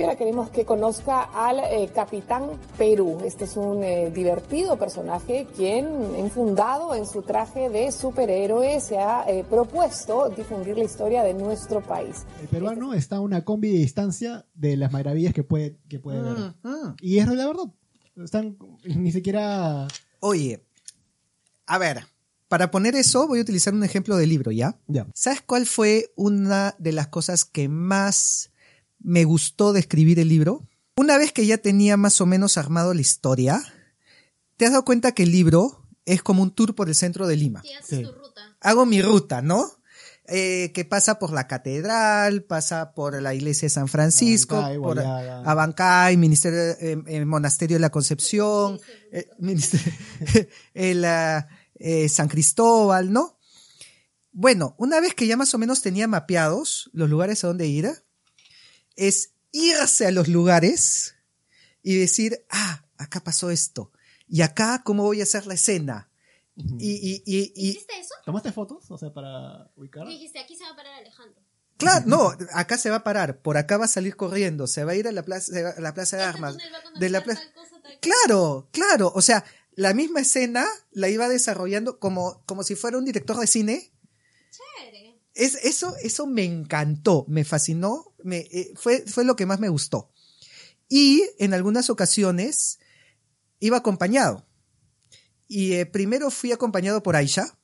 Y ahora queremos que conozca al eh, Capitán Perú. Este es un eh, divertido personaje quien, enfundado en su traje de superhéroe, se ha eh, propuesto difundir la historia de nuestro país. El peruano está a una combi de distancia de las maravillas que puede, que puede ver. Y es la verdad. Están ni siquiera. Oye, a ver, para poner eso voy a utilizar un ejemplo de libro, ¿ya? Ya. ¿Sabes cuál fue una de las cosas que más me gustó de escribir el libro? Una vez que ya tenía más o menos armado la historia, te has dado cuenta que el libro es como un tour por el centro de Lima. Sí, haces Sí. tu ruta. Hago mi ruta, ¿no? Eh, que pasa por la catedral, pasa por la iglesia de San Francisco, Abancay, por. Abancay, ministerio, eh, eh, monasterio de la Concepción, eh, el, ah, eh, San Cristóbal, ¿no? Bueno, una vez que ya más o menos tenía mapeados los lugares a donde ir, es irse a los lugares y decir, ah, acá pasó esto. Y acá, ¿cómo voy a hacer la escena? Y, y, y, y- ¿Hiciste eso? ¿Tomaste fotos? O sea, para ubicar. Y dijiste, aquí se va a parar Alejandro. claro, no, acá se va a parar, por acá va a salir corriendo, se va a ir a la plaza, a la plaza de Este armas. de la plaza- tal cosa, tal cosa. Claro, claro, o sea, la misma escena la iba desarrollando como, como si fuera un director de cine. Chévere. Es, eso, eso me encantó, me fascinó, me, eh, fue, fue lo que más me gustó. Y en algunas ocasiones iba acompañado. Y eh, primero fui acompañado por Aisha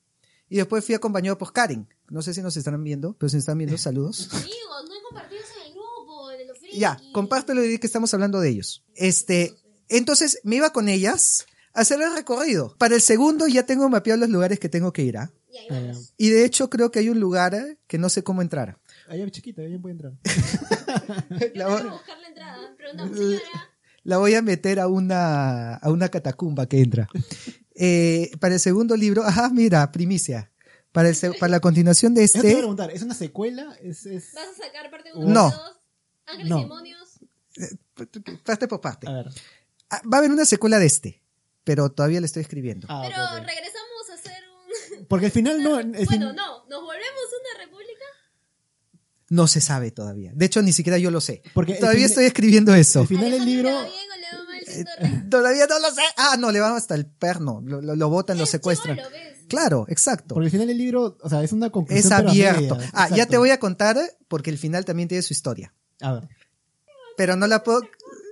y después fui acompañado por Karen. No sé si nos están viendo, pero si nos están viendo, saludos. Amigos, no hay compartidos en el grupo, de los frikis. Ya, compártelo y di que estamos hablando de ellos. Este, entonces me iba con ellas a hacer el recorrido. Para el segundo ya tengo mapeados los lugares que tengo que ir. Y ahí Ah. Y de hecho creo que hay un lugar que no sé cómo entrar. Ahí es chiquita, ahí puede entrar. La, Yo vo- tengo que buscar la entrada. Preguntamos, la voy a meter a una, a una catacumba que entra. Eh, para el segundo libro, ajá, mira, primicia. Para, el, para la continuación de Eso te iba a este, preguntar, ¿es una secuela? ¿Es, es... ¿Vas a sacar parte 1 No. y 2? Ángeles No. y demonios. parte por parte. A ver. Ah, Va a haber una secuela de este, pero todavía le estoy escribiendo. Ah, Pero regresamos a hacer un... Porque al final no. fin- Bueno, no. ¿Nos volvemos? No se sabe todavía. De hecho, ni siquiera yo lo sé. Porque el todavía fin- estoy escribiendo eso. Al final del ¿Alejandro libro. le va bien o le va mal siendo rey? Todavía no lo sé. Ah, no, le van hasta el perno. Lo, lo, lo botan, lo Es secuestran. Claro, exacto. Porque al final del libro, o sea, es una conclusión. Es abierto. medias, Ah, ya te voy a contar porque el final también tiene su historia. A ver. Pero no la puedo.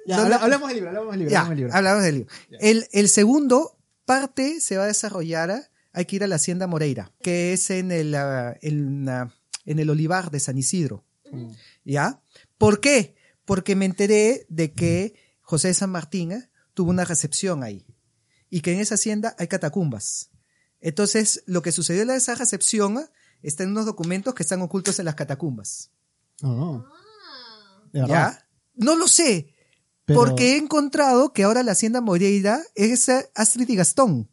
Ya, no habla- la- hablamos del libro, hablamos del libro. Ya, hablamos del libro. hablamos del libro. Ya. El, el segundo parte se va a desarrollar. Hay que ir a la Hacienda Moreira, que es en el, ah, en, ah, en el Olivar de San Isidro. Mm. ¿Ya? ¿Por qué? Porque me enteré de que José de San Martín eh, tuvo una recepción ahí y que en esa hacienda hay catacumbas. Entonces, lo que sucedió en esa recepción eh, está en unos documentos que están ocultos en las catacumbas. No, no. Ah. de verdad. ¿Ya? No lo sé, Pero- porque he encontrado que ahora la hacienda Moreira es eh, Astrid y Gastón.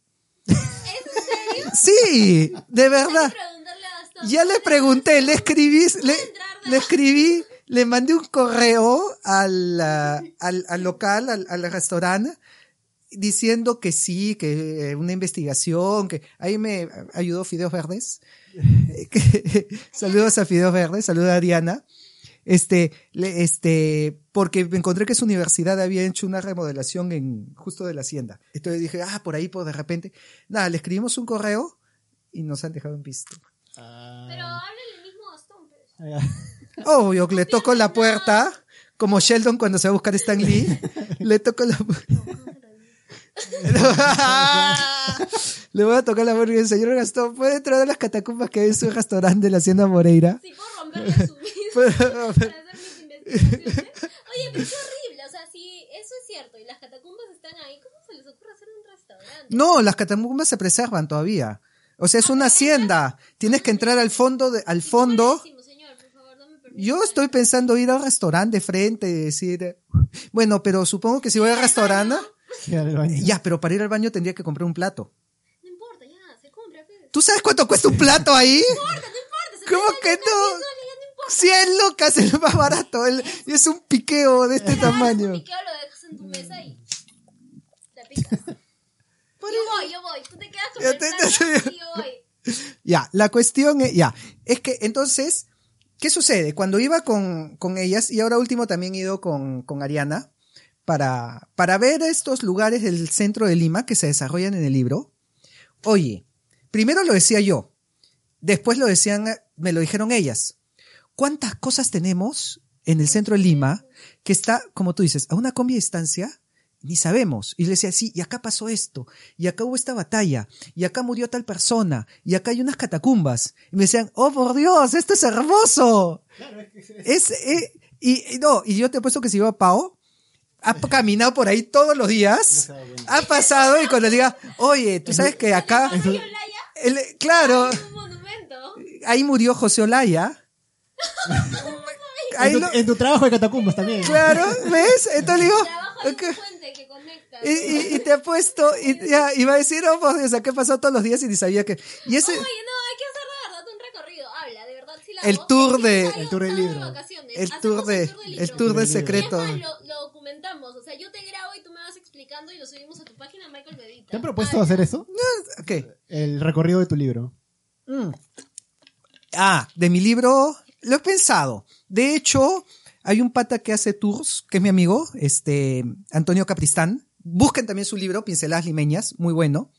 ¿Es en serio? Sí, de verdad. Ya le pregunté, le escribí, le, le escribí, le mandé un correo al, ah, al, al local, al, al restaurante, diciendo que sí, que eh, una investigación, que ahí me ayudó Fideos Verdes. Que- saludos a Fideos Verdes, saludos a Diana. Este, este, porque me encontré que su universidad había hecho una remodelación en, justo de la hacienda. Entonces dije, ah, por ahí, por de repente. Nada, le escribimos un correo y nos han dejado en visto. Ah, Pero el mismo pues. ya. Obvio, que le toco la puerta, como Sheldon cuando se va a buscar a Stan Lee, le toco la puerta. le voy a tocar la puerta y el señor Gastón, ¿puede entrar a las catacumbas que hay en su restaurante de la Hacienda Moreira? Si puedo romperle su vida Pero- para hacer mis investigaciones. Oye, pero es horrible. O sea, si eso es cierto y las catacumbas están ahí, ¿cómo se les ocurre hacer un restaurante? No, las catacumbas se preservan todavía. O sea, es una hacienda. Tienes que entrar al fondo, de- al fondo. Yo estoy pensando ir al restaurante de frente y decir, bueno, pero supongo que si voy al restaurante, Ya, pero para ir al baño tendría que comprar un plato. No importa, ya, se compra. pues. ¿Tú sabes cuánto cuesta un plato ahí? No importa, no importa. se ¿Cómo que no? una sola, ya no importa. 100 lucas es el más barato. el- y es un piqueo de este un tamaño. piqueo, lo dejas en tu mesa y te picas. Yo voy, yo voy. Tú te quedas con el y yo voy. Ya, la cuestión es, ya, es que entonces ¿Qué sucede? Cuando iba con, con ellas, y ahora último también he ido con, con Ariana, para, para ver estos lugares del centro de Lima que se desarrollan en el libro, oye, primero lo decía yo, después lo decían, me lo dijeron ellas. ¿Cuántas cosas tenemos en el centro de Lima que está, como tú dices, a una combi distancia? Ni sabemos. Y le decía, sí, y acá pasó esto, y acá hubo esta batalla, y acá murió tal persona, y acá hay unas catacumbas. Y me decían, oh por Dios, esto es hermoso. Es, eh, y, y no, y yo te he puesto que si iba Pau, ha caminado por ahí todos los días, ha pasado y cuando le diga, oye, tú sabes que acá, el- claro, ahí murió José Olaya. Ahí En tu, lo- en tu trabajo de catacumbas también. claro, ¿ves? Entonces le digo, Que conecta. y, y- y te ha puesto, y ya, iba a decir, oh, por Dios, ¿qué pasó todos los días? Y ni sabía que, y ese, Oye, no, hay que hacer de verdad un recorrido. Habla, de verdad, sí la El hago. tour de- el tour del de libro. vacaciones, el tour de, el tour del el tour del Y secreto. Más, lo, lo documentamos. O sea, yo te grabo y tú me vas explicando y lo subimos a tu página, Michael Bedita. ¿Te han propuesto hacer eso? Ok. El recorrido de tu libro. Mm. Ah, de mi libro, lo he pensado. De hecho, hay un pata que hace tours, que es mi amigo, este, Antonio Capristán. Busquen también su libro, Pinceladas Limeñas, muy bueno.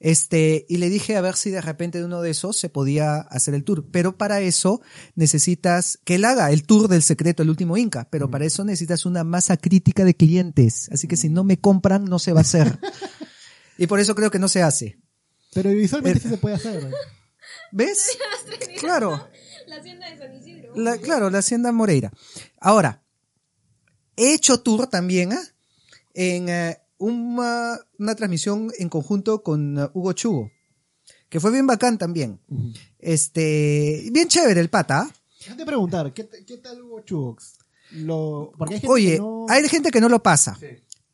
Este, y le dije a ver si de repente de uno de esos se podía hacer el tour. Pero para eso necesitas que él haga el tour del secreto, el último Inca. Pero para eso necesitas una masa crítica de clientes. Así que si no me compran, no se va a hacer. y por eso creo que no se hace. Pero visualmente Eh, sí se puede hacer. ¿Ves? Claro. La hacienda de San Isidro. La- claro, la Hacienda Moreira. Ahora, he hecho tour también ¿ah? en eh, una, una transmisión en conjunto con eh, Hugo Chugo, que fue bien bacán también. Este, bien chévere el pata. ¿ah? Déjate preguntar, ¿qué, tal Hugo Chugox? Lo, porque hay gente Oye, que no... hay gente que no lo pasa, Sí.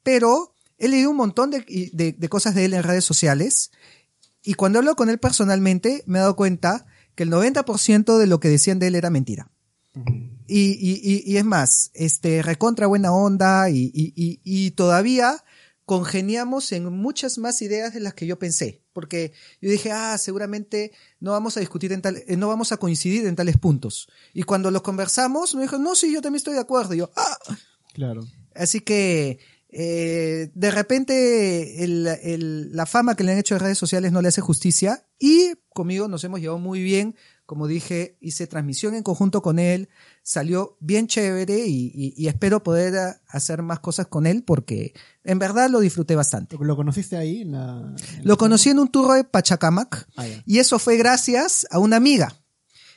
pero he leído un montón de, y- de- de cosas de él en redes sociales y cuando hablo con él personalmente me he dado cuenta que el 90% de lo que decían de él era mentira. Y, y, y, y es más, este, recontra buena onda y, y, y, y todavía congeniamos en muchas más ideas de las que yo pensé. Porque yo dije, ah, seguramente no vamos a discutir en tal, eh, no vamos a coincidir en tales puntos. Y cuando lo conversamos, me dijo, no, sí, yo también estoy de acuerdo. Y yo, ah, Claro. Así que eh, de repente el- el- la fama que le han hecho en redes sociales no le hace justicia y conmigo nos hemos llevado muy bien. Como dije, hice transmisión en conjunto con él, salió bien chévere y, y- y espero poder ah, hacer más cosas con él porque en verdad lo disfruté bastante. ¿Lo, conociste ahí? En la, en Lo conocí en un tour de Pachacamac Ah, y eso fue gracias a una amiga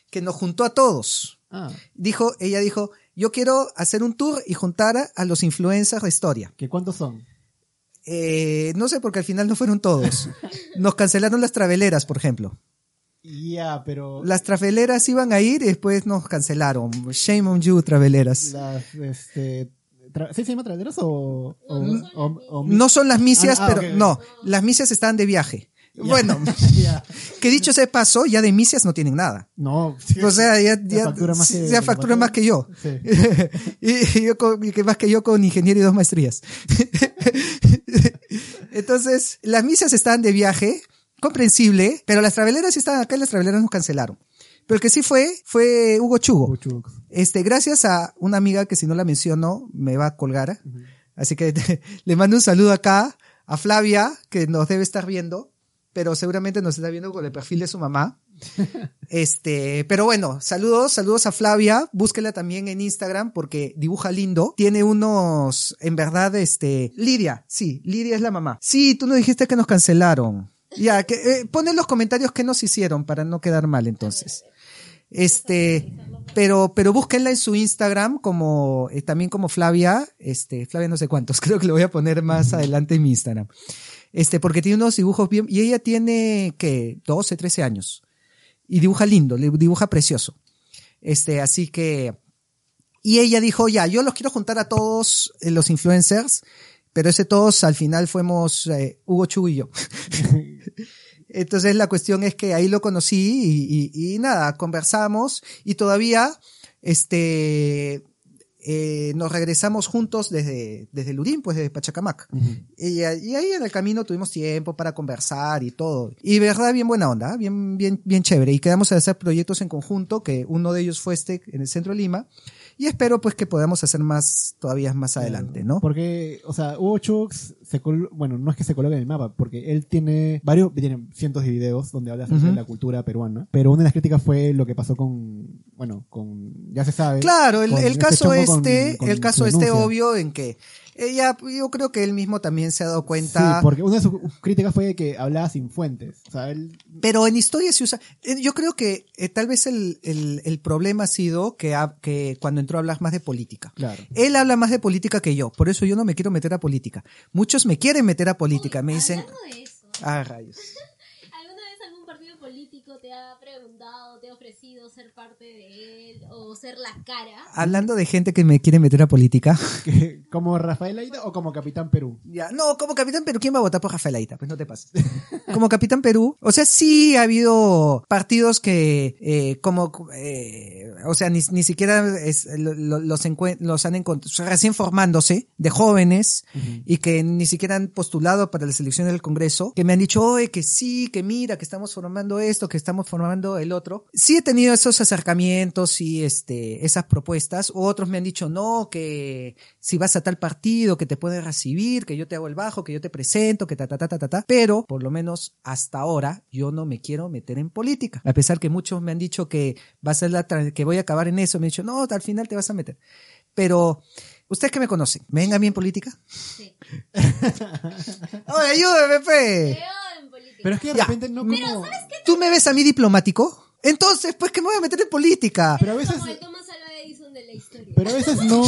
que nos juntó a todos. Ah, Dijo, ella dijo, yo quiero hacer un tour y juntar a- los influencers de historia. ¿que ¿cuántos son? Eh, no sé, porque al final no fueron todos. Nos cancelaron las traveleras, por ejemplo. Ya, pero... Las traveleras iban a ir y después nos cancelaron. Shame on you, traveleras. Las, este... tra- ¿Sí se llama traderos o...? o, No, o- las o- No son las misias, Ah, ah, pero no, las misias están de viaje. Bueno, Ya. que dicho sea de paso, ya de misias no tienen nada. No. sí, O sea, ya, Ya ya, factura más que- ya factura más que yo. Sí. y, y yo con- y que más que yo con ingeniero y dos maestrías. Entonces, las misias estaban de viaje, comprensible, pero las traveleras sí estaban acá y las traveleras nos cancelaron. Pero el que sí fue, fue Hugo Chugo. Hugo Chugox. Este, gracias a una amiga que si no la menciono, me va a colgar. Así que le mando un saludo acá a Flavia, que nos debe estar viendo, pero seguramente nos está viendo con el perfil de su mamá. Este, pero bueno, saludos, saludos a Flavia, búsquela también en Instagram porque dibuja lindo. Tiene unos, en verdad, este, Lidia, sí, Lidia es la mamá. Sí, tú nos dijiste que nos cancelaron. Ya, que, eh, pon en los comentarios qué nos hicieron para no quedar mal entonces. Este, pero, pero búsquenla en su Instagram como, eh, también como Flavia, este, Flavia no sé cuántos, creo que lo voy a poner más adelante en mi Instagram. Este, porque tiene unos dibujos bien, y ella tiene, que 12, 13 años. Y dibuja lindo, dibuja precioso. Este, así que, y ella dijo, ya, yo los quiero juntar a todos eh, los influencers, pero ese todos al final fuimos eh, Hugo Chu y yo. Entonces la cuestión es que ahí lo conocí y, y- y nada, conversamos y todavía, este, eh, nos regresamos juntos desde, desde Lurín, pues desde Pachacamac. y, ahí en el camino tuvimos tiempo para conversar y todo. Y verdad, bien buena onda, bien, bien, bien chévere. Y quedamos a hacer proyectos en conjunto, que uno de ellos fue este en el centro de Lima. Y espero pues que podamos hacer más todavía más adelante, ¿no? Porque, o sea, Hugo Chux se col- bueno, no es que se coloque en el mapa, porque él tiene varios, tiene cientos de videos donde habla de la cultura peruana, pero una de las críticas fue lo que pasó con, bueno, con, ya se sabe. Claro, el, el este caso chongo con- este, con el caso este obvio en que ella, yo creo que él mismo también se ha dado Sí, cuenta. porque una de sus críticas fue que hablaba sin fuentes. O sea, él, Pero en historia se usa. eh, Yo creo que eh, tal vez el, el, el problema ha sido que, ha- que cuando entró a hablar más de política. claro. Él habla más de política que yo, por eso yo no me quiero meter a política. Muchos me quieren meter a política, me dicen, Hablando de eso, ah, rayos. ¿Alguna vez algún partido político te ha preguntado, te ha ofrecido ser parte de él o ser la cara? Hablando de gente que me quiere meter a política. ¿Como Rafael Aida o como Capitán Perú? Ya, no, como Capitán Perú, ¿quién va a votar por Rafaelaita? Pues no te pases. Como Capitán Perú, o sea, sí ha habido partidos que, eh, como, eh, o sea, ni, ni siquiera es- lo- los han encontrado, recién formándose, de jóvenes, y que ni siquiera han postulado para las elecciones del Congreso, que me han dicho, oye, que sí, que mira, que estamos formando esto, que estamos formando el otro. Sí he tenido esos acercamientos y este, esas propuestas, otros me han dicho, no, que si vas a tal partido, que te pueden recibir, que yo te hago el bajo, que yo te presento, que ta, ta, ta, ta, ta, ta. Pero, por lo menos hasta ahora, yo no me quiero meter en política. A pesar que muchos me han dicho que va a ser la, que voy a acabar en eso, me han dicho, no, al final te vas a meter. Pero, ustedes que me conocen, ¿me ven a mí en política? Sí. Oye, ayúdame, Te pe. veo en política. Pero es que de Ya. repente no como... ¿Tú me ves a mí diplomático? Entonces, pues que me voy a meter en política. Pero a veces... Como el Thomas Alva Edison de la historia. Pero a veces no,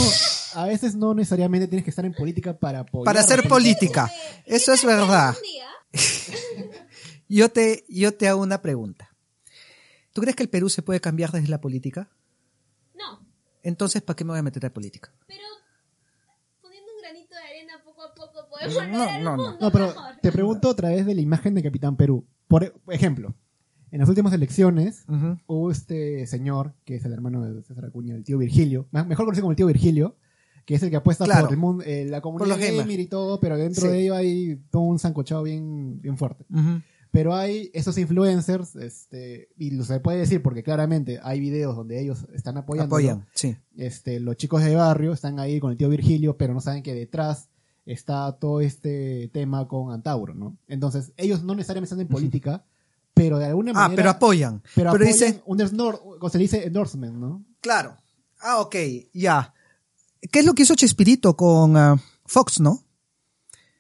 a veces no necesariamente tienes que estar en política para apoyar. Para hacer política. Eso es verdad. Día, Yo te, yo te hago una pregunta. ¿Tú crees que el Perú se puede cambiar desde la política? no, Entonces, ¿para qué me voy a meter a política? pero poniendo un granito de arena poco a poco podemos No, no, no. mundo No, pero mejor. te pregunto a través de la imagen de Capitán Perú. Por ejemplo, en las últimas elecciones Ujú. hubo este señor, que es el hermano de César Acuña, el tío Virgilio, mejor conocido como el tío Virgilio, que es el que apuesta Claro. por el mundo, eh, la comunidad los gamers. gamer y todo, pero dentro Sí. de ello hay todo un zancochado bien, bien fuerte. Ujú. Pero hay esos influencers, este, y lo se puede decir porque claramente hay videos donde ellos están apoyando. Apoyan, sí. Este, los chicos de barrio están ahí con el tío Virgilio, pero no saben que detrás está todo este tema con Antauro, ¿no? Entonces, ellos no necesariamente están en política, pero de alguna Ah, manera. pero apoyan. Pero, Pero apoyan dicen, un o se le dice endorsement, ¿no? claro. Ah, ok, ya. ¿Qué es lo que hizo Chespirito con ah, Fox, no?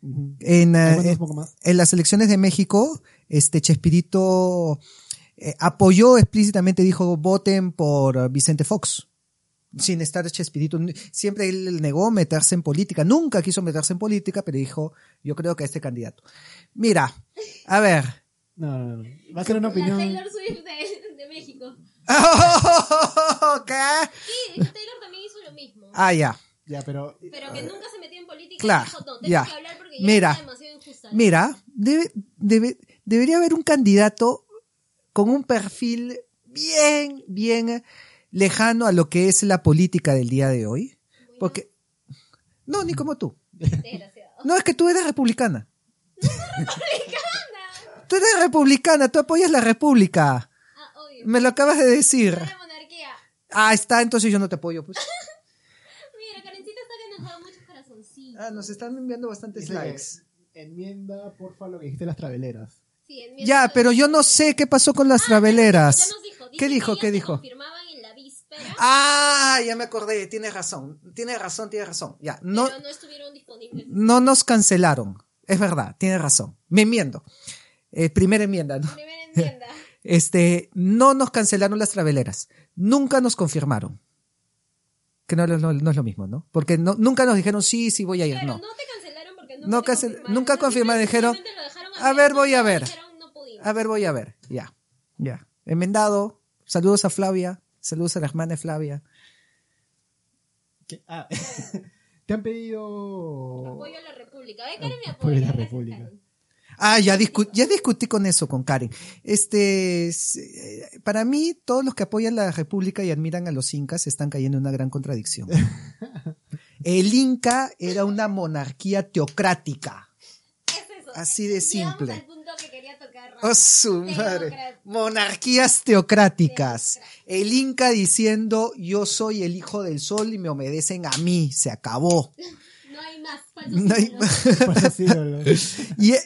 Ah, Cuéntanos en- un poco más. en las elecciones de México, este Chespirito eh, apoyó explícitamente, dijo, voten por uh, Vicente Fox. Sin estar Chespirito. Siempre él negó meterse en política. Nunca quiso meterse en política, pero dijo, yo creo que a este candidato. Mira, a ver. No, no, no. Va a ser una La opinión. Taylor Swift de, de México. ¿Qué? Sí, es que Taylor también hizo lo mismo. Ah, ya. Ya, pero. Pero que nunca se metió en política Claro, dijo, no, ya. que hablar porque ya Mira. está demasiado injusta. Mira, debe, debe- debería haber un candidato con un perfil bien, bien lejano a lo que es la política del día de hoy. Porque, no, ni como tú. No, es que tú eres republicana. Tú eres republicana, tú apoyas la república. Ah, obvio. Me lo acabas de decir. Soy la monarquía. Ah, está, entonces yo no te apoyo, pues. Mira, Karencita está que nos da muchos corazoncitos. Ah, nos están enviando bastantes likes. Enmienda, porfa, lo que dijiste las traveleras. Sí, Ya, pero yo no sé qué pasó con las Ah, traveleras. ya nos dijo. ¿Qué dijo? que ¿Qué dijo? Ah, ya me acordé, tienes razón. Tienes razón, tienes razón. Ya, no, pero no estuvieron disponibles. no nos cancelaron. Es verdad, tienes razón. Me enmiendo. Eh, primera enmienda, ¿no? Primera enmienda. Este, no nos cancelaron las traveleras. Nunca nos confirmaron. Que no, no- no es lo mismo, ¿no? Porque no- nunca nos dijeron sí, sí voy a ir. Claro, No. no te cancelaron porque nunca, No cancel- confirmaron. nunca confirmaron, dijeron, "A ver, voy a ver". dijeron. A ver, voy a ver. Ya, ya. Enmendado. Saludos a Flavia. Saludos a la hermana Flavia. ¿Qué? Ah, te han pedido. Apoyo a la República. Ve, Karen me Apoyo a apoya. la República. Ah, ya, discu- ya discutí con eso con Karen. Este, eh, para mí, todos los que apoyan la República y admiran a los incas están cayendo en una gran contradicción. El Inca era una monarquía teocrática. Así de simple. al punto que quería tocar, Oh, su madre. Monarquías teocráticas. El Inca diciendo, yo soy el hijo del sol y me obedecen a mí. Se acabó. No hay más No hay sí, lo- Y, eh,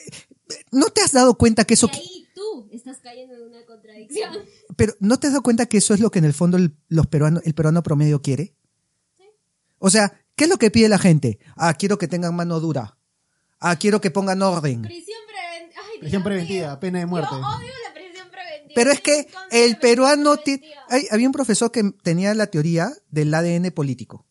¿No te has dado cuenta que eso... Y ahí tú estás cayendo en una contradicción. Pero ¿no te has dado cuenta que eso es lo que en el fondo el, los peruanos, el peruano promedio quiere? O sea, ¿qué es lo que pide la gente? Ah, quiero que tengan mano dura. Ah, quiero que pongan orden. Prisión preventiva. Ay, Prisión Dios preventiva, mío. pena de muerte. Yo odio la prisión preventiva. Pero es que el peruano tiene... preventiva. Había un profesor que tenía la teoría del ADN político.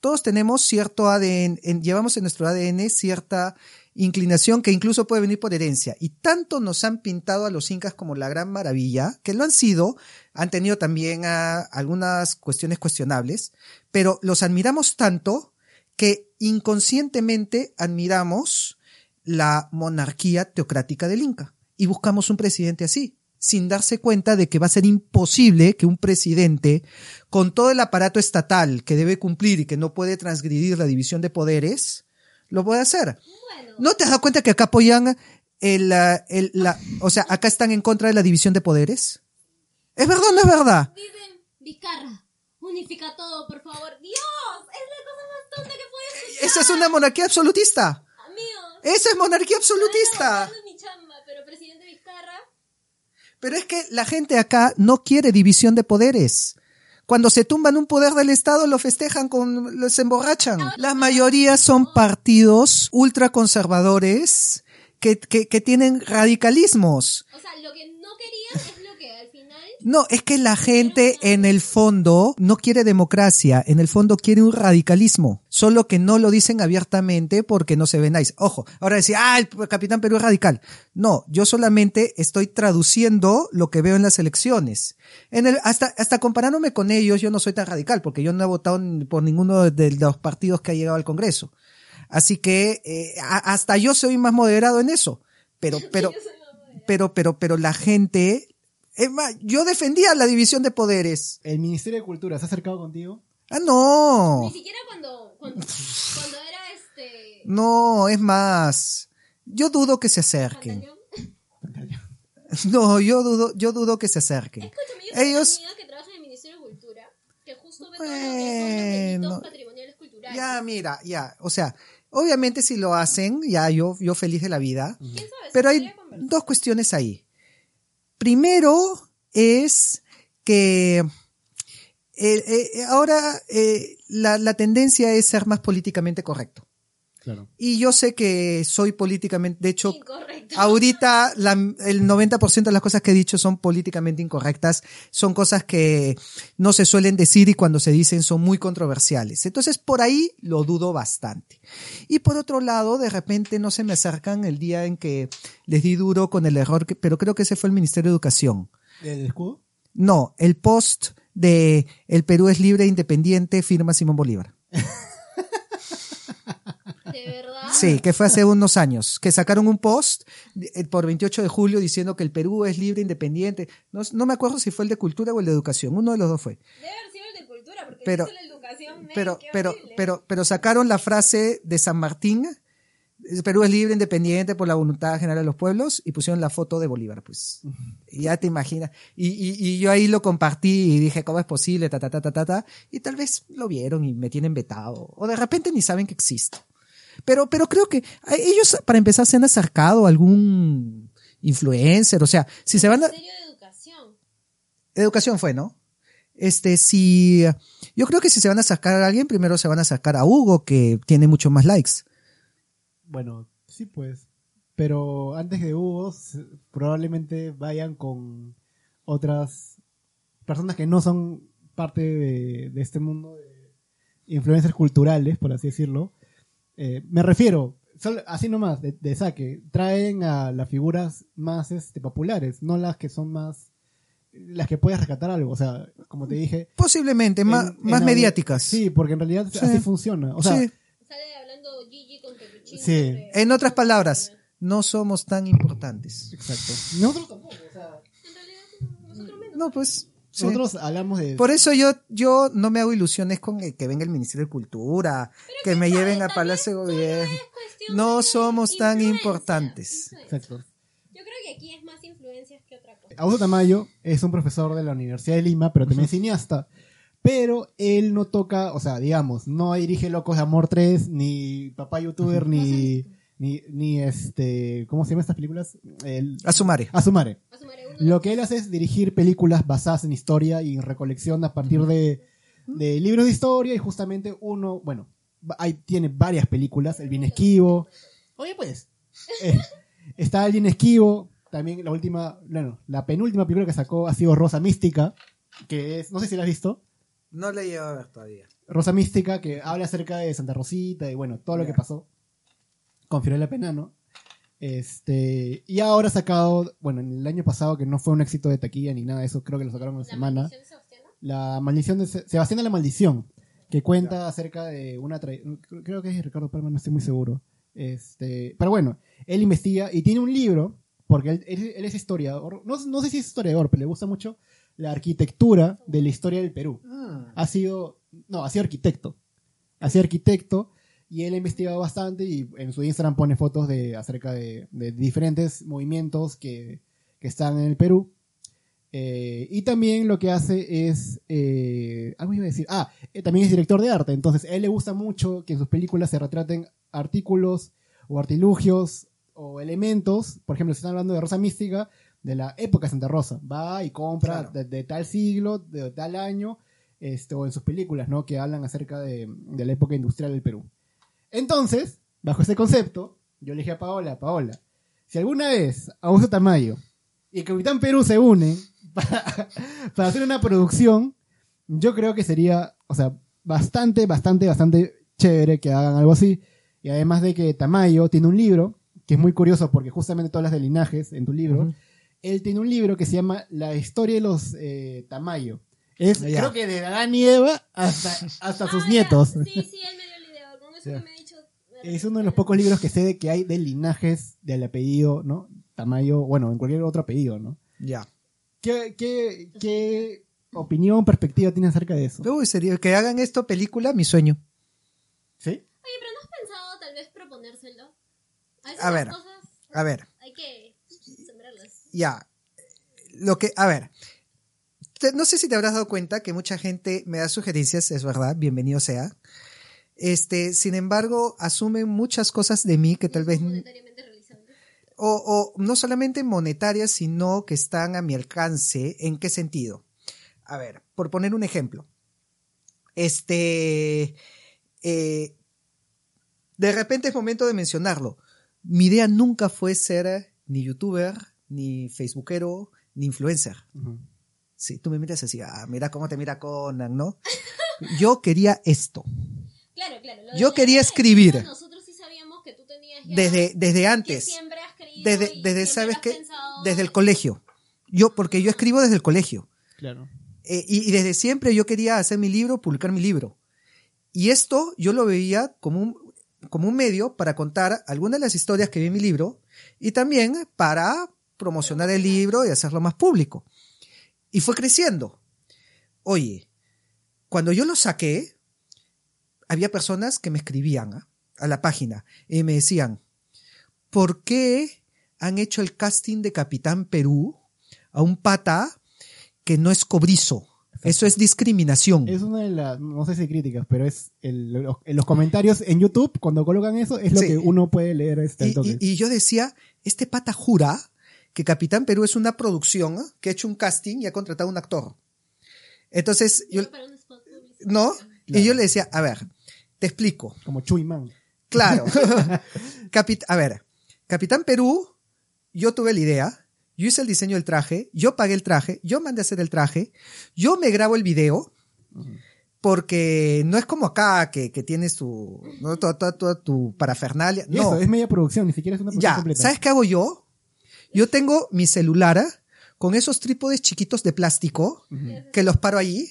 Todos tenemos cierto ADN, en- llevamos en nuestro ADN cierta inclinación que incluso puede venir por herencia. Y tanto nos han pintado a los incas como la gran maravilla, que lo han sido, han tenido también algunas cuestiones cuestionables, pero los admiramos tanto que inconscientemente admiramos la monarquía teocrática del Inca y buscamos un presidente así, sin darse cuenta de que va a ser imposible que un presidente, con todo el aparato estatal que debe cumplir y que no puede transgredir la división de poderes, lo pueda hacer. Bueno, ¿No te has dado cuenta que acá apoyan el, el- la, o sea, acá están en contra de la división de poderes? ¿Es verdad o no es verdad? Vizcarra, unifica todo, por favor. Dios, es la cosa más tonta que puedes escuchar. Esa es una monarquía absolutista. Amigo. Esa es monarquía absolutista. Ando mi chamba, pero presidente Vizcarra. Pero es que la gente acá no quiere división de poderes. Cuando se tumban un poder del Estado, lo festejan con, los emborrachan. La mayoría son partidos ultraconservadores que, que, que tienen radicalismos. O sea, lo que no querían es lo que al final. No, es que la gente en el fondo no quiere democracia, en el fondo quiere un radicalismo, solo que no lo dicen abiertamente porque no se ven nice. Ojo, ahora decir, ah, el capitán Perú es radical. No, yo solamente estoy traduciendo lo que veo en las elecciones. En el, hasta, hasta comparándome con ellos, yo no soy tan radical porque yo no he votado por ninguno de los partidos que ha llegado al Congreso. Así que eh, hasta yo soy más moderado en eso. Pero, pero, pero, pero, pero la gente, es más, yo defendía la división de poderes. ¿El Ministerio de Cultura se ha acercado contigo? Ah, no. Ni siquiera cuando, cuando, cuando era este. No, es más. Yo dudo que se acerquen. No, yo dudo, yo dudo que se acerquen. Escúchame, yo Ellos- una amiga que trabaja en el Ministerio de Cultura, que justo ve todo lo que son los Bueno. delitos patrimoniales culturales. Ya, mira, ya. O sea, obviamente si lo hacen, ya yo, yo feliz de la vida. ¿Quién sabe? Pero hay dos cuestiones ahí. Primero es que eh, eh, ahora eh, la, la tendencia es ser más políticamente correcto. Claro. Y yo sé que soy políticamente, de hecho, Incorrecto. ahorita la- el 90% de las cosas que he dicho son políticamente incorrectas, son cosas que no se suelen decir y cuando se dicen son muy controversiales. Entonces, por ahí lo dudo bastante. Y por otro lado, de repente no se me acercan el día en que les di duro con el error, que, pero creo que ese fue el Ministerio de Educación. ¿El escudo? No, el post de El Perú es libre e independiente, firma Simón Bolívar. De verdad. Sí, que fue hace unos años, que sacaron un post eh, por 28 de julio diciendo que el Perú es libre, independiente. No, no me acuerdo si fue el de cultura o el de educación, uno de los dos fue. Debe haber sido el de cultura, porque Pero- es la educación. men, Pero, pero, pero, pero sacaron la frase de San Martín, el Perú es libre, independiente por la voluntad general de los pueblos, y pusieron la foto de Bolívar, pues. Y ya te imaginas. Y, y, y yo ahí lo compartí y dije, ¿cómo es posible? Ta, ta, ta, ta, ta, ta. Y tal vez lo vieron y me tienen vetado. O de repente ni saben que existo. Pero, pero creo que ellos, para empezar, se han acercado a algún influencer. O sea, si se van a, Ministerio de Educación. Educación fue, ¿no? Este, si, yo creo que si se van a sacar a alguien, primero se van a sacar a Hugo, que tiene mucho más likes. Bueno, sí pues. Pero antes de Hugo, probablemente vayan con otras personas que no son parte de, de este mundo de influencers culturales, por así decirlo. Eh, me refiero, solo- así nomás, de, de saque, traen a las figuras más este, populares, no las que son más, las que puedes rescatar algo. O sea, como te dije, Posiblemente, más, en- más mediáticas. Sí, porque en realidad Sí. así funciona. O sea, Sí. Sale hablando Gigi con. Sí. En otras palabras, no somos tan importantes. Exacto. Nosotros tampoco, o sea, En realidad, nosotros menos. No, pues. Sí. nosotros hablamos de... Por eso yo, yo no me hago ilusiones con el que venga el Ministerio de Cultura, que me lleven a Palacio de Gobierno. No somos tan importantes. influencia. Exacto. Yo creo que aquí es más influencias que otra cosa. Augusto Tamayo es un profesor de la Universidad de Lima, pero también es cineasta. Pero él no toca, o sea, digamos, no dirige Locos de Amor 3, ni Papá YouTuber, ni, ni, ni este, ¿cómo se llaman estas películas? El, Asumare. Asumare. A sumaré uno, Lo que él hace es dirigir películas basadas en historia y en recolección a partir de, de libros de historia y justamente uno, bueno, hay, tiene varias películas, El Bien Esquivo. Oye, pues, eh, está El Bien Esquivo, también la última, bueno, la penúltima película que sacó ha sido Rosa Mística, que es, no sé si la has visto, No le llevo a ver todavía. Rosa Mística, que habla acerca de Santa Rosita y bueno, todo lo que pasó con Fiorella Penano. Este, y ahora ha sacado, bueno, en el año pasado que no fue un éxito de taquilla ni nada de eso, creo que lo sacaron en la semana. maldición de Sebastián, ¿no? La maldición de Se- Sebastián de la Maldición, que cuenta acerca de una creo que es Ricardo Palma, no estoy muy seguro. Este, pero bueno, él investiga y tiene un libro, porque él, él- él es historiador, no, no sé si es historiador, pero le gusta mucho la arquitectura de la historia del Perú. Ha sido, no, ha sido arquitecto. Ha sido arquitecto y él ha investigado bastante y en su Instagram pone fotos de acerca de, de diferentes movimientos que, que están en el Perú. Eh, y también lo que hace es. eh, algo iba a decir. Ah, eh, también es director de arte. Entonces, a él le gusta mucho que en sus películas se retraten artículos o artilugios o elementos. Por ejemplo, si están hablando de Rosa Mística, de la época de Santa Rosa. Va y compra Claro. de, de tal siglo, de tal año, este, o en sus películas, ¿no? Que hablan acerca de, de la época industrial del Perú. Entonces, bajo ese concepto, yo le dije a Paola, Paola, si alguna vez Augusto Tamayo y Capitán Perú se unen para, para hacer una producción, yo creo que sería, o sea, bastante, bastante, bastante chévere que hagan algo así. Y además de que Tamayo tiene un libro, que es muy curioso porque justamente todas las de linajes en tu libro, él tiene un libro que se llama La historia de los eh, Tamayo. Es, creo que de Adán y Eva hasta, hasta sus Ah, ya. nietos. Sí, sí, él me dio el video. Con eso Ya. que me ha dicho. me Es uno de los pocos libros que sé de que hay de linajes del apellido, ¿no? Tamayo, bueno, en cualquier otro apellido, ¿no? Ya. ¿Qué, qué, qué opinión, perspectiva tiene acerca de eso? Uy, sería que hagan esto película, mi sueño. ¿Sí? Oye, pero ¿no has pensado tal vez proponérselo? A, A ver. cosas A ver, hay que sembrarlas. ya. Lo que, a ver. No sé si te habrás dado cuenta que mucha gente me da sugerencias, es verdad, bienvenido sea. Este, sin embargo, asumen muchas cosas de mí que tal vez o, o no solamente monetarias, sino que están a mi alcance. ¿En qué sentido? A ver, por poner un ejemplo. Este, eh, de repente es momento de mencionarlo. Mi idea nunca fue ser ni youtuber, ni facebookero, ni influencer. Sí, tú me miras así, ah, mira cómo te mira Conan, ¿no? Yo quería esto. Claro, claro. lo de Yo quería escribir. escribir, Nosotros sí sabíamos que tú tenías ya. Desde, desde que antes. siempre has creído Desde, y desde siempre ¿sabes pensado- Desde el colegio. Yo, porque yo escribo desde el colegio. Claro. Eh, y, y desde siempre yo quería hacer mi libro, publicar mi libro. Y esto yo lo veía como un, como un medio para contar algunas de las historias que vi en mi libro y también para promocionar el libro y hacerlo más público. Y fue creciendo. Oye, cuando yo lo saqué, había personas que me escribían ¿ah? a la página y me decían, ¿por qué han hecho el casting de Capitán Perú a un pata que no es cobrizo? Eso es discriminación. Es una de las, no sé si críticas, pero es el- los, en los comentarios en YouTube, cuando colocan eso, es lo Sí. que uno puede leer este Y, toque. y- y yo decía, este pata jura que Capitán Perú es una producción ¿eh? que ha hecho un casting y ha contratado a un actor. Entonces, yo. ¿no? Y yo le decía, a ver, te explico. Como Chuy Man. Claro. Capit- a ver, Capitán Perú, yo tuve la idea, yo hice el diseño del traje, yo pagué el traje, yo mandé a hacer el traje, yo me grabo el video, porque no es como acá que, que tienes tu, ¿no? toda, toda- toda tu parafernalia. No, eso, es media producción, ni siquiera es una producción ya, completa. ¿sabes qué hago yo? Yo tengo mi celular ¿ah? con esos trípodes chiquitos de plástico que los paro ahí.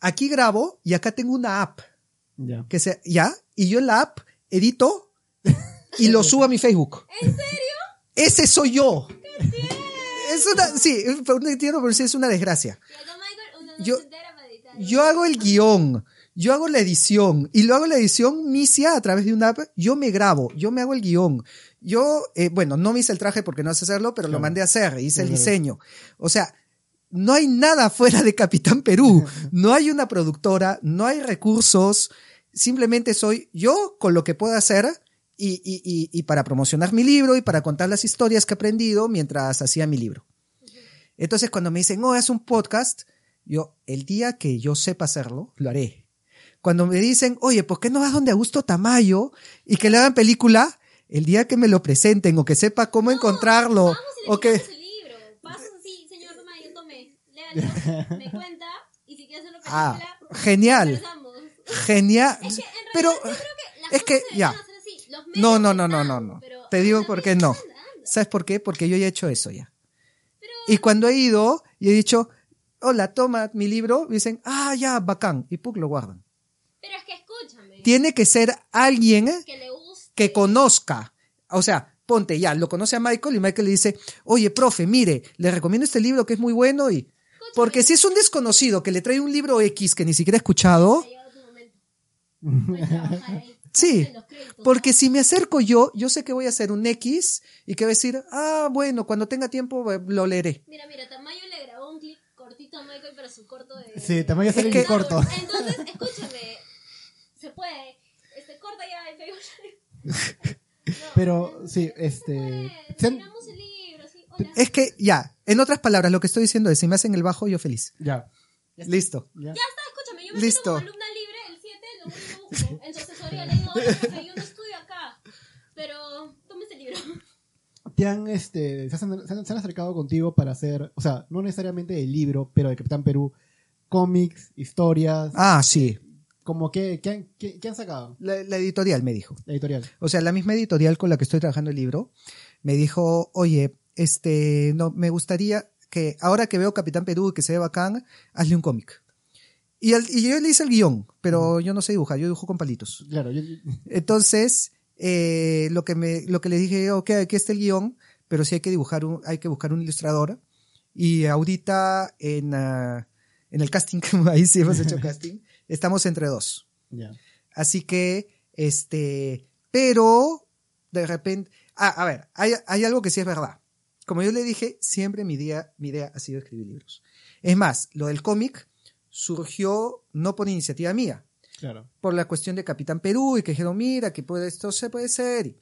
Aquí grabo y acá tengo una app Ya. que se, ya, y yo en la app edito y lo subo a mi Facebook. ¿En serio? Ese soy yo. Es una, sí, pero sí es una desgracia. Yo-. Yo hago el guion, yo hago la edición y lo hago la edición misia a través de una app. Yo me grabo, yo me hago el guion. Yo, eh, bueno, no me hice el traje porque no sé hacerlo, pero lo mandé a hacer, hice el diseño. O sea, no hay nada fuera de Capitán Perú. No hay una productora, no hay recursos. Simplemente soy yo con lo que puedo hacer y, y, y, y para promocionar mi libro y para contar las historias que he aprendido mientras hacía mi libro. Entonces, cuando me dicen, oh, haz un podcast, yo, el día que yo sepa hacerlo, lo haré. Cuando me dicen, oye, ¿por qué no vas donde Augusto Tamayo y que le hagan película? El día que me lo presenten o que sepa cómo encontrarlo o que... quitamos el libro. Pasas así, señor Tamayo, me cuenta, y si quieres hacerlo Ah, película, genial. conversamos. Genial. Es que en Pero realidad yo creo que las es que, ya. deberían hacer así. Los medios No, no, no, no, no, no. Te digo por qué no. ¿Sabes por qué? Porque yo ya he hecho eso ya. Pero Y cuando he ido y he dicho, hola, toma mi libro, dicen, ah, ya, bacán. Y puk, lo guardan. Pero es que escúchame. Tiene que ser alguien Que le guste. que conozca. O sea, ponte ya, lo conoce a Michael y Michael le dice, oye, profe, mire, le recomiendo este libro que es muy bueno y... Porque si es un desconocido que le trae un libro X que ni siquiera ha escuchado. Sí, porque si me acerco yo, yo sé que voy a hacer un X y que voy a decir, ah, bueno, cuando tenga tiempo eh, lo leeré. Mira, mira, Tamayo le grabó un clip cortito a Michael para su corto de. Sí, Tamayo Es muy corto. Entonces, escúchame. Se puede. Este, corta ya el Facebook. No, Pero, sí, se este... puede. se han- Miramos el libro, sí. Hola. Es que ya, en otras palabras, lo que estoy diciendo es, si me hacen el bajo, yo feliz. Ya. Listo. ya. Ya está, escúchame, yo me Listo. como alumna libre, el 7, lo único busco en su asesoría. Le digo, yo no estudio acá, pero tome este libro. Te han, este, se, han, se han- se han acercado contigo para hacer, o sea, no necesariamente el libro, pero de Capitán Perú, cómics, historias, Ah, sí. como que, que han, que- que han sacado, La, la editorial me dijo. la editorial. O sea, la misma editorial con la que estoy trabajando el libro me dijo, oye, este, no, me gustaría que ahora que veo Capitán Perú y que se ve bacán, hazle un cómic. Y, al- y yo le hice el guion, pero yo no sé dibujar, yo dibujo con palitos. Claro, yo- Entonces, eh, lo que me, lo que le dije, ok, aquí está el guion, pero sí hay que dibujar un, hay que buscar un ilustrador. Y ahorita en, ah, en el casting, ahí sí hemos hecho casting, estamos entre dos. ya. Así que, este, pero de repente, ah, a ver, hay, hay algo que sí es verdad. Como yo le dije, siempre mi idea, mi idea ha sido escribir libros. Es más, lo del cómic surgió no por iniciativa mía, Claro. por la cuestión de Capitán Perú y que dijeron, mira, que puede, esto se puede ser.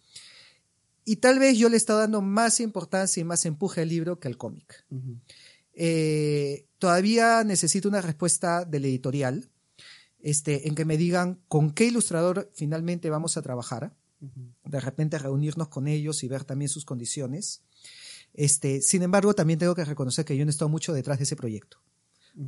Y, tal vez yo le estaba dando más importancia y más empuje al libro que al cómic. Eh, todavía necesito una respuesta del editorial, este, en que me digan con qué ilustrador finalmente vamos a trabajar. De repente reunirnos con ellos y ver también sus condiciones. Este, sin embargo, también tengo que reconocer que yo no he estado mucho detrás de ese proyecto,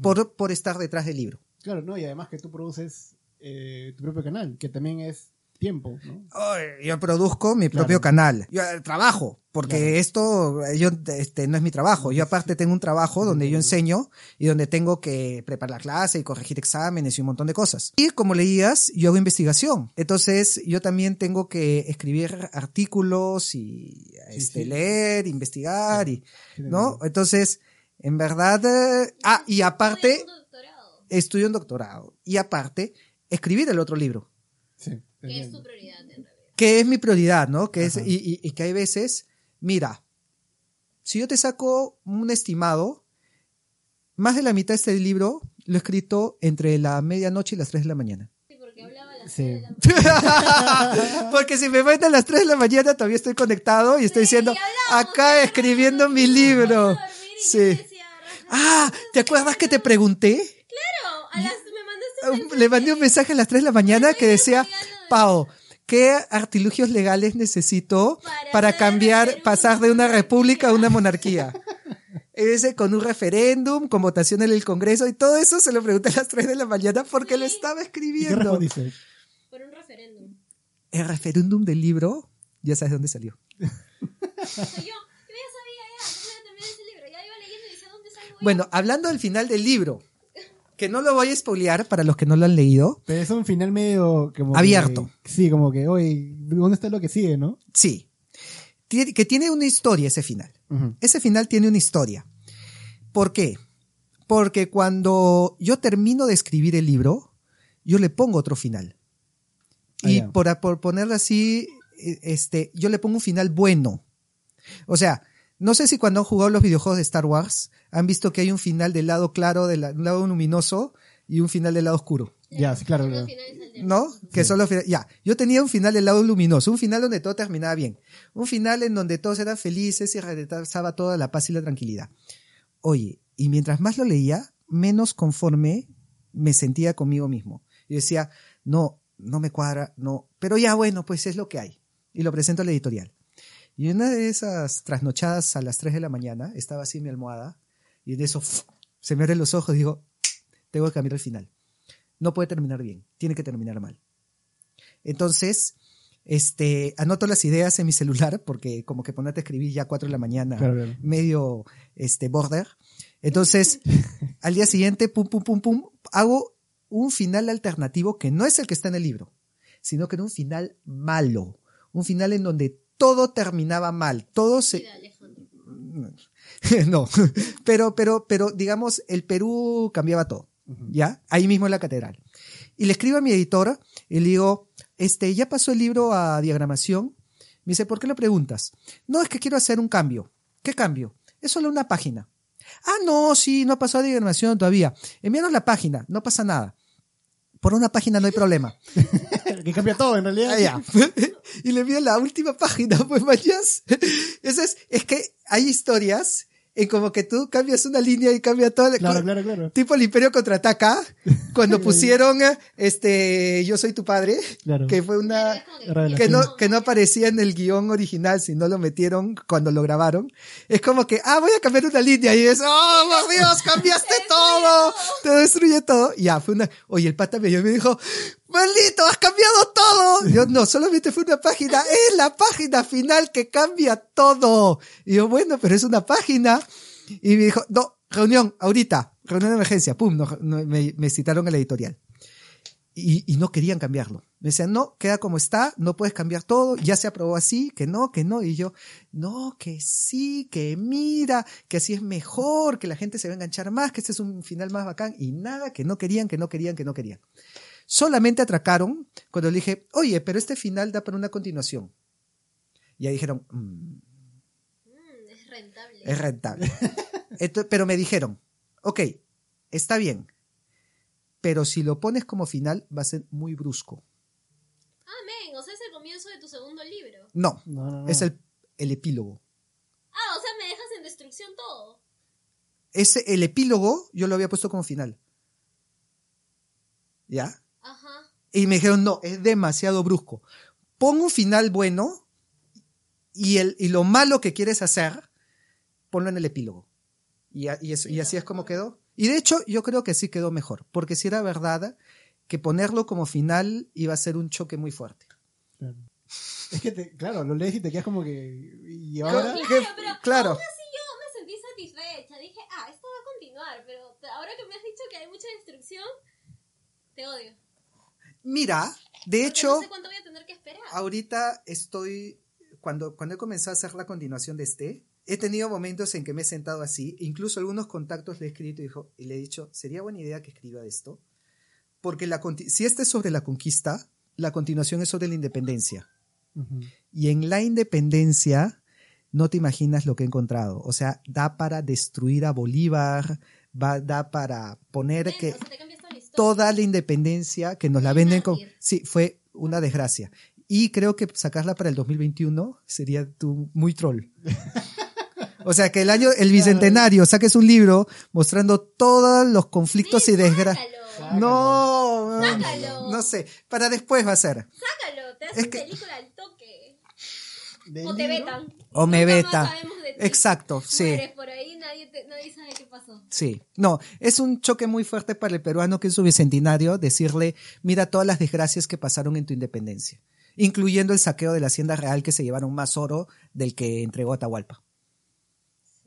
por, por estar detrás del libro. Claro, no, y además que tú produces eh, tu propio canal, que también es tiempo, ¿no? Ay, yo produzco mi Claro. propio canal. Yo eh, trabajo, porque Claro. esto eh, yo, este, no es mi trabajo. Yo aparte tengo un trabajo donde yo enseño y donde tengo que preparar la clase y corregir exámenes y un montón de cosas. Y como leías, yo hago investigación. Entonces yo también tengo que escribir artículos y este, sí. leer, investigar y, ¿no? Entonces, en verdad, eh, ah, y aparte, Estudia un doctorado, estudio un doctorado. Y aparte, escribir el otro libro. Sí, que es tu prioridad en realidad. que es mi prioridad, ¿no? Que es, y, y- y que hay veces, mira, si yo te saco un estimado, más de la mitad de este libro lo he escrito entre la medianoche y las 3 de la mañana. Sí, porque hablaba a las Sí. seis de la Porque si me meten a las 3 de la mañana todavía estoy conectado y estoy diciendo, y acá escribiendo mi libro. Sí. yo decía, "Raja, Ah, ¿te acuerdas que te pregunté? Claro, a las, Le mandé un mensaje a las 3 de la mañana que decía, Pau, ¿qué artilugios legales necesito Para cambiar, pasar de una república a una monarquía? Ese con un referéndum, con votación en el Congreso y todo eso se lo pregunté a las 3 de la mañana porque lo estaba ¿Y qué escribiendo. por un referéndum. El referéndum del libro, ya sabes dónde salió. Soy yo. Yo ya sabía ya, yo ya terminé ese libro, ya iba leyendo y decía, ¿dónde salgo yo? Bueno, hablando del final del libro, que no lo voy a spoilear para los que no lo han leído, Pero es un final medio como que- Abierto. sí, como que, oye, ¿dónde está lo que sigue, no? Sí. Tiene- que tiene una historia ese final. Ese final tiene una historia. ¿Por qué? Porque cuando yo termino de escribir el libro, yo le pongo otro final. Ah, Y por, por ponerlo así, eh, este, yo le pongo un final bueno. O sea, no sé si cuando han jugado los videojuegos de Star Wars han visto que hay un final del lado claro, del la- lado luminoso y un final del lado oscuro. Ya, sí, claro. Claro. ¿No? Que Sí. son los fina- Ya, yo tenía un final del lado luminoso, un final donde todo terminaba bien. Un final en donde todos eran felices y regresaba toda la paz y la tranquilidad. Oye, y mientras más lo leía, menos conforme me sentía conmigo mismo. Y decía, no, no me cuadra, no. Pero ya bueno, pues es lo que hay. Y lo presento a la editorial. Y una de esas trasnochadas a las 3 de la mañana, estaba así en mi almohada, y de eso ¡fu! se me abren los ojos y digo, tengo que cambiar el final. No puede terminar bien, tiene que terminar mal. Entonces, este, anoto las ideas en mi celular, porque como que ponerte a escribir ya a 4 de la mañana, claro. medio este, border. Entonces, al día siguiente, pum, pum, pum, pum, hago un final alternativo que no es el que está en el libro, sino que era un final malo. Un final en donde todo terminaba mal. Todo se. No, pero, pero, pero, digamos, el Perú cambiaba todo. ¿Ya? Ahí mismo en la catedral. Y le escribo a mi editor y le digo, este, ya pasó el libro a diagramación. Me dice, ¿por qué lo preguntas? No, es que quiero hacer un cambio. ¿Qué cambio? Es solo una página. Ah, no, sí, no pasó a diagramación todavía. Envíanos la página, no pasa nada. Por una página no hay problema. que cambia todo, en realidad. Ah, ya. y le envío la última página, pues mayas. Eso es, es que hay historias en como que tú cambias una línea y cambia toda. Claro, claro, claro. Tipo el Imperio contraataca, cuando pusieron este Yo soy tu padre, Claro. que fue una que- no, que no aparecía en el guion original, sino lo metieron cuando lo grabaron. Es como que, ah, voy a cambiar una línea y es, oh, por Dios, cambiaste todo, te destruye todo. Y ya, fue una, oye, el pata me me dijo, maldito, has cambiado todo. Yo, no, solamente fue una página, es la página final que cambia todo. Y yo, bueno, pero es una página. Y me dijo, no, reunión, ahorita, reunión de emergencia, pum, no- me citaron a la editorial y, y no querían cambiarlo. Me decían, no, queda como está, no puedes cambiar todo, ya se aprobó así, que no, que no. Y yo, no, que sí, que mira, que así es mejor, que la gente se va a enganchar más, que este es un final más bacán. Y nada, que no querían, que no querían, que no querían. Solamente atracaron cuando le dije, oye, pero este final da para una continuación. Y ahí dijeron, "Mm, Mm, es rentable. es rentable. Pero me dijeron, ok, está bien, pero si lo pones como final va a ser muy brusco. Ah, men, o sea, es el comienzo de tu segundo libro. No, No, no, no. es el, el epílogo. Ah, o sea, me dejas en destrucción todo. Ese, el epílogo yo lo había puesto como final. ¿Ya? Y me dijeron, no, es demasiado brusco. Pon un final bueno y, el, y lo malo que quieres hacer, ponlo en el epílogo. Y, y eso- y así es como quedó. Y de hecho, yo creo que sí quedó mejor, porque si era verdad que ponerlo como final iba a ser un choque muy fuerte. Claro. Es que, te- claro, lo lees y te quedas como que. ¿Y ahora? Claro, que- pero claro. aún así yo me sentí satisfecha. Dije, ah, esto va a continuar, pero ahora que me has dicho que hay mucha destrucción, te odio. Mira, de hecho, no sé cuánto voy a tener que esperar. ahorita estoy, cuando, cuando he comenzado a hacer la continuación de este, he tenido momentos en que me he sentado así, incluso algunos contactos le he escrito y, dijo, y le he dicho, sería buena idea que escriba esto, porque la, si este es sobre la conquista, la continuación es sobre la independencia. Y en la independencia, no te imaginas lo que he encontrado. O sea, da para destruir a Bolívar, va, da para poner que o sea, te cambias toda la independencia que nos la venden como... mártir. Sí, fue una desgracia. Y creo que sacarla para el 2021 sería tú muy troll. O sea, que el año, el bicentenario, saques un libro mostrando todos los conflictos y desgracias. No, no, Sácalo. no sé. Para después va a ser. sácalo, te Es hacen que- película al toque. Del O te libro, vetan. O me Nunca más veta. sabemos de ti. Exacto, sí. Mueres por ahí, nadie, te- nadie sabe qué pasó. Sí, no, es un choque muy fuerte para el peruano que es su bicentenario decirle, mira todas las desgracias que pasaron en tu independencia, incluyendo el saqueo de la hacienda real que se llevaron más oro del que entregó Atahualpa.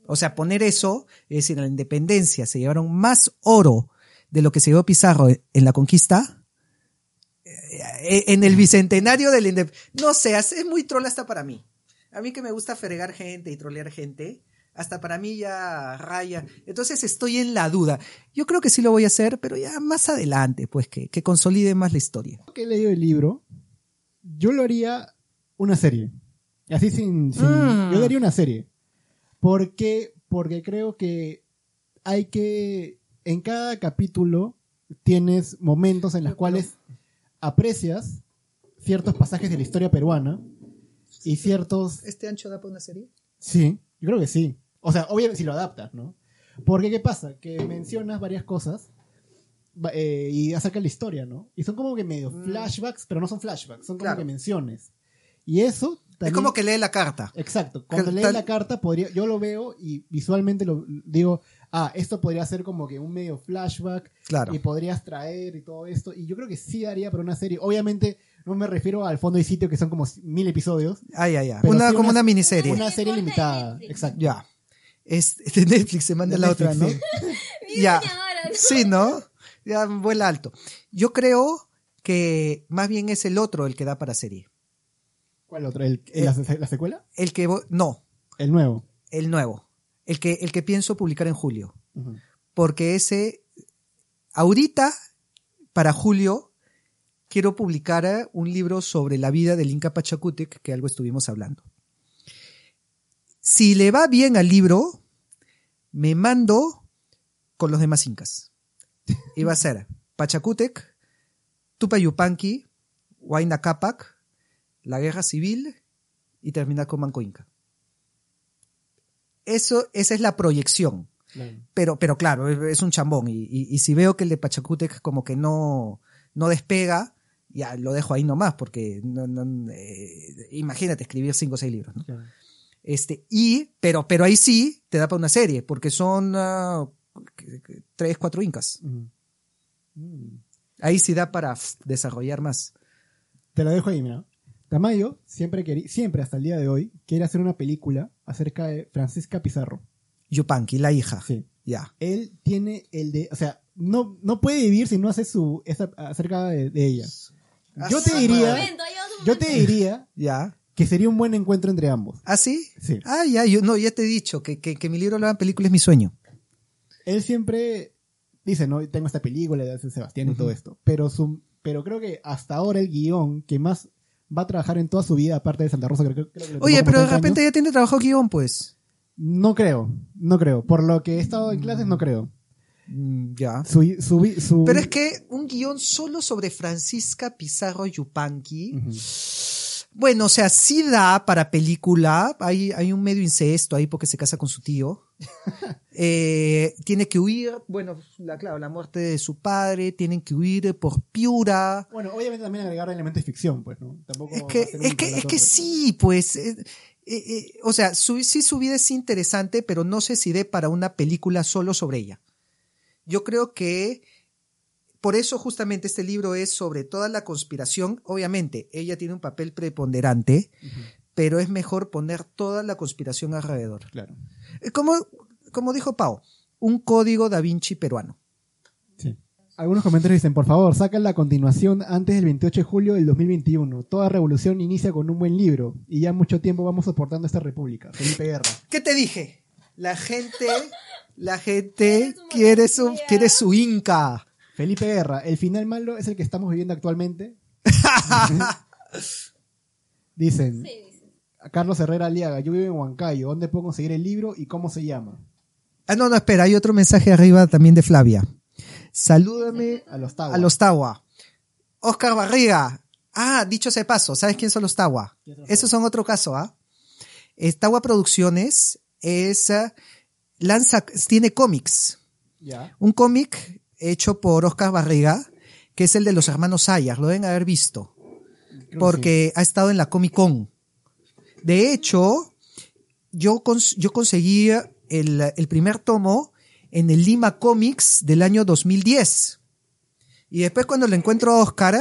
O sea, poner eso, es decir, en la independencia se llevaron más oro de lo que se llevó Pizarro en la conquista, en el bicentenario del independencia. No sé, es muy troll hasta para mí. A mí que me gusta fregar gente y trolear gente, hasta para mí ya raya. Entonces estoy en la duda. Yo creo que sí lo voy a hacer, pero ya más adelante, pues que, que consolide más la historia. que he leído el libro, yo lo haría una serie. Así sin... sin- Mm. Yo haría una serie. ¿Por qué? Porque creo que hay que... En cada capítulo tienes momentos en los cuales aprecias ciertos pasajes de la historia peruana y ciertos... ¿Este ancho da para una serie? Sí, yo creo que sí. O sea, obviamente si lo adaptas, ¿no? Porque ¿qué pasa? Que mencionas varias cosas eh, y acerca de la historia, ¿no? Y son como que medio Mm. flashbacks, pero no son flashbacks, son como Claro. que menciones. Y eso Es como que lee la carta. Exacto. Cuando tal- la carta, podría, yo lo veo y visualmente lo digo, ah, esto podría ser como que un medio flashback Claro. y podrías traer y todo esto. Y yo creo que sí daría para una serie. Obviamente, no me refiero al fondo y sitio que son como mil episodios. Ah, ya, ya. Una, sí como una- una miniserie. Una serie limitada. Exacto. Ya. Es de Netflix se manda De la otra, ¿no? Sí. Ya. Sí, ¿no? Ya vuela alto. Yo creo que más bien es el otro el que da para serie. ¿Cuál otro? ¿El, el- la, la secuela? El que no, El nuevo. el nuevo. El que el que pienso publicar en julio, porque ese ahorita para julio quiero publicar eh, un libro sobre la vida del Inca Pachacútec, que algo estuvimos hablando. Si le va bien al libro, me mando con los demás incas. Y va a ser Pachacútec, Tupayupanqui, Huayna Cápac, la guerra civil y terminar con Manco Inca. Eso, esa es la proyección. Claro. Pero, pero claro, es- un chambón. Y, y- y si veo que el de Pachacútec como que no, no despega, ya lo dejo ahí nomás, porque no, no, eh, imagínate escribir cinco o seis libros, ¿no? Claro. Este, y, pero, pero ahí sí te da para una serie, porque son que- tres, cuatro incas. Mm. Ahí sí da para desarrollar más. Te lo dejo ahí, mira. Tamayo siempre, siempre hasta el día de hoy quiere hacer una película acerca de Francisca Pizarro. Yupanqui, la hija. Sí. Ya. Él tiene el de, o sea, no, no puede vivir si no hace su esa, acerca de, de ella. Yo te Ah, diría, Momento, yo te diría Ya. que sería un buen encuentro entre ambos. ¿Ah, sí? Sí. Ah, ya, yo, no, ya te he dicho que, que, que mi libro hagan película es mi sueño. Él siempre dice, no, tengo esta película de Sebastián y todo esto. Pero su, pero creo que hasta ahora el guion que más va a trabajar en toda su vida, aparte de Santa Rosa, creo, creo que Oye, pero de 30 repente años. ya tiene trabajo guion, pues. No creo, no creo. Por lo que he estado en clases, no creo. Mm, ya. Su, su, su- Pero es que un guion solo sobre Francisca Pizarro Yupanqui. Bueno, o sea, sí da para película. Hay, hay un medio incesto ahí porque se casa con su tío. Eh, tiene que huir, bueno, la, claro, la muerte de su padre, tienen que huir por Piura. Bueno, obviamente también agregar elementos de ficción, pues, ¿no? Tampoco Es que, es que, es que sí, pues. eh, eh, eh, o sea, su, sí su vida es interesante, pero no sé si dé para una película solo sobre ella. Yo creo que por eso justamente este libro es sobre toda la conspiración. Obviamente, ella tiene un papel preponderante, pero es mejor poner toda la conspiración alrededor. Claro. Eh, Como, como dijo Pau, un código da Vinci peruano. Sí. Algunos comentarios dicen, por favor, saca la continuación antes del 28 de julio del 2021. Toda revolución inicia con un buen libro y ya mucho tiempo vamos soportando esta república. Felipe Guerra. ¿Qué te dije? La gente, la gente quiere su, quiere su Inca. Felipe Guerra, el final malo es el que estamos viviendo actualmente. Dicen, Sí, dice. a Carlos Herrera Aliaga, yo vivo en Huancayo, ¿dónde puedo conseguir el libro y cómo se llama? Ah, no, no, espera, hay otro mensaje arriba también de Flavia. Salúdame A los Tawa. a los Tawa. Oscar Barriga. Ah, dicho ese paso, ¿sabes quién son los Tawa? ¿Quién son los Esos son otro caso, ¿ah? Es Tawa Producciones es, ah, lanza, tiene cómics. Ya. Un cómic hecho por Oscar Barriga, que es el de los hermanos Sayas, lo deben haber visto. Porque ha estado en la Comic Con. De hecho, yo, cons- yo conseguí el, el primer tomo en el Lima Comics del año 2010. Y después cuando le encuentro a Oscar,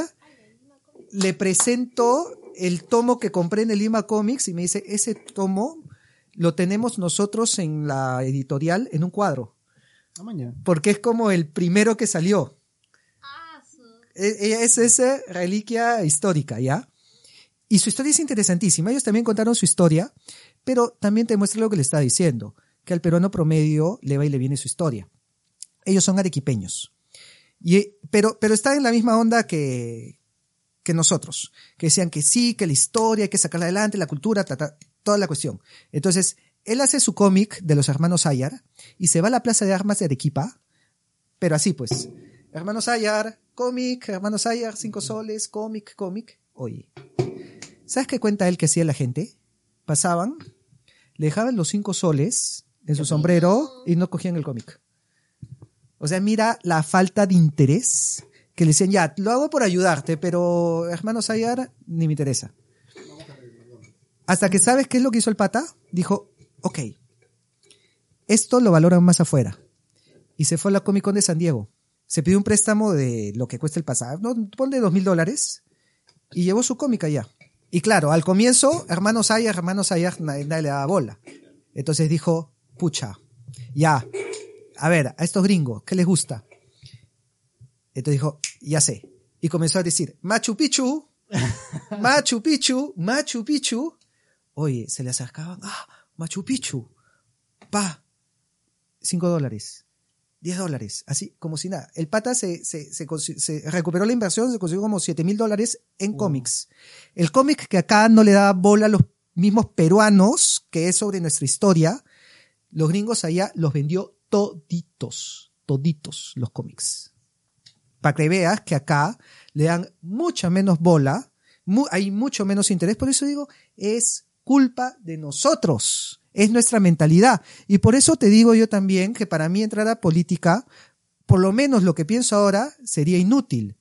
le presento el tomo que compré en el Lima Comics y me dice, ese tomo lo tenemos nosotros en la editorial en un cuadro. Porque es como el primero que salió. Ah, su- E- ella es esa reliquia histórica, ¿ya? Y su historia es interesantísima. Ellos también contaron su historia, pero también te muestra lo que le está diciendo, que al peruano promedio le va y le viene su historia. Ellos son arequipeños. Y, pero, pero están en la misma onda que, que nosotros, que decían que sí, que la historia hay que sacarla adelante, la cultura, ta, ta, toda la cuestión. Entonces, él hace su cómic de los hermanos Ayar y se va a la plaza de armas de Arequipa, pero así pues, hermanos Ayar, cómic, hermanos Ayar, cinco soles, cómic, cómic. Oye, ¿sabes qué cuenta él que hacía la gente? Pasaban, le dejaban los cinco soles en su sombrero y no cogían el cómic. O sea, mira la falta de interés que le decían, ya, lo hago por ayudarte, pero hermanos Ayar, ni me interesa. Hasta que sabes qué es lo que hizo el pata, dijo, ok, esto lo valoran más afuera. Y se fue a la Comic Con de San Diego. Se pidió un préstamo de lo que cuesta el pasaje, no, ponle dos mil dólares, y llevó su cómic allá. Y claro, al comienzo, hermanos Ayar, hermanos Ayar, nadie, nadie le daba bola. Entonces dijo, pucha, ya, a ver, a estos gringos, ¿qué les gusta? Entonces dijo, ya sé. Y comenzó a decir, Machu Picchu, Machu Picchu, Machu Picchu. Oye, se le acercaban, ah, Machu Picchu. Pa, cinco dólares, diez dólares, así como si nada. El pata se, se, se, recuperó la inversión, se consiguió como siete mil dólares en cómics. El cómic que acá no le da bola a los mismos peruanos, que es sobre nuestra historia, los gringos allá los vendió toditos, toditos los cómics. Para que veas que acá le dan mucha menos bola, mu- hay mucho menos interés, por eso digo, es culpa de nosotros, es nuestra mentalidad. Y por eso te digo yo también que para mí entrar a política, por lo menos lo que pienso ahora, sería inútil,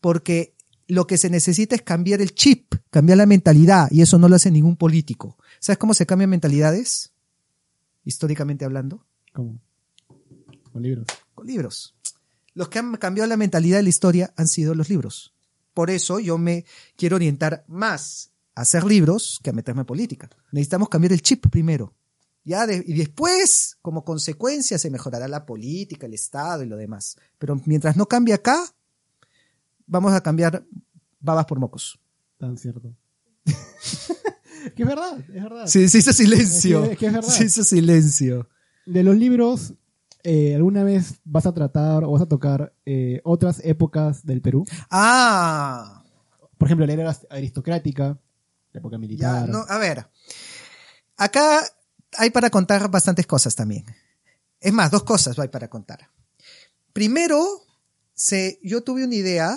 porque lo que se necesita es cambiar el chip, cambiar la mentalidad, y eso no lo hace ningún político. ¿Sabes cómo se cambian mentalidades? Históricamente hablando, ¿Cómo? Con libros. con libros. Los que han cambiado la mentalidad de la historia han sido los libros. Por eso yo me quiero orientar más a hacer libros que a meterme en política. Necesitamos cambiar el chip primero. Ya de- y después, como consecuencia, se mejorará la política, el Estado y lo demás. Pero mientras no cambie acá, vamos a cambiar babas por mocos. Tan cierto. que es verdad, es verdad. Sí, se hizo silencio. Es que- es que es verdad. Se hizo silencio. De los libros, eh, ¿alguna vez vas a tratar o vas a tocar eh, otras épocas del Perú? Ah, Por ejemplo, la era aristocrática, época Ya, militar. no, a ver. Acá hay para contar bastantes cosas también. Es más, dos cosas hay para contar. Primero, se, yo tuve una idea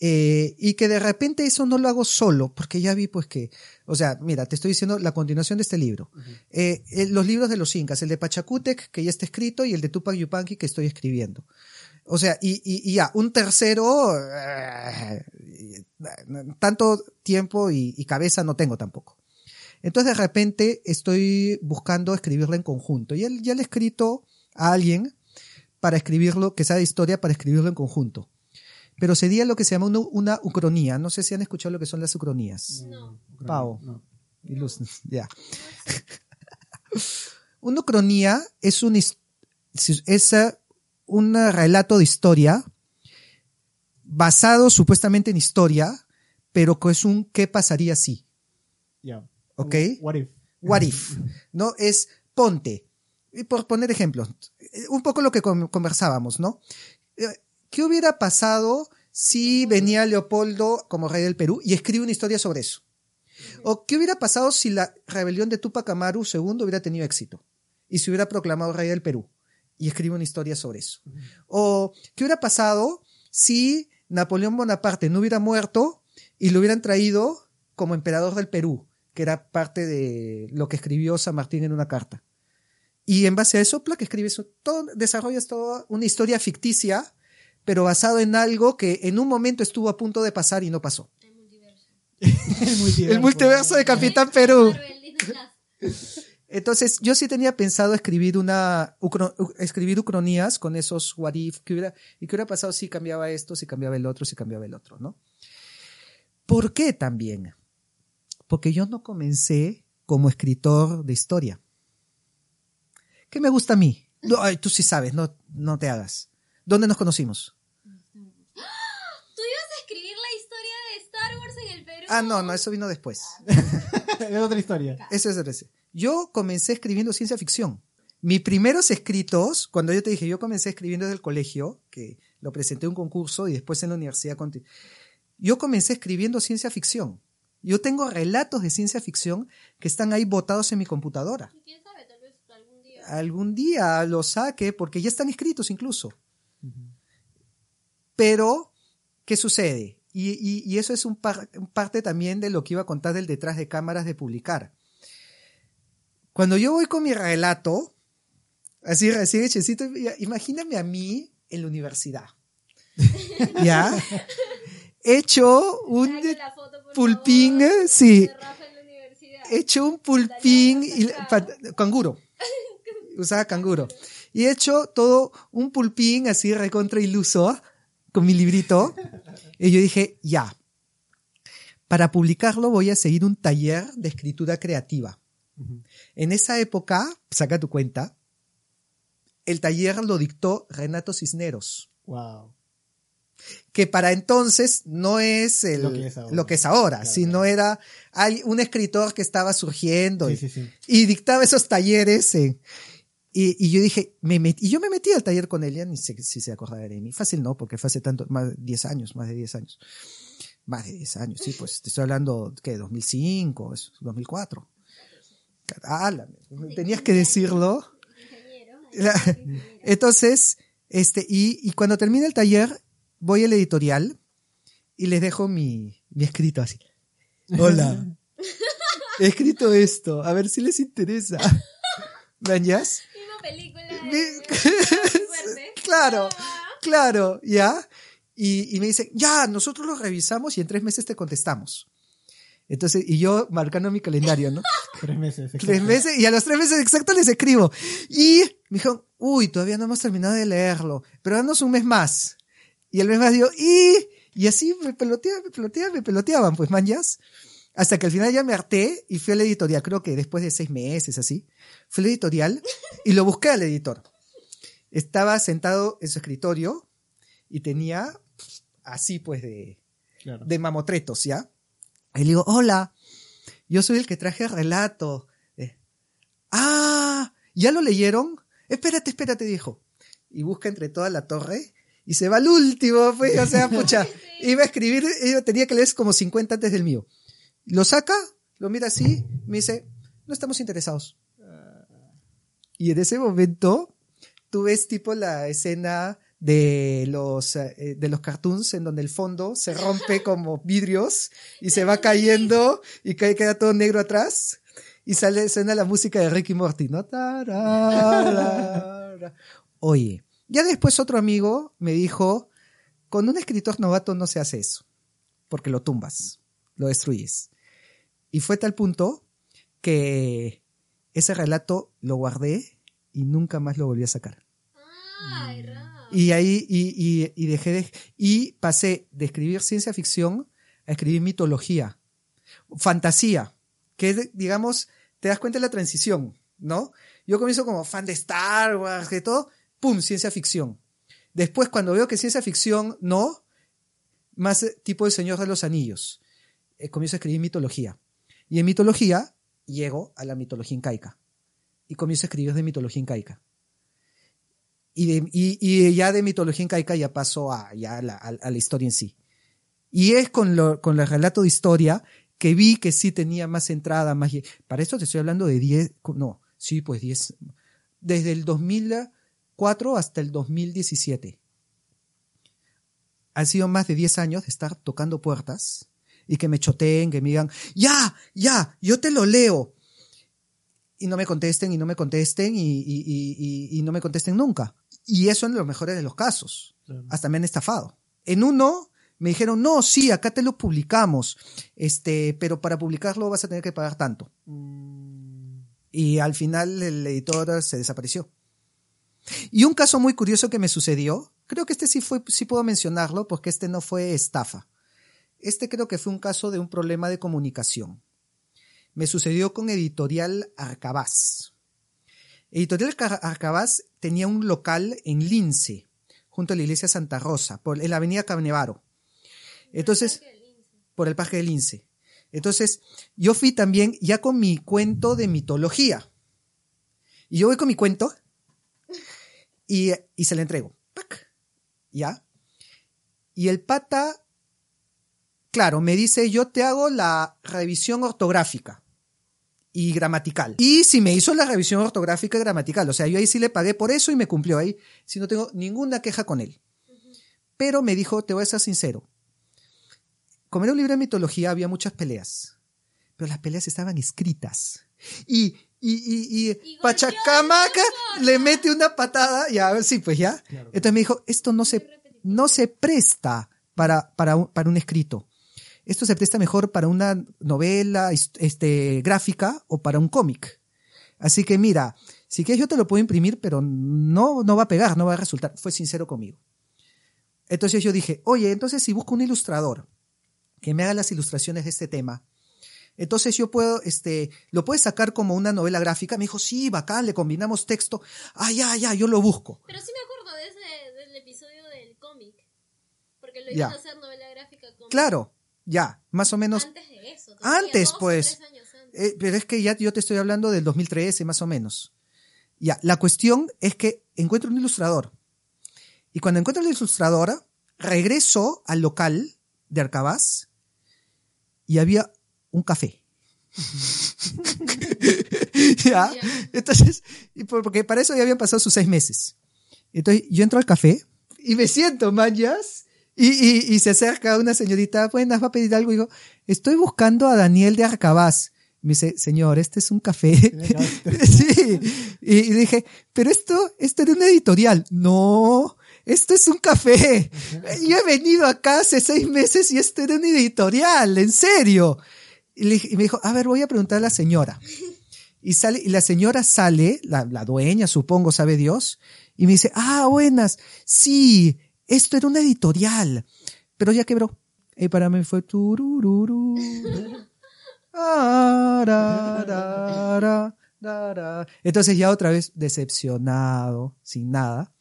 eh, y que de repente eso no lo hago solo, porque ya vi pues que, o sea, mira, te estoy diciendo la continuación de este libro. Eh, eh, los libros de los incas, el de Pachacútec, que ya está escrito, y el de Tupac Yupanqui, que estoy escribiendo. O sea, y, y, y ya, un tercero, eh, tanto tiempo y, y cabeza no tengo tampoco. Entonces de repente estoy buscando escribirlo en conjunto. Y él ya le he escrito a alguien para escribirlo, que sabe historia, para escribirlo en conjunto. Pero sería lo que se llama una, una ucronía. No sé si han escuchado lo que son las ucronías. No. Pau. No. Ya. Una ucronía es un, es un relato de historia basado supuestamente en historia, pero que es un ¿qué pasaría si? Ya. ¿Ok? What if? What if? ¿No? Es ponte. Y por poner ejemplos, un poco lo que con- conversábamos, ¿no? Eh, ¿Qué hubiera pasado si venía Leopoldo como rey del Perú y escribe una historia sobre eso? ¿O qué hubiera pasado si la rebelión de Tupac Amaru II hubiera tenido éxito y se hubiera proclamado rey del Perú y escribe una historia sobre eso? ¿O qué hubiera pasado si Napoleón Bonaparte no hubiera muerto y lo hubieran traído como emperador del Perú, que era parte de lo que escribió San Martín en una carta? Y en base a eso, Plaque escribe eso. Todo, desarrollas toda una historia ficticia, pero basado en algo que en un momento estuvo a punto de pasar y no pasó. El multiverso. El multiverso. El multiverso de Capitán Perú. Entonces, yo sí tenía pensado escribir una, ucro- escribir ucronías con esos what if, que hubiera, y qué hubiera pasado si cambiaba esto, si cambiaba el otro, si cambiaba el otro, ¿no? ¿Por qué también? Porque yo no comencé como escritor de historia. ¿Qué me gusta a mí? No, ay, tú sí sabes, no, no te hagas. ¿Dónde nos conocimos? ¿Tú ibas a escribir la historia de Star Wars en el Perú? Perú. Ah, no, no, eso vino después. es otra historia. Eso es. Yo comencé escribiendo ciencia ficción. Mis primeros escritos, cuando yo te dije, yo comencé escribiendo desde el colegio, que lo presenté en un concurso y después en la universidad. conti- Yo comencé escribiendo ciencia ficción. Yo tengo relatos de ciencia ficción que están ahí botados en mi computadora. Y quién sabe, tal vez algún día. Algún día los saque porque ya están escritos incluso. Pero, ¿qué sucede? Y, y- y eso es un par- un parte también de lo que iba a contar del detrás de cámaras de publicar. Cuando yo voy con mi relato, así recién hechecito, imagíname a mí en la universidad. ¿Ya? Hecho un foto, pulpín, favor, sí, hecho un pulpín y pa- canguro. Usaba canguro. Y he hecho todo un pulpín así recontra iluso con mi librito. Y yo dije, ya. Para publicarlo voy a seguir un taller de escritura creativa. En esa época, saca tu cuenta, el taller lo dictó Renato Cisneros Wow. que para entonces no es el- Lo que es ahora. lo que es ahora, Claro, sino claro. era un escritor que estaba surgiendo Sí, y, sí, sí. y dictaba esos talleres. en- y, y yo dije, me met- y yo me metí al taller con él, ya ni sé si se acordará de mí. Fácil no, porque fue hace tanto, más de 10 años, más de 10 años. Más de 10 años, sí, pues te estoy hablando, ¿qué? 2005, es 2004. Tenías que decirlo. Entonces, este, y, y cuando termine el taller, voy al editorial y les dejo mi, mi escrito así. Hola. He escrito esto, a ver si les interesa. ¿Mañas? Misma película. De- fuerte. Claro, claro, ya. Y, y me dicen, ya, nosotros lo revisamos y en tres meses te contestamos. Entonces, y yo marcando mi calendario, ¿no? Tres meses. Tres meses, y a los tres meses exactos les escribo. Y me dijo, uy, todavía no hemos terminado de leerlo, pero danos un mes más. Y el mes más digo, y, y así me peloteaban, me peloteaban, me peloteaban, pues manjas. Hasta que al final ya me harté y fui a la editorial, creo que después de seis meses, así. Fui a la editorial y lo busqué al editor. Estaba sentado en su escritorio y tenía así, pues, de, Claro. de mamotretos, ¿ya? Y le digo, hola, yo soy el que traje el relato. Eh, ah, ¿ya lo leyeron? Espérate, espérate, dijo. Y busca entre toda la torre y se va al último, pues, o sea, pucha, iba a escribir, yo tenía que leer como 50 antes del mío. Lo saca, lo mira así, me dice, no estamos interesados. Y en ese momento, tú ves tipo la escena de los, eh, de los cartoons en donde el fondo se rompe como vidrios y se va cayendo y cae, queda todo negro atrás y sale, suena la música de Ricky Morty, ¿no? Tararara. Oye, ya después otro amigo me dijo, con un escritor novato no se hace eso, porque lo tumbas, lo destruyes. Y fue tal punto que ese relato lo guardé y nunca más lo volví a sacar. Ay. Y ahí, y, y, dejé de, y pasé de escribir ciencia ficción a escribir mitología, fantasía, que digamos, te das cuenta de la transición, ¿no? Yo comienzo como fan de Star Wars, de todo, pum, ciencia ficción. Después, cuando veo que ciencia ficción no, más eh, tipo El Señor de los Anillos, eh, comienzo a escribir mitología. Y en mitología llego a la mitología incaica. Y comienzo a escribir de mitología incaica. Y, ya de mitología incaica ya paso a, la, a- a la historia en sí. Y es con, lo, con el relato de historia que vi que sí tenía más entrada, más... Para esto te estoy hablando de 10, no, sí, pues 10, desde el 2004 hasta el 2017. Han sido más de 10 años de estar tocando puertas y que me choteen, que me digan, ya, ya, yo te lo leo. Y no me contesten y no me contesten y no me contesten nunca. Y eso en los mejores de los casos. Claro. Hasta me han estafado. En uno me dijeron, no, sí, acá te lo publicamos, este, pero para publicarlo vas a tener que pagar tanto. Mm, Y al final el editor se desapareció. Y un caso muy curioso que me sucedió, creo que este sí fue, sí puedo mencionarlo porque este no fue estafa. Este creo que fue un caso de un problema de comunicación. Me sucedió con Editorial Arcabaz. Editorial Arcabaz tenía un local en Lince, junto a la iglesia Santa Rosa, por, en la avenida Carnevaro. Entonces, por el Parque del Lince. Entonces, yo fui también ya con mi cuento de mitología. Y yo voy con mi cuento y, y se le entrego. ¡Pac! ¿Ya? Y el pata, claro, me dice, yo te hago la revisión ortográfica y gramatical. Y si me hizo la revisión ortográfica y gramatical, o sea, yo ahí sí le pagué por eso y me cumplió ahí, si no tengo ninguna queja con él. Pero me dijo, te voy a ser sincero, como era un libro de mitología había muchas peleas, pero las peleas estaban escritas. Y, y, y, y Y Pachacamaca le mete una patada, y a ver si, pues ya. Claro. Entonces me dijo, esto no se, no se presta para, para, un, para un escrito. Esto se presta mejor para una novela este, gráfica o para un cómic. Así que mira, si quieres yo te lo puedo imprimir, pero no, no va a pegar, no va a resultar. Fue sincero conmigo. Entonces yo dije, oye, entonces si busco un ilustrador que me haga las ilustraciones de este tema, entonces yo puedo, este, lo puedes sacar como una novela gráfica. Me dijo, sí, bacán, le combinamos texto. Ah, ya, ya, yo lo busco. Pero sí me acuerdo de ese, del episodio del cómic. Porque lo iban a hacer novela gráfica con Claro, ya, más o menos. Antes de eso. Antes, dos pues. tres años antes. Eh, pero es que ya yo te estoy hablando del 2013, más o menos. Ya, la cuestión es que encuentro un ilustrador. Y cuando encuentro la ilustradora, regreso al local de Arcabaz y había un café. ya. Entonces, porque para eso ya habían pasado sus seis meses. Entonces, yo entro al café y me siento, manjas. Y, y, y se acerca una señorita, buenas, va a pedir algo. Y digo, estoy buscando a Daniel de Arcabaz. Me dice, señor, este es un café. sí. Y, y dije, pero esto, esto era una editorial. No, esto es un café. Yo he venido acá hace seis meses y esto era una editorial, en serio. Y, le dije- y me dijo, a ver, voy a preguntar a la señora. Y sale, y la señora sale, la, la dueña, supongo, sabe Dios, y me dice, ah, buenas, sí, esto era una editorial, pero ya quebró. Y para mí fue turururu. Entonces ya otra vez decepcionado, sin nada,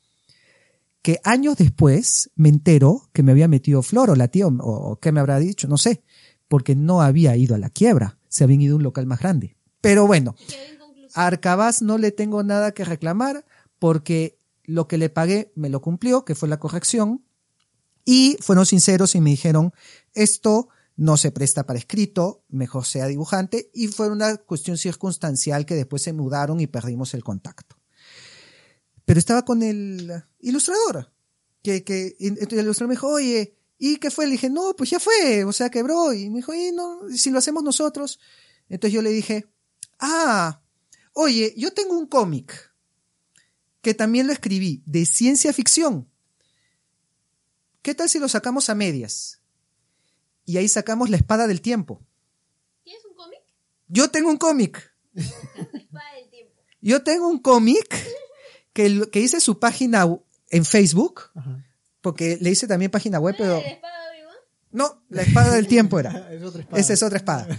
que años después me entero que me había metido Floro, la tía, o, o qué me habrá dicho, no sé, porque no había ido a la quiebra, se habían ido a un local más grande. Pero bueno, a Arcabaz no le tengo nada que reclamar porque lo que le pagué me lo cumplió, que fue la corrección, y fueron sinceros y me dijeron, esto no se presta para escrito, mejor sea dibujante, y fue una cuestión circunstancial que después se mudaron y perdimos el contacto. Pero estaba con el ilustrador, que, que el ilustrador me dijo, oye, ¿y qué fue? Le dije, no, pues ya fue, o sea, quebró, y me dijo, y no, si lo hacemos nosotros. Entonces yo le dije, ah, oye, yo tengo un cómic que también lo escribí, de ciencia ficción. ¿Qué tal si lo sacamos a medias? Y ahí sacamos la espada del tiempo. ¿Tienes un cómic? Yo tengo un cómic. Yo tengo un cómic que, que hice su página en Facebook, Ajá. porque le hice también página web, ¿No era pero de la espada viva? no, la espada del tiempo era. Es otra espada. Esa es otra espada.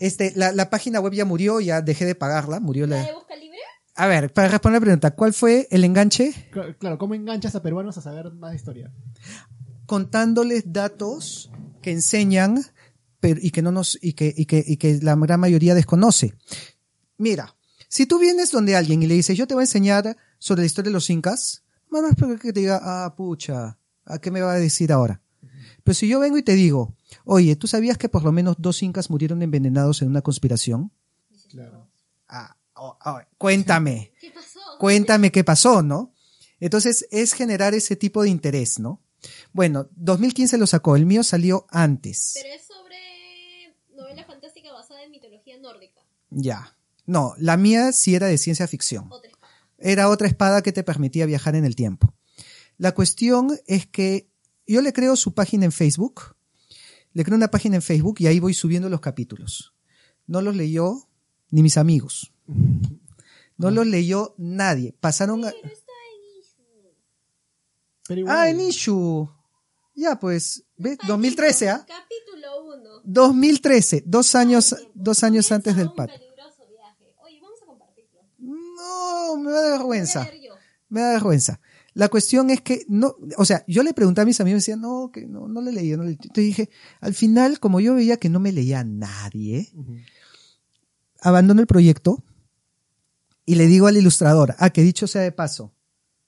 Este, la, la página web ya murió, ya dejé de pagarla, murió ¿La la... de Busca Libre? A ver, para responder la pregunta, ¿cuál fue el enganche? Cla- Claro, ¿cómo enganchas a peruanos a saber más de historia? contándoles datos que enseñan pero, y que no nos y que, y que, y que la gran mayoría desconoce. Mira, si tú vienes donde alguien y le dices, yo te voy a enseñar sobre la historia de los incas, no espero que te diga, ah, pucha, ¿a qué me va a decir ahora? Pero si yo vengo y te digo, oye, ¿tú sabías que por lo menos dos incas murieron envenenados en una conspiración? Claro. Ah, oh, oh, cuéntame. ¿Qué pasó? Cuéntame qué pasó, ¿no? Entonces es generar ese tipo de interés, ¿no? Bueno, 2015 lo sacó, el mío salió antes. Pero es sobre novela fantástica basada en mitología nórdica. Ya. No, la mía sí era de ciencia ficción. Otra espada. Era otra espada que te permitía viajar en el tiempo. La cuestión es que yo le creo su página en Facebook, le creo una página en Facebook y ahí voy subiendo los capítulos. No los leyó ni mis amigos. No los leyó nadie. Pasaron a... Pero está en Issue. Pero igual, Ah, en Issue. Ya, pues, ¿ves? 2013, ¿ah? Capítulo 1. 2013, dos años, dos años antes del pat. pat. peligroso viaje. Oye, vamos a compartirlo. No, me da vergüenza. Me da vergüenza. La cuestión es que no, o sea, yo le pregunté a mis amigos y me decían, no, que no, no le leía, no le. Entonces dije, al final, como yo veía que no me leía nadie, Ujú. abandono el proyecto y le digo al ilustrador, ah, que dicho sea de paso,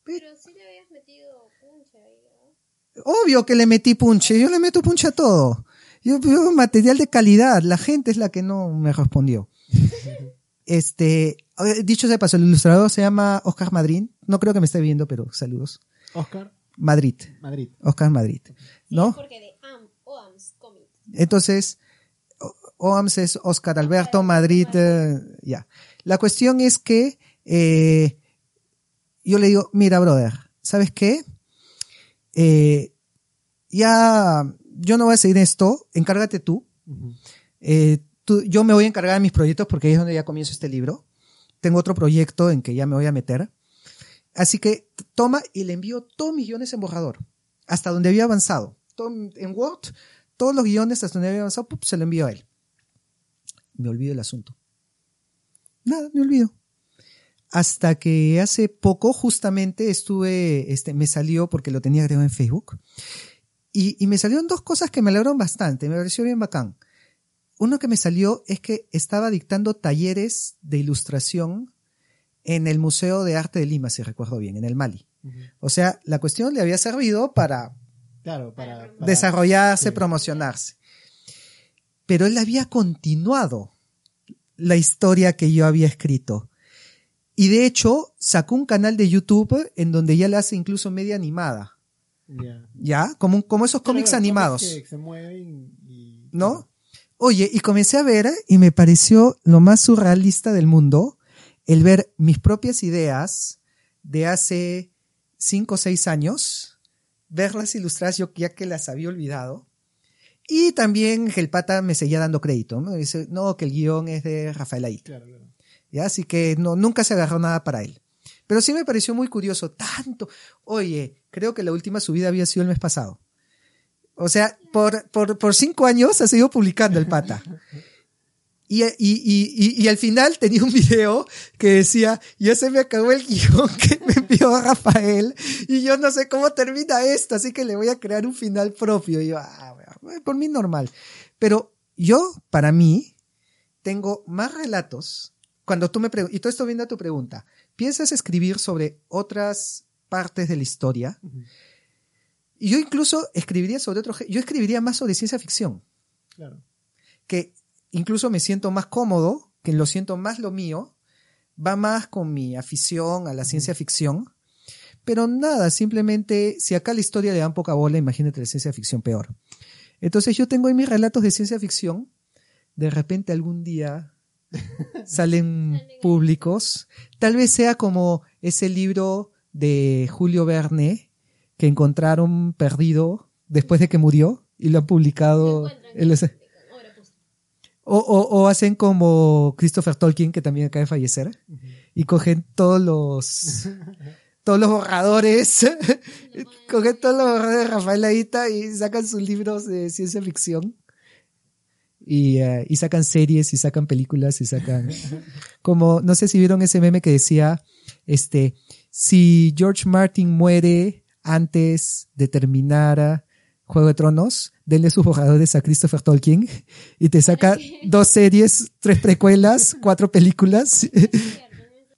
Pero sí le habías metido puncha ahí, ¿no? obvio que le metí punche, yo le meto punche a todo. Yo, yo material de calidad, la gente es la que no me respondió. Este, dicho sea de paso, el ilustrador se llama Oscar Madrid, no creo que me esté viendo, pero saludos. Oscar, Madrid, Madrid. Oscar Madrid, Sí, ¿no? Porque de AM, OAMS Comic. Entonces, OAMS es Oscar Alberto Madrid, eh, ya. La cuestión es que eh, yo le digo, mira, brother, ¿sabes qué? Eh, ya, yo no voy a seguir esto, encárgate tú. Eh, tú- Yo me voy a encargar de mis proyectos porque ahí es donde ya comienzo este libro. Tengo otro proyecto en que ya me voy a meter. Así que toma y le envío todos mis guiones en borrador, hasta donde había avanzado. Todo en Word, todos los guiones hasta donde había avanzado, ¡pup! se lo envío a él. Me olvido el asunto. Nada, me olvido. Hasta que hace poco justamente estuve, este, me salió porque lo tenía agregado en Facebook. Y, y me salieron dos cosas que me alegraron bastante, me pareció bien bacán. Uno que me salió es que estaba dictando talleres de ilustración en el Museo de Arte de Lima, si recuerdo bien, en el Mali. O sea, la cuestión le había servido para Claro, para, para- desarrollarse, sí. promocionarse. Pero él había continuado la historia que yo había escrito. Y de hecho, sacó un canal de YouTube en donde ya le hace incluso media animada. Ya. ¿Ya? Como, como esos cómics Claro, animados. que se mueven y... ¿no? Oye, y comencé a ver y me pareció lo más surrealista del mundo el ver mis propias ideas de hace cinco o seis años, verlas ilustradas yo ya que las había olvidado. Y también el pata me seguía dando crédito, ¿no? Dice, no, que el guion es de Rafael. Claro, claro. ¿ya? Así que no, nunca se agarró nada para él. Pero sí me pareció muy curioso, tanto. Oye, creo que la última subida había sido el mes pasado. O sea, por, por, por cinco años ha seguido publicando el pata. Y, y, y, y, y al final tenía un video que decía, ya se me acabó el guion que me envió Rafael y yo no sé cómo termina esto, así que le voy a crear un final propio. Y yo, ah, bueno, por mí normal. Pero yo, para mí, tengo más relatos. Cuando tú me preguntas, y todo esto viene a tu pregunta, ¿piensas escribir sobre otras partes de la historia? Y yo incluso escribiría sobre otro, yo escribiría más sobre ciencia ficción, Claro. que incluso me siento más cómodo, que lo siento más lo mío, va más con mi afición a la ciencia ficción. Pero nada, simplemente, si acá la historia le dan poca bola, imagínate la ciencia ficción peor. Entonces yo tengo ahí mis relatos de ciencia ficción, de repente algún día salen públicos, tal vez sea como ese libro de Julio Verne que encontraron perdido después de que murió y lo han publicado. en los- pues. o, o- o hacen como Christopher Tolkien, que también acaba de fallecer, y cogen todos los todos los borradores, cogen todos los borradores de Rafael Aita y sacan sus libros de ciencia ficción. Y, eh, y sacan series y sacan películas y sacan como no sé si vieron ese meme que decía este si George Martin muere antes de terminar ah, Juego de Tronos, denle sus borradores a Christopher Tolkien y te saca dos series, tres precuelas, cuatro películas.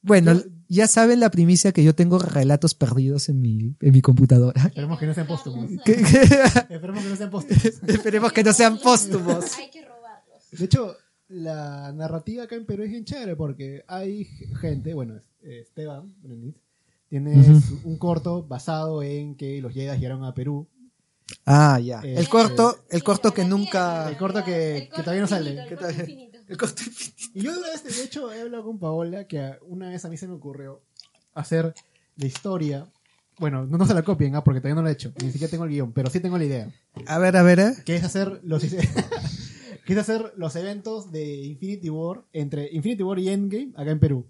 bueno, ya saben la primicia que yo tengo relatos perdidos en mi, en mi computadora. Esperemos que no sean póstumos. Esperemos que no sean póstumos. Esperemos que no sean póstumos. Hay que robarlos. De hecho, la narrativa acá en Perú es bien chévere porque hay gente, bueno, eh, Esteban tiene un corto basado en que los Jedi llegaron a Perú. Ah, ya. Eh, El corto, el Sí, corto que nunca... El corto que- El que todavía no sale. infinito, Que El corto todavía- infinito. El corto infinito. Y yo vez, de hecho, he hablado con Paola que una vez a mí se me ocurrió hacer la historia. Bueno, no, no se la copien, ah, porque todavía no la he hecho. Ni siquiera tengo el guion, pero sí tengo la idea. A ver, a ver, ¿eh? Que es hacer los que es hacer los eventos de Infinity War entre Infinity War y Endgame acá en Perú.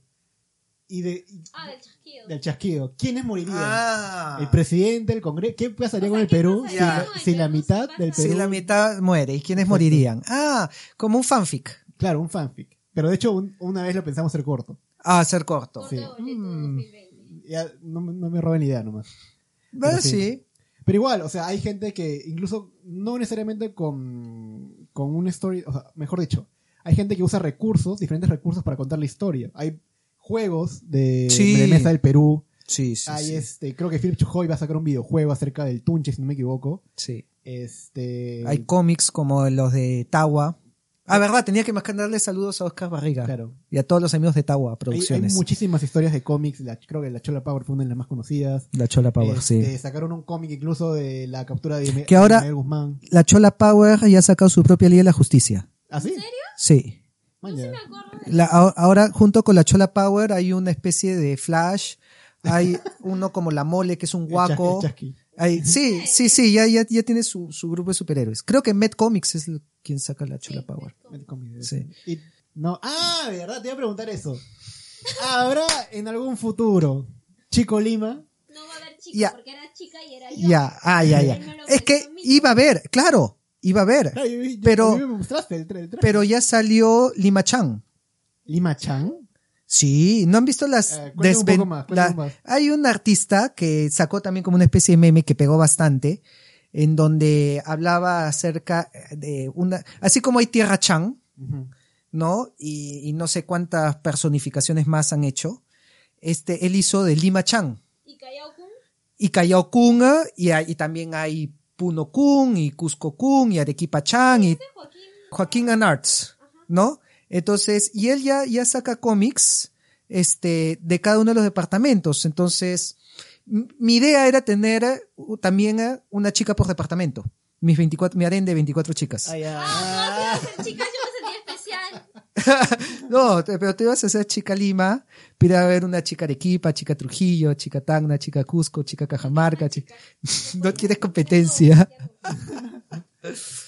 Y de Ah, del chasquido. del chasquido. ¿Quiénes morirían? Ah. El presidente, el Congreso. ¿Qué pasaría O con el ¿qué Perú si, la, si la mitad del Perú? Si la mitad muere, ¿y quiénes Exacto. morirían? Ah, como un fanfic. Claro, un fanfic. Pero de hecho, un- una vez lo pensamos ser corto. Ah, ser corto. Corto Sí. boleto Mm. 2020. ya no, me- no me roben la idea nomás. Bueno, sí. sí. Pero igual, o sea, hay gente que incluso no necesariamente con, con un story, o sea, mejor dicho, hay gente que usa recursos, diferentes recursos para contar la historia. Hay juegos de, Sí. de mesa del Perú. Sí, sí. hay sí. este, creo que Philip Chujoy va a sacar un videojuego acerca del Tunche, si no me equivoco. Sí. Este, Hay cómics como los de Tawa. Ah, verdad, tenía que mandarle saludos a Oscar Barriga. Claro. Y a todos los amigos de Tawa Hay, hay Producciones. muchísimas historias de cómics. La, creo que la Chola Power fue una de las más conocidas. La Chola Power, Este, sí. Sacaron un cómic incluso de la captura de Que ahora- Guzmán. La Chola Power ya ha sacado su propia Liga de la Justicia. ¿Ah, sí? Sí. Man, No ya. me La- ahora, junto con la Chola Power, hay una especie de Flash. Hay uno como la Mole, que es un El guaco. Chasqui, el Chasqui. Hay- sí, sí, sí, ya, ya, ya tiene su, su grupo de superhéroes. Creo que Met Comics es el- quien saca la Chola Power. Con mi- Sí. Y- no, ah, de verdad, te iba a preguntar eso. ¿Habrá en algún futuro Chico Lima? No va a haber chica Ya. porque era chica y era yo. Ya, ah, ya, ya. Es que iba a haber, claro, iba a haber. Claro, yo- yo- Pero- a mí me mostraste el tra- el traje. Pero ya salió Lima Chan. Lima Chan. Sí, ¿no han visto las Eh, un desven- poco más, la-. Hay un artista que sacó también como una especie de meme que pegó bastante, en donde hablaba acerca de una, así como hay Tierra Chan. ¿no? Y, y no sé cuántas personificaciones más han hecho. Este, él hizo de Lima Chan Y Callao Kun, y Callao Kun, eh, y, hay- y también hay Puno Kun, y Cusco Kun, y Arequipa Chan, y este Joaquín. Joaquín and Arts, ¿no? Entonces, y él ya, ya saca cómics, este, de cada uno de los departamentos. Entonces, mi idea era tener eh, u- también una chica por departamento. Mis 24, mi harén de 24 chicas. Ah. Ah, no, sí, chicas, yo me sentía especial. No, te- pero te ibas a hacer chica Lima, pero a haber una chica Arequipa, chica Trujillo, chica Tacna, chica Cusco, chica Cajamarca, chica... No quieres competencia.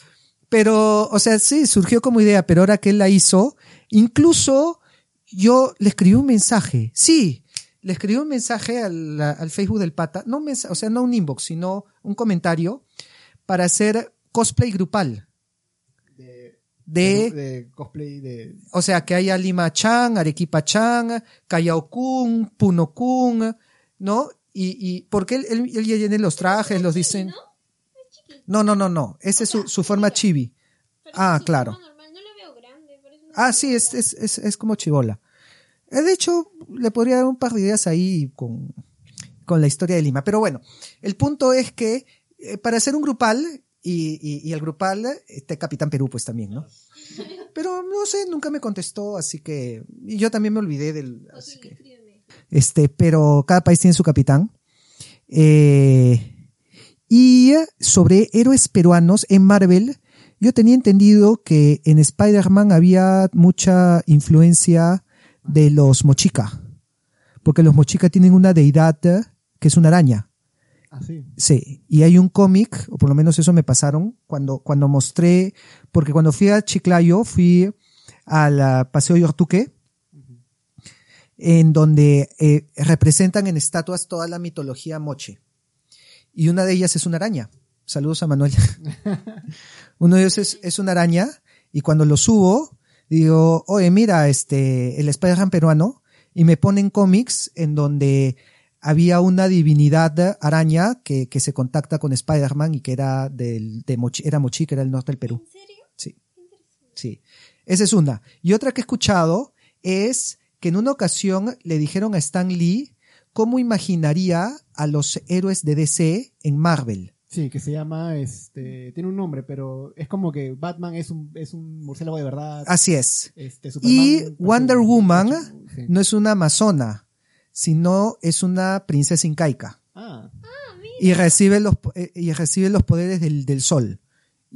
Pero, o sea, sí, surgió como idea, pero ahora que él la hizo, incluso yo le escribí un mensaje, sí, le escribí un mensaje al, al Facebook del pata, no un mensaje, o sea, no un inbox, sino un comentario para hacer cosplay grupal. De, De, de cosplay de. o sea, que haya Lima Chan, Arequipa Chan, Callao Kun, Puno Kun, ¿no? Y, y porque él, él, él ya tiene los trajes, los dicen. ¿no? No, no, no, no. Esa es su, su forma chibi. Ah, claro. Ah, sí, es, es, es, es como chivola. Eh, De hecho, le podría dar un par de ideas ahí con, con la historia de Lima. Pero bueno, el punto es que eh, para hacer un grupal, y, y, y el grupal, este Capitán Perú, pues también, ¿no? Pero no sé, nunca me contestó, así que. Y yo también me olvidé del. Así que, este, pero cada país tiene su capitán. Eh, y sobre héroes peruanos en Marvel, yo tenía entendido que en Spider-Man había mucha influencia de los Mochica. Porque los Mochica tienen una deidad que es una araña. Ah, sí. Sí, y hay un cómic, o por lo menos eso me pasaron, cuando, cuando mostré, porque cuando fui a Chiclayo, fui al ah, Paseo Yortuque, en donde eh, representan en estatuas toda la mitología moche. Y una de ellas es una araña. Saludos a Manuel. Uno de ellos es, es una araña, y cuando lo subo, digo, oye, mira, este, el Spider-Man peruano, y me ponen cómics en donde había una divinidad araña que, que se contacta con Spider-Man y que era del, de Mochi, era Mochi, que era el norte del Perú. ¿En serio? Sí. Sí. Esa es una. Y otra que he escuchado es que en una ocasión le dijeron a Stan Lee cómo imaginaría a los héroes de DC en Marvel. Sí, que se llama, este, tiene un nombre, pero es como que Batman es un, es un murciélago de verdad. Así es. Este, Y Superman Wonder un- Woman sí. no es una amazona, sino es una princesa incaica. Ah, y recibe los eh, y recibe los poderes del, del sol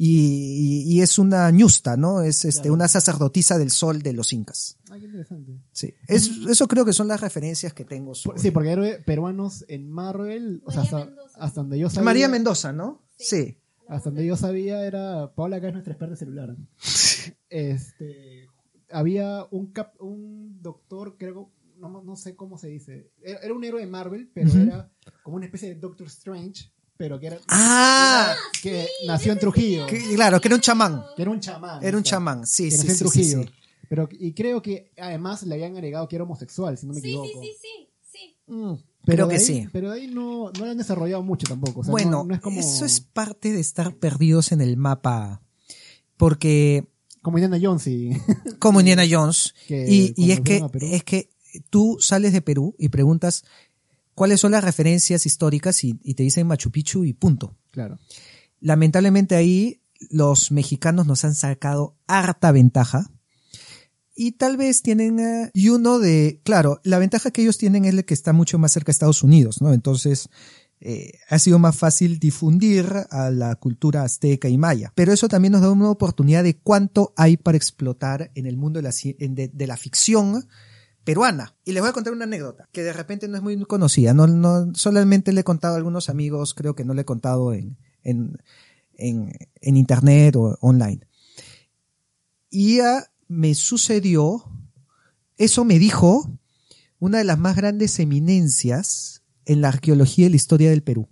y, y- y es una ñusta no es este Claro. una sacerdotisa del sol de los incas ah, qué interesante. sí es- eso creo que son las referencias que tengo sobre- Sí, porque héroes peruanos en Marvel, o sea, María hasta, donde yo sabía. María Mendoza no sí, Hasta donde yo sabía era. Paola acá es nuestra experta celular. este. Había un, cap- un doctor, creo. No, no sé cómo se dice. Era, era un héroe de Marvel, pero era como una especie de Doctor Strange, pero que era. ah que nació en Trujillo. que- claro que era un chamán Que era un chamán. era un chamán sí que sí, nació en sí, sí, Trujillo. sí. Pero, y creo que además le habían agregado que era homosexual, si no me Sí, equivoco. sí, sí, sí, sí. Mm. Creo de que ahí- sí. Pero ahí no, no lo han desarrollado mucho tampoco. o sea, bueno, no, no es como, eso es parte de estar perdidos en el mapa. Porque como Indiana Jones y como Indiana Jones. Que y y es que, es que tú sales de Perú y preguntas cuáles son las referencias históricas y, y te dicen Machu Picchu y punto. claro. Lamentablemente ahí los mexicanos nos han sacado harta ventaja. Y tal vez tienen, eh, y uno de, claro, la ventaja que ellos tienen es el que está mucho más cerca de Estados Unidos, ¿no? Entonces, eh, ha sido más fácil difundir a la cultura azteca y maya. Pero eso también nos da una oportunidad de cuánto hay para explotar en el mundo la, de la ficción peruana. Y les voy a contar una anécdota que de repente no es muy conocida. No, no, solamente le he contado a algunos amigos, creo que no le he contado en, en, en, internet o online. Y me sucedió, eso me dijo una de las más grandes eminencias en la arqueología y la historia del Perú,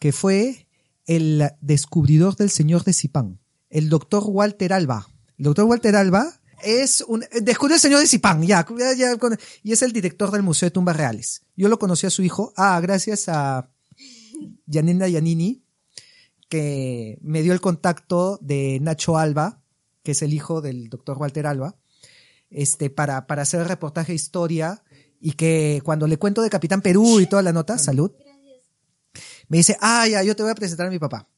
que fue el descubridor del señor de Zipán, el doctor Walter Alba. El doctor Walter Alba es un, descubrió el señor de Zipán, ya, ya, ya, y es el director del Museo de Tumbas Reales. Yo lo conocí a su hijo, ah, gracias a Yanina Yanini, que me dio el contacto de Nacho Alba, que es el hijo del doctor Walter Alba, este, para, para hacer el reportaje de historia y que cuando le cuento de Capitán Perú y toda la nota, salud, me dice, ah, ya, yo te voy a presentar a mi papá.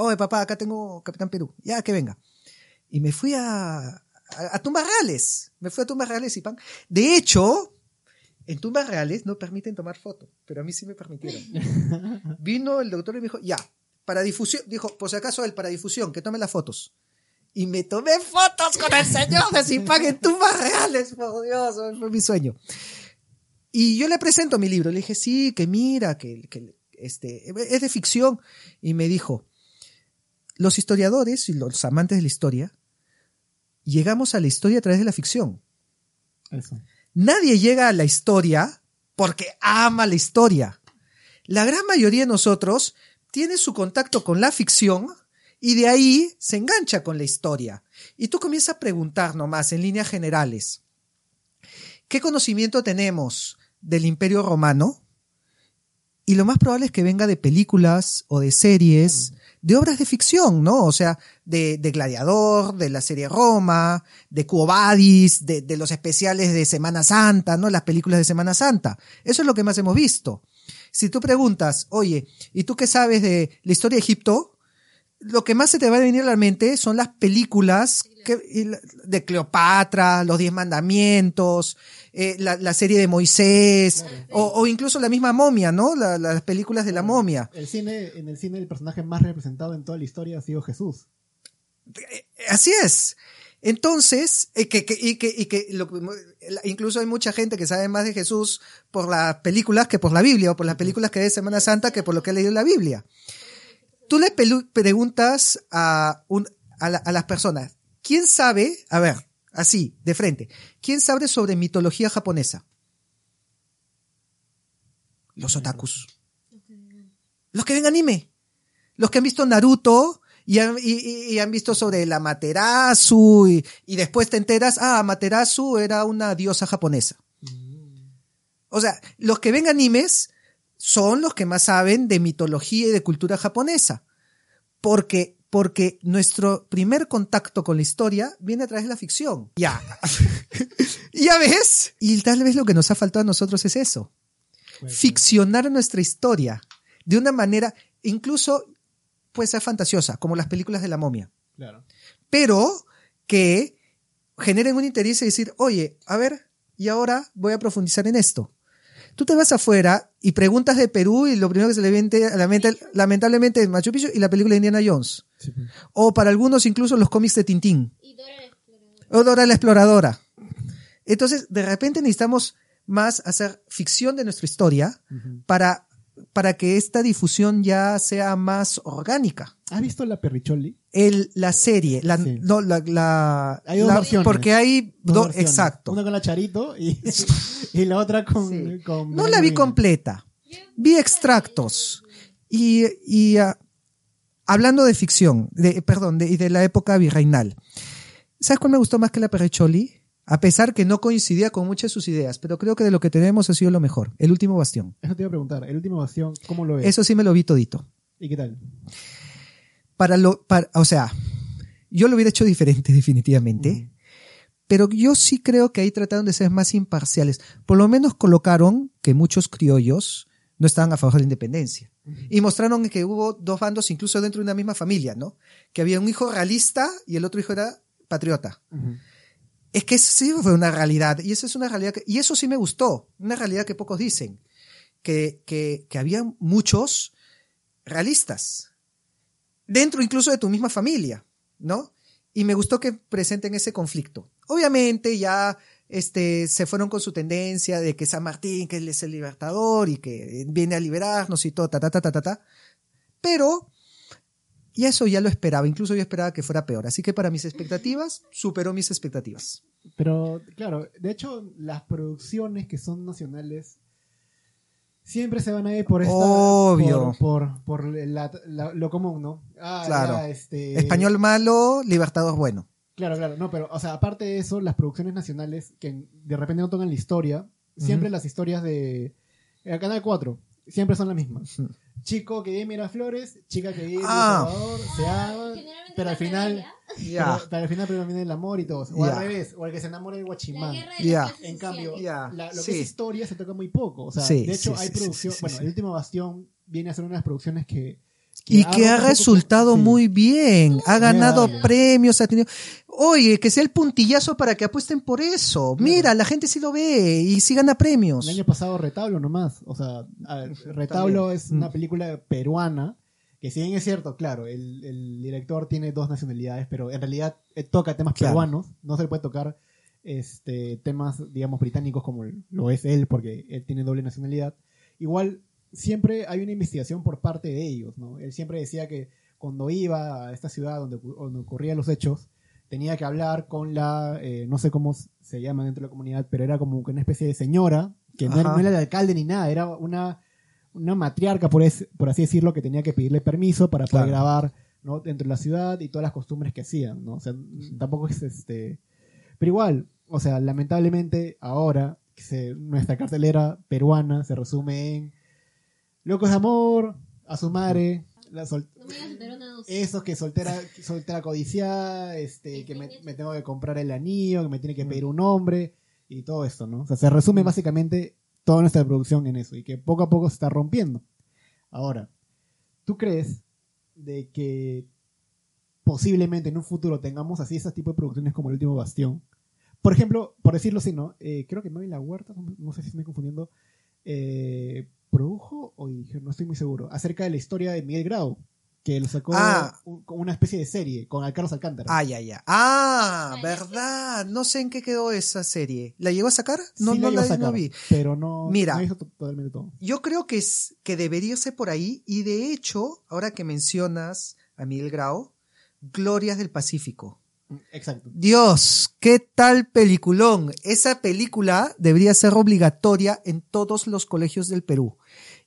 Oye, papá, acá tengo Capitán Perú. Ya, que venga. Y me fui a, a, a Tumbas Reales. Me fui a Tumbas Reales y pan. De hecho, en Tumbas Reales no permiten tomar foto, pero a mí sí me permitieron. Vino el doctor y me dijo, ya, para difusión, dijo, por si acaso él, para difusión, que tome las fotos. Y me tomé fotos con el señor de Zipán en Tumbas Reales, por Dios, fue mi sueño. Y yo le presento mi libro, le dije, sí, que mira, que, que este, es de ficción. Y me dijo, los historiadores y los amantes de la historia, llegamos a la historia a través de la ficción. Eso. Nadie llega a la historia porque ama la historia. La gran mayoría de nosotros tiene su contacto con la ficción y de ahí se engancha con la historia. Y tú comienzas a preguntar nomás en líneas generales, ¿qué conocimiento tenemos del Imperio Romano? Y lo más probable es que venga de películas o de series, de obras de ficción, ¿no? O sea, de, de Gladiador, de la serie Roma, de Cuobadis, de, de los especiales de Semana Santa, ¿no? Las películas de Semana Santa. Eso es lo que más hemos visto. Si tú preguntas, oye, ¿y tú qué sabes de la historia de Egipto? Lo que más se te va a venir a la mente son las películas que- de Cleopatra, los Diez Mandamientos, eh, la, la serie de Moisés, o, o incluso la misma momia, ¿no? La- las películas de la momia. El cine, en el cine el personaje más representado en toda la historia ha sido Jesús. Así es. Entonces, eh, que, que- y que, y que lo- incluso hay mucha gente que sabe más de Jesús por las películas que por la Biblia, o por las películas que de Semana Santa que por lo que ha leído en la Biblia. Tú le preguntas a, un, a, la- a las personas, ¿quién sabe, a ver, así, de frente, ¿quién sabe sobre mitología japonesa? Los otakus. Los que ven anime. Los que han visto Naruto y han, y- y- y han visto sobre la Materasu y, y después te enteras, ah, Materasu era una diosa japonesa. O sea, los que ven animes son los que más saben de mitología y de cultura japonesa. Porque, porque nuestro primer contacto con la historia viene a través de la ficción. Ya. ya ves. Y tal vez lo que nos ha faltado a nosotros es eso ficcionar nuestra historia de una manera, incluso puede ser fantasiosa, como las películas de la momia, Claro. pero que generen un interés y decir, oye, a ver, y ahora voy a profundizar en esto. Tú te vas afuera y preguntas de Perú y lo primero que se le viene a la mente, lamentablemente, es Machu Picchu y la película de Indiana Jones. O para algunos incluso los cómics de Tintín. Y Dora la Exploradora. O Dora la Exploradora. Entonces, de repente necesitamos más hacer ficción de nuestra historia para, para que esta difusión ya sea más orgánica. ¿Has visto la Perricholi? El, la serie, la, Sí. no, la, la- Hay dos la- versiones. porque hay Dos exacto. Una con la Charito y, y la otra con. Sí. con No la vi completa. Vi extractos. Y, y ah, hablando de ficción, de, perdón, de, y de la época virreinal. ¿Sabes cuál me gustó más que la Perrecholi? A pesar que no coincidía con muchas de sus ideas, pero creo que de lo que tenemos ha sido lo mejor. El último bastión. Eso te iba a preguntar. El último bastión, ¿cómo lo ves? Eso sí me lo vi todito. ¿Y qué tal? Para lo, para, o sea, yo lo hubiera hecho diferente definitivamente, pero yo sí creo que ahí trataron de ser más imparciales. Por lo menos colocaron que muchos criollos no estaban a favor de la independencia. Y mostraron que hubo dos bandos incluso dentro de una misma familia, ¿no? Que había un hijo realista y el otro hijo era patriota. Es que eso sí fue una realidad, y eso es una realidad, que- y eso sí me gustó, una realidad que pocos dicen, que, que, que había muchos realistas, dentro incluso de tu misma familia, ¿no? Y me gustó que presenten ese conflicto. Obviamente ya este, se fueron con su tendencia de que San Martín, que es el libertador y que viene a liberarnos y todo, ta, ta, ta, ta, ta, ta. Pero, y eso ya lo esperaba, incluso yo esperaba que fuera peor. Así que para mis expectativas, superó mis expectativas. Pero, claro, de hecho, las producciones que son nacionales siempre se van a ir por esta. Obvio. Por, por, por la- la- lo común, ¿no? Ah, Claro. ya, este, Español malo, libertador bueno. Claro, claro, no, pero, o sea, aparte de eso, las producciones nacionales que de repente no tocan la historia, siempre las historias de. El Canal 4, siempre son las mismas. Chico que vive Miraflores, chica que vive Ah. El Salvador, se pero al final. Ya. Pero, pero al final predomina el amor y todo. O al revés, o el que se enamora del guachimán. En cambio, la- lo sí. que es historia se toca muy poco. O sea, Sí, de hecho, sí, hay producción. sí, sí, bueno, sí. el último Bastión viene a ser una de las producciones que. Y que ha poco- resultado sí. muy bien, ha ganado premios, ha tenido... Oye, que sea el puntillazo para que apuesten por eso. Mira, la gente sí lo ve y sí gana premios. El año pasado, Retablo nomás. O sea, a ver, Retablo es una Mm. película peruana. Que si bien es cierto, claro, el, el director tiene dos nacionalidades, pero en realidad eh, toca temas Claro. peruanos. No se le puede tocar este, temas, digamos, británicos como lo es él, porque él tiene doble nacionalidad. Igual, siempre hay una investigación por parte de ellos, ¿no? Él siempre decía que cuando iba a esta ciudad donde, donde ocurrían los hechos, tenía que hablar con la, eh, no sé cómo se llama dentro de la comunidad, pero era como que una especie de señora, que no era, no era el alcalde ni nada, era una, una matriarca, por, es- por así decirlo, que tenía que pedirle permiso para poder Claro. grabar ¿no? dentro de la ciudad y todas las costumbres que hacían, ¿no? O sea, tampoco es este... Pero igual, o sea, lamentablemente ahora que se- nuestra cartelera peruana se resume en Locos de Amor, A su madre, la sol- No esos que soltera, soltera codiciada, este, que me, me tengo que comprar el anillo, que me tiene que pedir un hombre y todo esto, ¿no? O sea, se resume básicamente toda nuestra producción en eso y que poco a poco se está rompiendo. Ahora, ¿tú crees de que posiblemente en un futuro tengamos así ese tipo de producciones como El Último Bastión? Por ejemplo, por decirlo así, ¿no? Eh, creo que Mami La Huerta, no, sé si estoy confundiendo, eh, produjo o no estoy muy seguro, acerca de la historia de Miguel Grau, que lo sacó Ah. un- una especie de serie con Carlos Alcántara. Ah, ya, ya. Ah, Ah, verdad. No sé en qué quedó esa serie. ¿La llegó a sacar? No, Sí no iba a la sacar, no vi. Pero no, Mira. no totalmente todo. Yo creo que es que debería irse por ahí y de hecho, ahora que mencionas a Miguel Grau, Glorias del Pacífico. Exacto. Dios, qué tal peliculón. Esa película debería ser obligatoria en todos los colegios del Perú.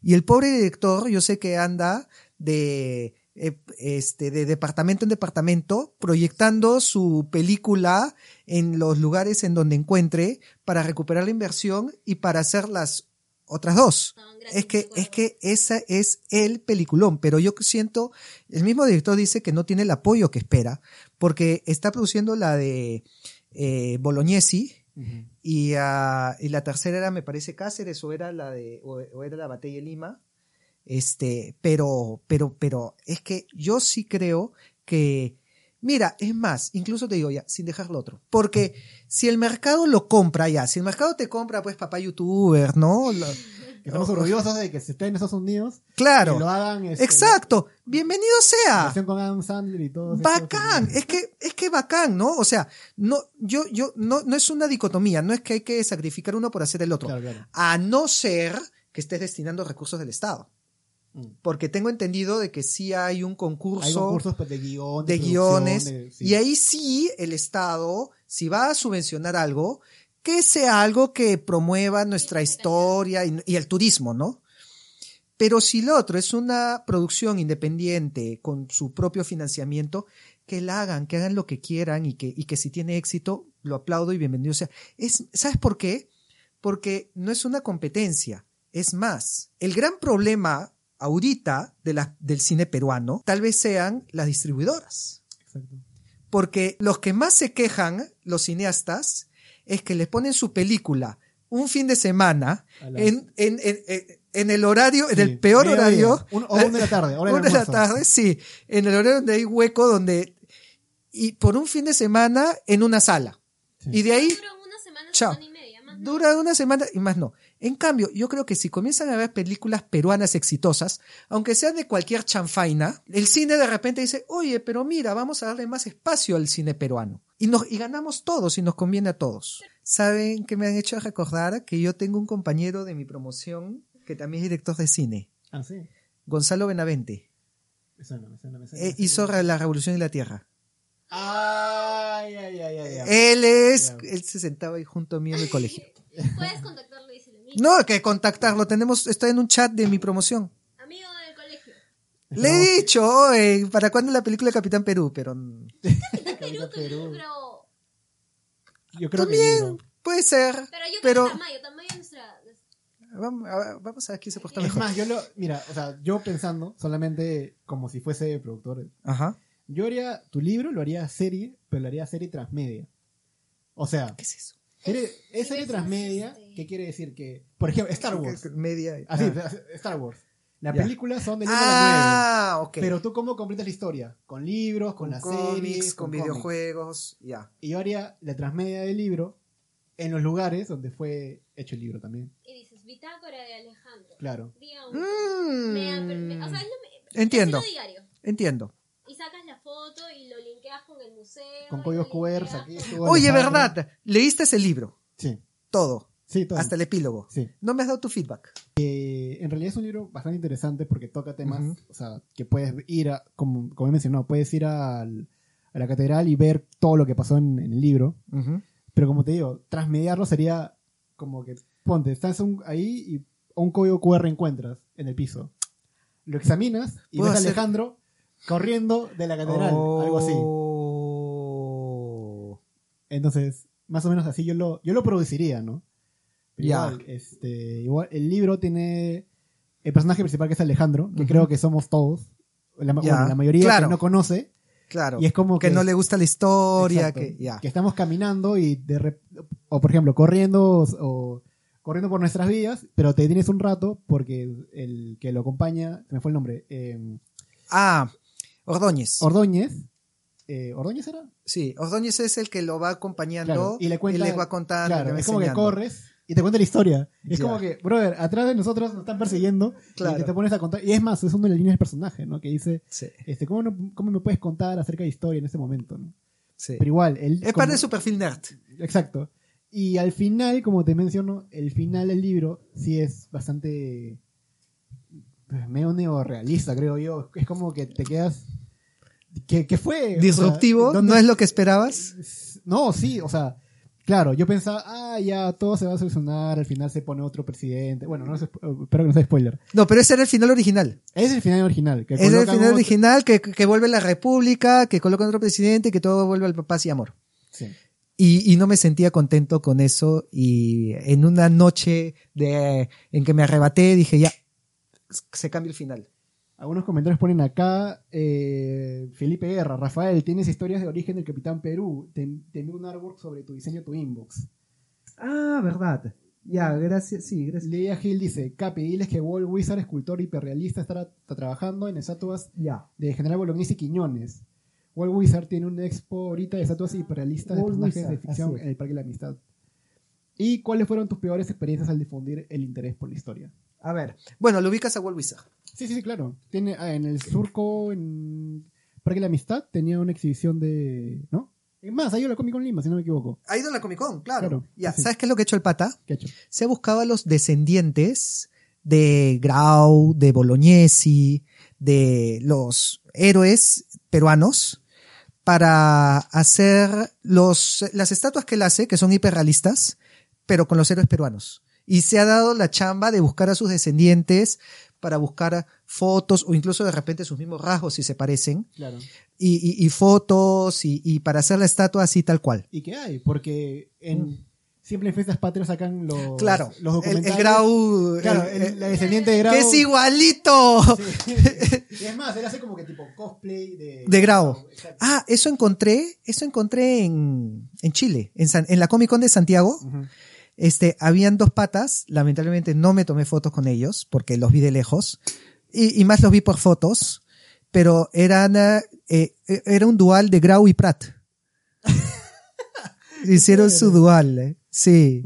Y el pobre director, yo sé que anda de eh, este de departamento en departamento proyectando su película en los lugares en donde encuentre para recuperar la inversión y para hacer las otras dos. Gratis, Es que, es que esa es el peliculón, pero yo siento, el mismo director dice que no tiene el apoyo que espera, porque está produciendo la de eh, Bolognesi y, ah, y la tercera era, me parece, Cáceres o era la de, o, o era la Batalla Lima. Este, pero, pero, pero, es que yo sí creo que, mira, es más, incluso te digo ya, sin dejar lo otro, porque si el mercado lo compra ya, si el mercado te compra, pues papá youtuber, ¿no? Lo- Que estamos orgullosos de que se esté en Estados Unidos. claro. Que lo hagan. este, Exacto, bienvenido sea. con Adam Sandler y todo. Bacán, es que, es que bacán, ¿no? O sea, no, yo, yo, no, no es una dicotomía, no es que hay que sacrificar uno por hacer el otro. Claro, claro. A no ser que estés destinando recursos del Estado. Mm. Porque tengo entendido de que sí hay un concurso Hay concursos pues, de de guiones. de- sí. Y ahí sí el Estado, si va a subvencionar algo, que sea algo que promueva nuestra historia y, y el turismo, ¿no? Pero si lo otro es una producción independiente con su propio financiamiento, que la hagan, que hagan lo que quieran y que, y que si tiene éxito, lo aplaudo y bienvenido sea. Es, ¿Sabes por qué? Porque no es una competencia. Es más, el gran problema ahorita de la- del cine peruano tal vez sean las distribuidoras. Exacto. Porque los que más se quejan, los cineastas, es que les ponen su película un fin de semana en, en, en, en- el horario, en el peor horario. Un- o una de la tarde, hora Una de la tarde, sí. En el horario donde hay hueco, donde. Y por un fin de semana en una sala. Sí. Y de ahí Dura una semana, Chao. semana y media, más no. dura una semana y más no. En cambio, yo creo que si comienzan a ver películas peruanas exitosas, aunque sean de cualquier chanfaina, el cine de repente dice, oye, pero mira, vamos a darle más espacio al cine peruano. Y, nos, y ganamos todos y nos conviene a todos. ¿Saben qué me han hecho recordar? Que yo tengo un compañero de mi promoción que también es director de cine, Ah, sí. Gonzalo Benavente. Me suena. Eh, hizo La Revolución y la Tierra. Ay, ay, ay, ay, ay. Él es, él se sentaba ahí junto a mí en el colegio. Puedes contactarlo No, que contactarlo, tenemos, está en un chat de mi promoción. amigo del colegio. Le he dicho, oye, ¿para cuándo la película de Capitán Perú? Pero mm, Perú, tu Perú. libro. Yo creo que también puede ser, Pero yo pero creo que Tamayo, Tamayo es nuestra. vamos a, vamos a ver quién se porta Es mejor. más, yo lo, mira, o sea, yo pensando solamente como si fuese productor, Ajá. yo haría tu libro, lo haría serie, pero lo haría serie transmedia. O sea, ¿Qué es eso? Serie- es serie eso transmedia, existe. ¿qué quiere decir? Que, por ejemplo, Star Wars. Media. Así, ah. Star Wars. Las Ya. películas son del 1 a la Ah, 9. ok. Pero tú cómo completas la historia? Con libros, con, con las cómics, series, con, cómics. videojuegos, ya. Y yo haría la transmedia del libro en los lugares donde fue hecho el libro también. Y dices, Bitácora de Alejandro. Claro. Día uno. Mm, Me- me- o sea, es lo- me- Entiendo. Entiendo. Y sacas la foto y lo con museo. Códigos QR, estuvo Oye, verdad, leíste ese libro, Sí, todo, sí, todo. hasta el epílogo. Sí. No me has dado tu feedback. Eh, en realidad es un libro bastante interesante porque toca temas, o sea, que puedes ir a, como, como he mencionado, puedes ir al- a la catedral y ver todo lo que pasó en, en el libro. Pero como te digo, transmediarlo sería como que, ponte, estás un- ahí y un código QR encuentras en el piso. Lo examinas y ves a Alejandro corriendo de la catedral, algo así. Entonces, más o menos así yo lo, yo lo produciría, ¿no? Pero Ya. Igual, este, igual, el libro tiene el personaje principal que es Alejandro, que creo que somos todos, la, bueno, la mayoría claro. que no conoce, Claro. y es como que, que, no le gusta la historia, Exacto, que ya. que estamos caminando y de rep- o por ejemplo, corriendo o, o corriendo por nuestras vías, pero te tienes un rato porque el que lo acompaña, se me fue el nombre, eh, Ah, Ordóñez. Ordóñez, eh, ¿Ordóñez era? sí, Ordóñez es el que lo va acompañando Claro, y le cuenta, les va contando. Claro, va es como que corres y te cuenta la historia. Es como que, brother, atrás de nosotros nos están persiguiendo Claro. y te pones a contar. Y es más, es una de las líneas del personaje, ¿no? Que dice, Sí, este, ¿cómo, no- ¿cómo me puedes contar acerca de historia en ese momento? ¿no? sí. Pero igual, el, Es como- parte de su perfil nerd. Exacto. Y al final, como te menciono, el final del libro sí es bastante pues, medio neorrealista, creo yo. Es como que te quedas... ¿Qué, qué fue? O sea, Disruptivo, ¿dónde- ¿no es lo que esperabas? No, sí, o sea, claro, yo pensaba, ah, ya todo se va a solucionar, al final se pone otro presidente. Bueno, no es, espero que no sea spoiler. No, pero ese era el final original. Es el final original. Que era el final otro- original que, que vuelve la república, que colocan otro presidente, que todo vuelve al paz y amor. Sí. Y, y no me sentía contento con eso. Y en una noche de, en que me arrebaté, dije ya, se cambia el final. Algunos comentarios ponen acá, eh, Felipe Guerra, Rafael, tienes historias de origen del Capitán Perú, te, te envío un artwork sobre tu diseño, tu inbox. Ah, verdad. Ya, gracias, sí, gracias. Leia Gil dice, Capi, diles que Walt Wizard, escultor hiperrealista, estará está trabajando en estatuas Ya. de General Bolognese y Quiñones. Walt Wizard tiene una expo ahorita de estatuas hiperrealistas de personajes Wizard, de ficción en el Parque de la Amistad. ¿Y cuáles fueron tus peores experiencias al difundir el interés por la historia? A ver. Bueno, lo ubicas a Walt Wizard. Sí, sí, sí, claro. Tiene, ah, en el surco, en Parque de la Amistad, tenía una exhibición de... ¿No? Es más, ha ido a la Comic Con Lima, si no me equivoco. Ha ido a la Comic Con, claro. Claro, ya, sí. ¿sabes qué es lo que ha hecho el pata? ¿Qué ha hecho? Se ha buscado a los descendientes de Grau, de Bolognesi, de los héroes peruanos para hacer los, las estatuas que él hace, que son hiperrealistas, pero con los héroes peruanos. Y se ha dado la chamba de buscar a sus descendientes para buscar fotos o incluso de repente sus mismos rasgos si se parecen. Claro. Y, y- y fotos y, y para hacer la estatua así tal cual. ¿Y qué hay? Porque en, siempre en fiestas patrias sacan los, Mm. Claro, los el, documentales. el Grau. Claro, el- el- la descendiente de Grau. que es igualito. Sí. Y es más, él hace como que tipo cosplay de... De Grau. Ah, eso encontré, eso encontré en, en Chile, en, San- en la Comic Con de Santiago. Este, habían dos patas, lamentablemente no me tomé fotos con ellos porque los vi de lejos y, y más los vi por fotos, pero eran, eh, eh, era un dual de Grau y Pratt. Hicieron su dual, eh. sí.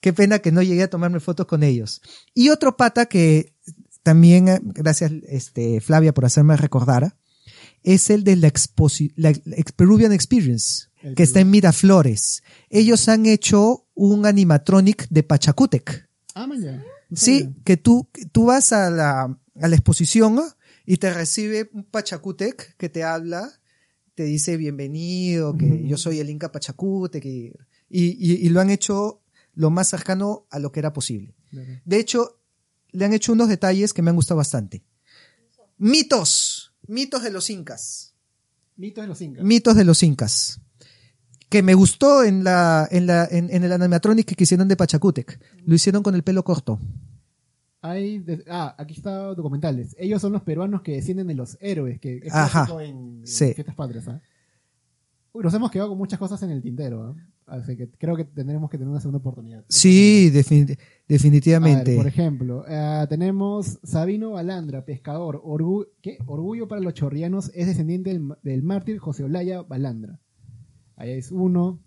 Qué pena que no llegué a tomarme fotos con ellos. Y otro pata que también, eh, gracias este, Flavia por hacerme recordar, es el de la, la Ex- Peruvian Experience, que está en. Miraflores. Ellos han hecho un animatronic de Pachacútec. Ah. No Sí, que tú, tú vas a la, a la exposición y te recibe un Pachacútec que te habla, te dice bienvenido, que yo soy el Inca Pachacútec, y, y, y lo han hecho lo más cercano a lo que era posible. De hecho, le han hecho unos detalles que me han gustado bastante. Mitos, mitos de los incas, Mitos de los incas. mitos de los incas. Que me gustó en la, en la, en, en el animatronic que hicieron de Pachacútec. Lo hicieron con el pelo corto. Hay de- ah, aquí está documentales. Ellos son los peruanos que descienden de los héroes, que es Ajá. en, en Sí. fiestas patrias. ¿ah? Uy, nos hemos quedado con muchas cosas en el tintero. ¿ah? Así que creo que tendremos que tener una segunda oportunidad. Sí, ver, definitivamente. por ejemplo, eh, tenemos Sabino Balandra, pescador. Orgu- ¿qué? Orgullo para los chorrianos, es descendiente del, del mártir José Olaya Balandra. Ahí es uno.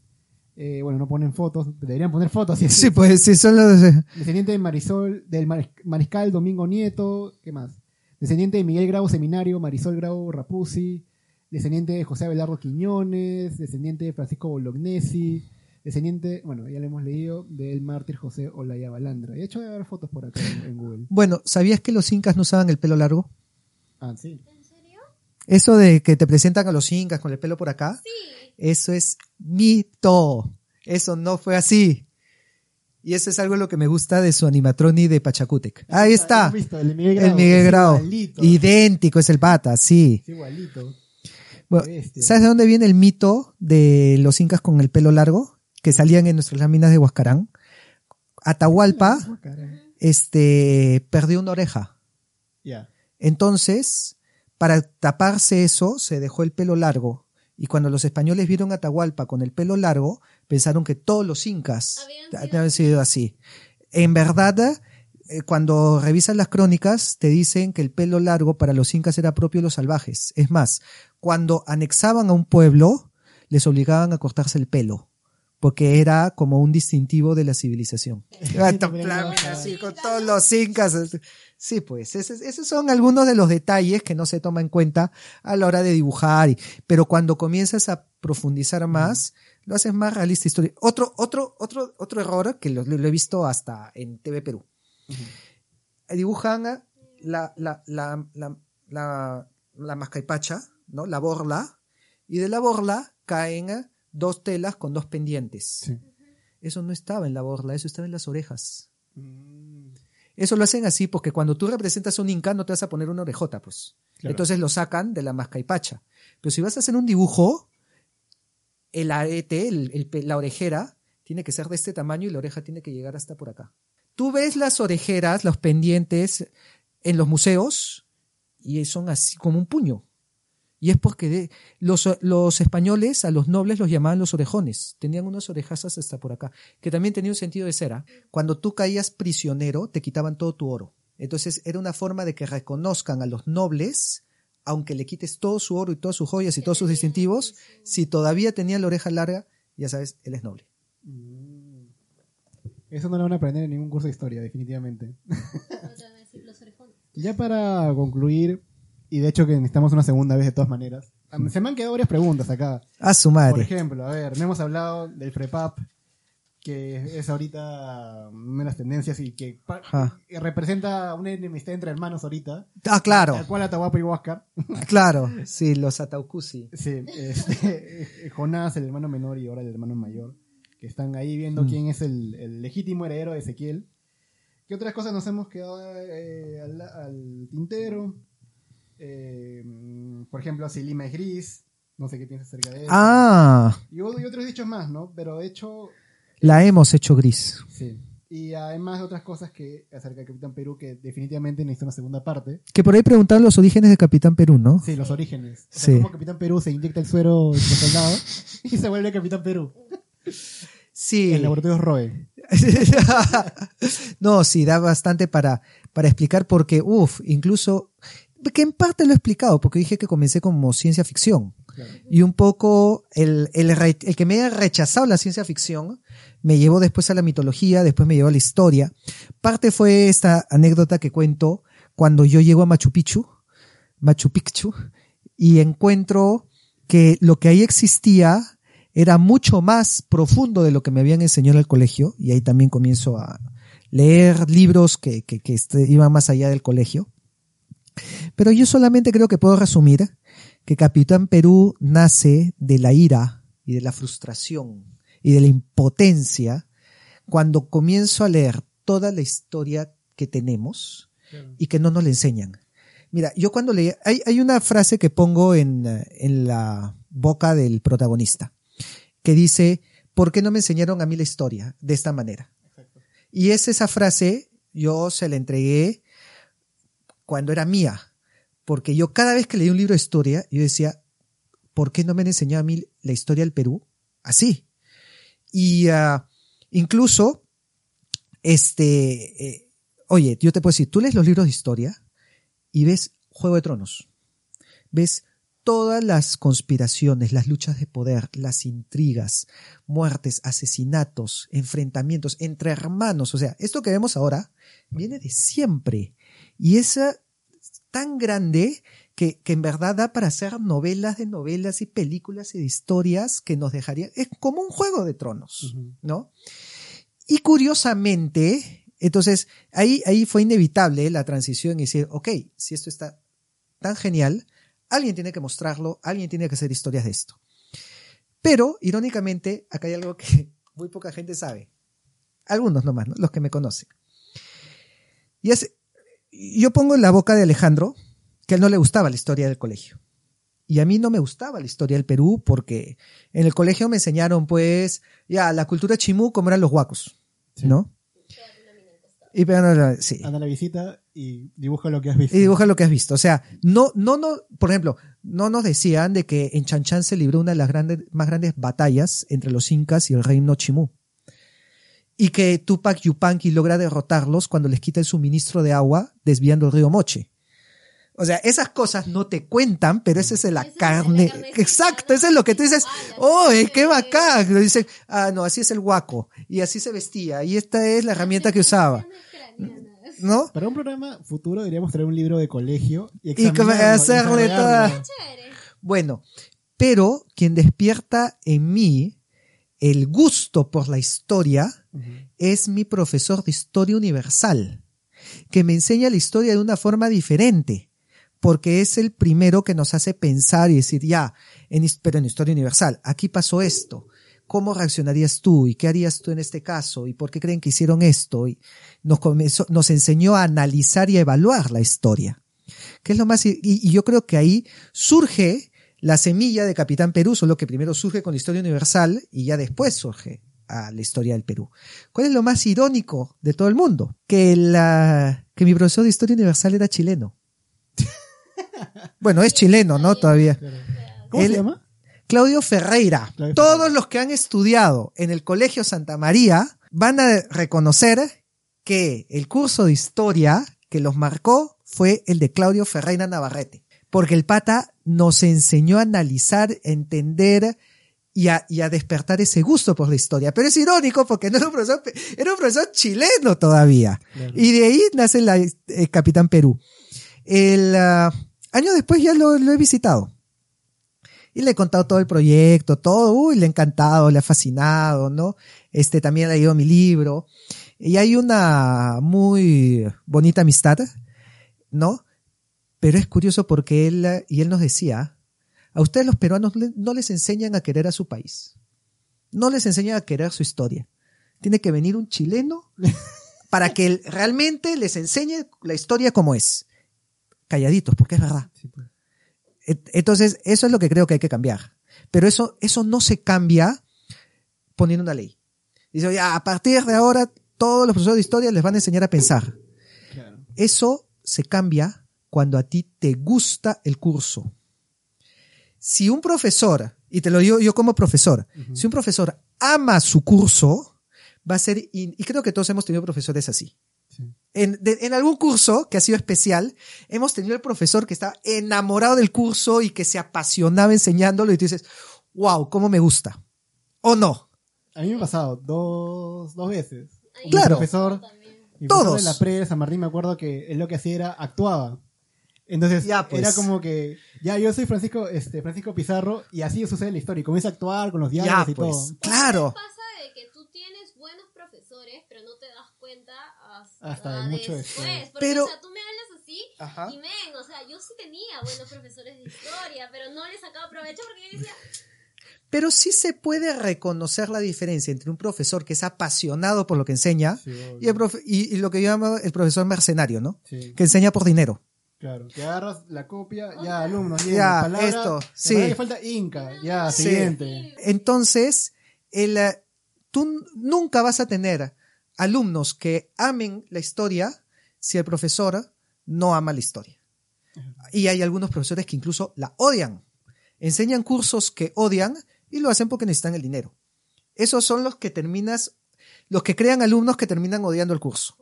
Eh, bueno, no ponen fotos. Deberían poner fotos. si es- sí, pues sí, son los... Descendiente de Marisol, del Mar- Mariscal Domingo Nieto, ¿qué más? Descendiente de Miguel Grau Seminario, Marisol Grau Rapuzzi, descendiente de José Abelardo Quiñones, descendiente de Francisco Bolognesi, descendiente, bueno, ya lo hemos leído, del mártir José Olaya Balandra. De hecho, debe haber fotos por acá en, en Google. Bueno, ¿sabías que los incas no usaban el pelo largo? Ah, sí. ¿En serio? Eso de que te presentan a los incas con el pelo por acá, Sí. Eso es mito. Eso no fue así. Y eso es algo lo que me gusta de su animatroni de Pachacútec. Ahí está. El Miguel Grau. El Miguel es Grau. Igualito. Idéntico es el pata, sí. Es igualito. Bueno. ¿Sabes de dónde viene el mito de los incas con el pelo largo? Que salían en nuestras láminas de Huascarán. Atahualpa, caray. este, perdió una oreja. Ya. Entonces, para taparse eso, se dejó el pelo largo. Y cuando los españoles vieron a Atahualpa con el pelo largo, pensaron que todos los incas Habían sido habían sido así. En verdad, eh, cuando revisas las crónicas, te dicen que el pelo largo para los incas era propio de los salvajes. Es más, cuando anexaban a un pueblo, les obligaban a cortarse el pelo. Porque era como un distintivo de la civilización. Así, con todos los incas. Sí, pues, esos son algunos de los detalles que no se toman en cuenta a la hora de dibujar. y- pero cuando comienzas a profundizar más, lo haces más realista historia. Otro, otro, otro, otro error que lo, lo he visto hasta en TV Perú. Dibujan la, la, la, la, la, la mascaipacha, ¿no? La borla, y de la borla caen dos telas con dos pendientes. Sí. Eso no estaba en la borla, eso estaba en las orejas. Mm, Eso lo hacen así porque cuando tú representas un inca no te vas a poner una orejota, pues. Claro. Entonces lo sacan de la mascaipacha. Pero si vas a hacer un dibujo, el arete, el- la orejera, tiene que ser de este tamaño y la oreja tiene que llegar hasta por acá. Tú ves las orejeras, los pendientes en los museos y son así como un puño. Y es porque de- los, los españoles a los nobles los llamaban los orejones. Tenían unas orejazas hasta por acá, que también tenía un sentido de cera. Cuando tú caías prisionero, te quitaban todo tu oro. Entonces era una forma de que reconozcan a los nobles, aunque le quites todo su oro y todas sus joyas y todos sus distintivos, si todavía tenía la oreja larga, ya sabes, él es noble. mm. Eso no lo van a aprender en ningún curso de historia, definitivamente. Ya para concluir, y de hecho que necesitamos una segunda vez de todas maneras, se me han quedado varias preguntas acá. A su Por madre. ejemplo, a ver, no hemos hablado del FREPAP, que es ahorita una de las tendencias y que, representa una enemistad entre hermanos ahorita. Ah, claro, Tal cual Atahualpa y Huáscar. claro. Sí, los Ataucusi. Sí, este, Jonás, el hermano menor y ahora el hermano mayor, que están ahí viendo Mm. quién es el, el legítimo heredero de Ezequiel. ¿Qué otras cosas nos hemos quedado eh, al, al tintero? Eh, por ejemplo, si Lima es gris. No sé qué piensas acerca de eso. Ah, Y, otros dichos más, ¿no? Pero de hecho, la hemos hecho gris. sí. Y además de otras cosas que acerca de Capitán Perú que definitivamente necesita una segunda parte. Que por ahí preguntaron los orígenes de Capitán Perú, ¿no? Sí, los orígenes. O sea, Sí. cómo Capitán Perú se inyecta el suero soldado y se vuelve Capitán Perú. Sí. En laboratorios Roe. no, sí, da bastante para, para explicar porque, uff, incluso, que en parte lo he explicado, porque dije que comencé como ciencia ficción. Claro. Y un poco el, el, re- el que me haya rechazado la ciencia ficción me llevó después a la mitología, después me llevó a la historia. Parte fue esta anécdota que cuento cuando yo llego a Machu Picchu, Machu Picchu, y encuentro que lo que ahí existía era mucho más profundo de lo que me habían enseñado en el colegio, y ahí también comienzo a leer libros que, que, que este, iban más allá del colegio. Pero yo solamente creo que puedo resumir que Capitán Perú nace de la ira y de la frustración y de la impotencia cuando comienzo a leer toda la historia que tenemos y que no nos la enseñan. Mira, yo cuando leí, hay, hay una frase que pongo en, en la boca del protagonista, que dice, ¿por qué no me enseñaron a mí la historia de esta manera? Y es esa frase, yo se la entregué cuando era mía, porque yo cada vez que leí un libro de historia, yo decía, ¿por qué no me han enseñado a mí la historia del Perú? Así. Y ah, incluso, este, eh, oye, yo te puedo decir, tú lees los libros de historia y ves Juego de Tronos, ves todas las conspiraciones, las luchas de poder, las intrigas, muertes, asesinatos, enfrentamientos entre hermanos, o sea, esto que vemos ahora viene de siempre. Y es ah, tan grande que, que en verdad da para hacer novelas de novelas y películas y de historias que nos dejaría, es como un juego de tronos. ¿no? Y curiosamente, entonces ahí, ahí fue inevitable la transición y decir, ok, si esto está tan genial, alguien tiene que mostrarlo, alguien tiene que hacer historias de esto. Pero, irónicamente, acá hay algo que muy poca gente sabe. Algunos nomás, ¿no? los que me conocen. Y es, yo pongo en la boca de Alejandro que a él no le gustaba la historia del colegio. Y a mí no me gustaba la historia del Perú porque en el colegio me enseñaron, pues, ya, la cultura chimú como eran los huacos, Sí. ¿no? Y sí. Anda a la visita y dibuja lo que has visto. Y dibuja lo que has visto. O sea, no, no, no, por ejemplo, no nos decían de que en Chanchan se libró una de las grandes, más grandes batallas entre los incas y el reino chimú. Y que Tupac Yupanqui logra derrotarlos cuando les quita el suministro de agua desviando el río Moche. O sea, esas cosas no te cuentan, pero esa es la Esa es la carne. Exacto, eso es lo que tú dices. ¡Oh, carne qué bacán! Lo dicen, ah, no, así es el guaco. Y así se vestía. Y esta es la herramienta que usaba. ¿No? Para un programa futuro deberíamos traer un libro de colegio y, Y hacerle toda-. Bueno, pero quien despierta en mí el gusto por la historia es mi profesor de historia universal, que me enseña la historia de una forma diferente, porque es el primero que nos hace pensar y decir, ya, en, pero en historia universal, aquí pasó esto. ¿Cómo reaccionarías tú? ¿Y qué harías tú en este caso? ¿Y por qué creen que hicieron esto? Y nos, comenzó- nos enseñó a analizar y a evaluar la historia. Que es lo más, y, y yo creo que ahí surge la semilla de Capitán Perú, solo que primero surge con la historia universal y ya después surge a la historia del Perú. ¿Cuál es lo más irónico de todo el mundo? Que, la, que mi profesor de historia universal era chileno. bueno, es chileno, ¿no? Todavía. ¿Cómo Él- se llama? Claudio Ferreira. Claudio Todos Ferreira. los que han estudiado en el Colegio Santa María van a reconocer que el curso de historia que los marcó fue el de Claudio Ferreira Navarrete. Porque el pata nos enseñó a analizar, entender y a, y a despertar ese gusto por la historia. Pero es irónico porque no era un profesor, era un profesor chileno todavía. Y de ahí nace la eh, Capitán Perú. El ah, año después ya lo, lo he visitado. Y le he contado todo el proyecto, todo, uy, le ha encantado, le ha fascinado, ¿no? Este también ha leído mi libro. Y hay una muy bonita amistad, ¿no? Pero es curioso porque él, y él nos decía, a ustedes los peruanos no les enseñan a querer a su país. No les enseñan a querer su historia. Tiene que venir un chileno para que él realmente les enseñe la historia como es. Calladitos, porque es verdad. Pues. Entonces, eso es lo que creo que hay que cambiar. Pero eso, eso no se cambia poniendo una ley. Dice, ya, a partir de ahora, todos los profesores de historia les van a enseñar a pensar. Claro. Eso se cambia cuando a ti te gusta el curso. Si un profesor, y te lo digo yo como profesor, si un profesor ama su curso, va a ser, y creo que todos hemos tenido profesores así. Sí. En, de- en algún curso que ha sido especial, hemos tenido el profesor que estaba enamorado del curso y que se apasionaba enseñándolo y tú dices, wow, cómo me gusta. ¿O no? A mí me ha pasado dos, dos veces. Claro. Mi profesor, también. mi profesor Todos. de la pre de San Martín me acuerdo que él lo que hacía era actuaba. Entonces Ya, pues. era como que, ya yo soy Francisco, este, Francisco Pizarro y así sucede en la historia y comienza a actuar con los diálogos Ya, y pues. todo. Claro. pasa de que tú tienes buenos profesores, pero no te das cuenta hasta, Hasta de mucho después. Porque, Pero- o sea, tú me hablas así Ajá. y men, o sea, yo sí tenía buenos profesores de historia, pero no les sacaba provecho porque yo decía, Pero sí se puede reconocer la diferencia entre un profesor que es apasionado por lo que enseña Sí, y, el profe- y- y lo que yo llamo el profesor mercenario, ¿no? Sí, Que enseña por dinero. Claro. Que agarras la copia, ya alumnos, Ya, palabra, esto, sí. que falta Inca, ya, Sí. siguiente. Entonces, el, eh, tú nunca vas a tener alumnos que amen la historia si el profesor no ama la historia. Y hay algunos profesores que incluso la odian. Enseñan cursos que odian y lo hacen porque necesitan el dinero. Esos son los que terminas, los que crean alumnos que terminan odiando el curso.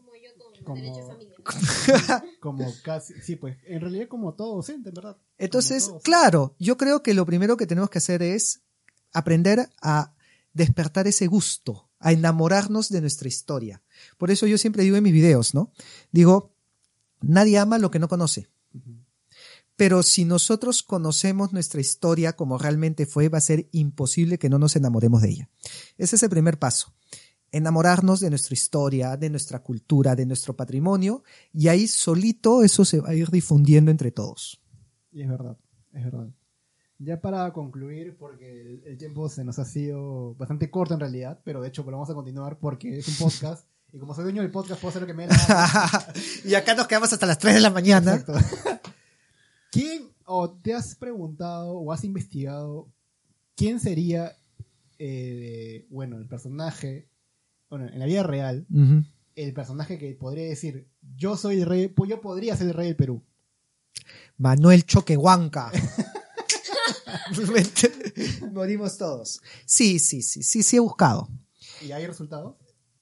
Como casi, sí, pues, en realidad como todo docente, en ¿verdad? Entonces, claro, yo creo que lo primero que tenemos que hacer es aprender a despertar ese gusto, a enamorarnos de nuestra historia. Por eso yo siempre digo en mis videos, ¿no? Digo, nadie ama lo que no conoce. Pero si nosotros conocemos nuestra historia como realmente fue, va a ser imposible que no nos enamoremos de ella. Ese es el primer paso. Enamorarnos de nuestra historia, de nuestra cultura, de nuestro patrimonio, y ahí solito eso se va a ir difundiendo entre todos. Y es verdad, es verdad. Ya para concluir, porque el, tiempo se nos ha sido bastante corto en realidad, pero de hecho pues, vamos a continuar porque es un podcast. Y como soy dueño del podcast, puedo hacer lo que me gana. y acá nos quedamos hasta las 3 de la mañana. Exacto. ¿Quién, o te has preguntado o has investigado quién sería, eh, bueno, el personaje, bueno, en la vida real, el personaje que podría decir, yo soy el rey, pues yo podría ser el rey del Perú? Manuel Choquehuanca. Morimos todos. Sí, sí, sí, sí, sí he buscado. ¿Y hay resultados?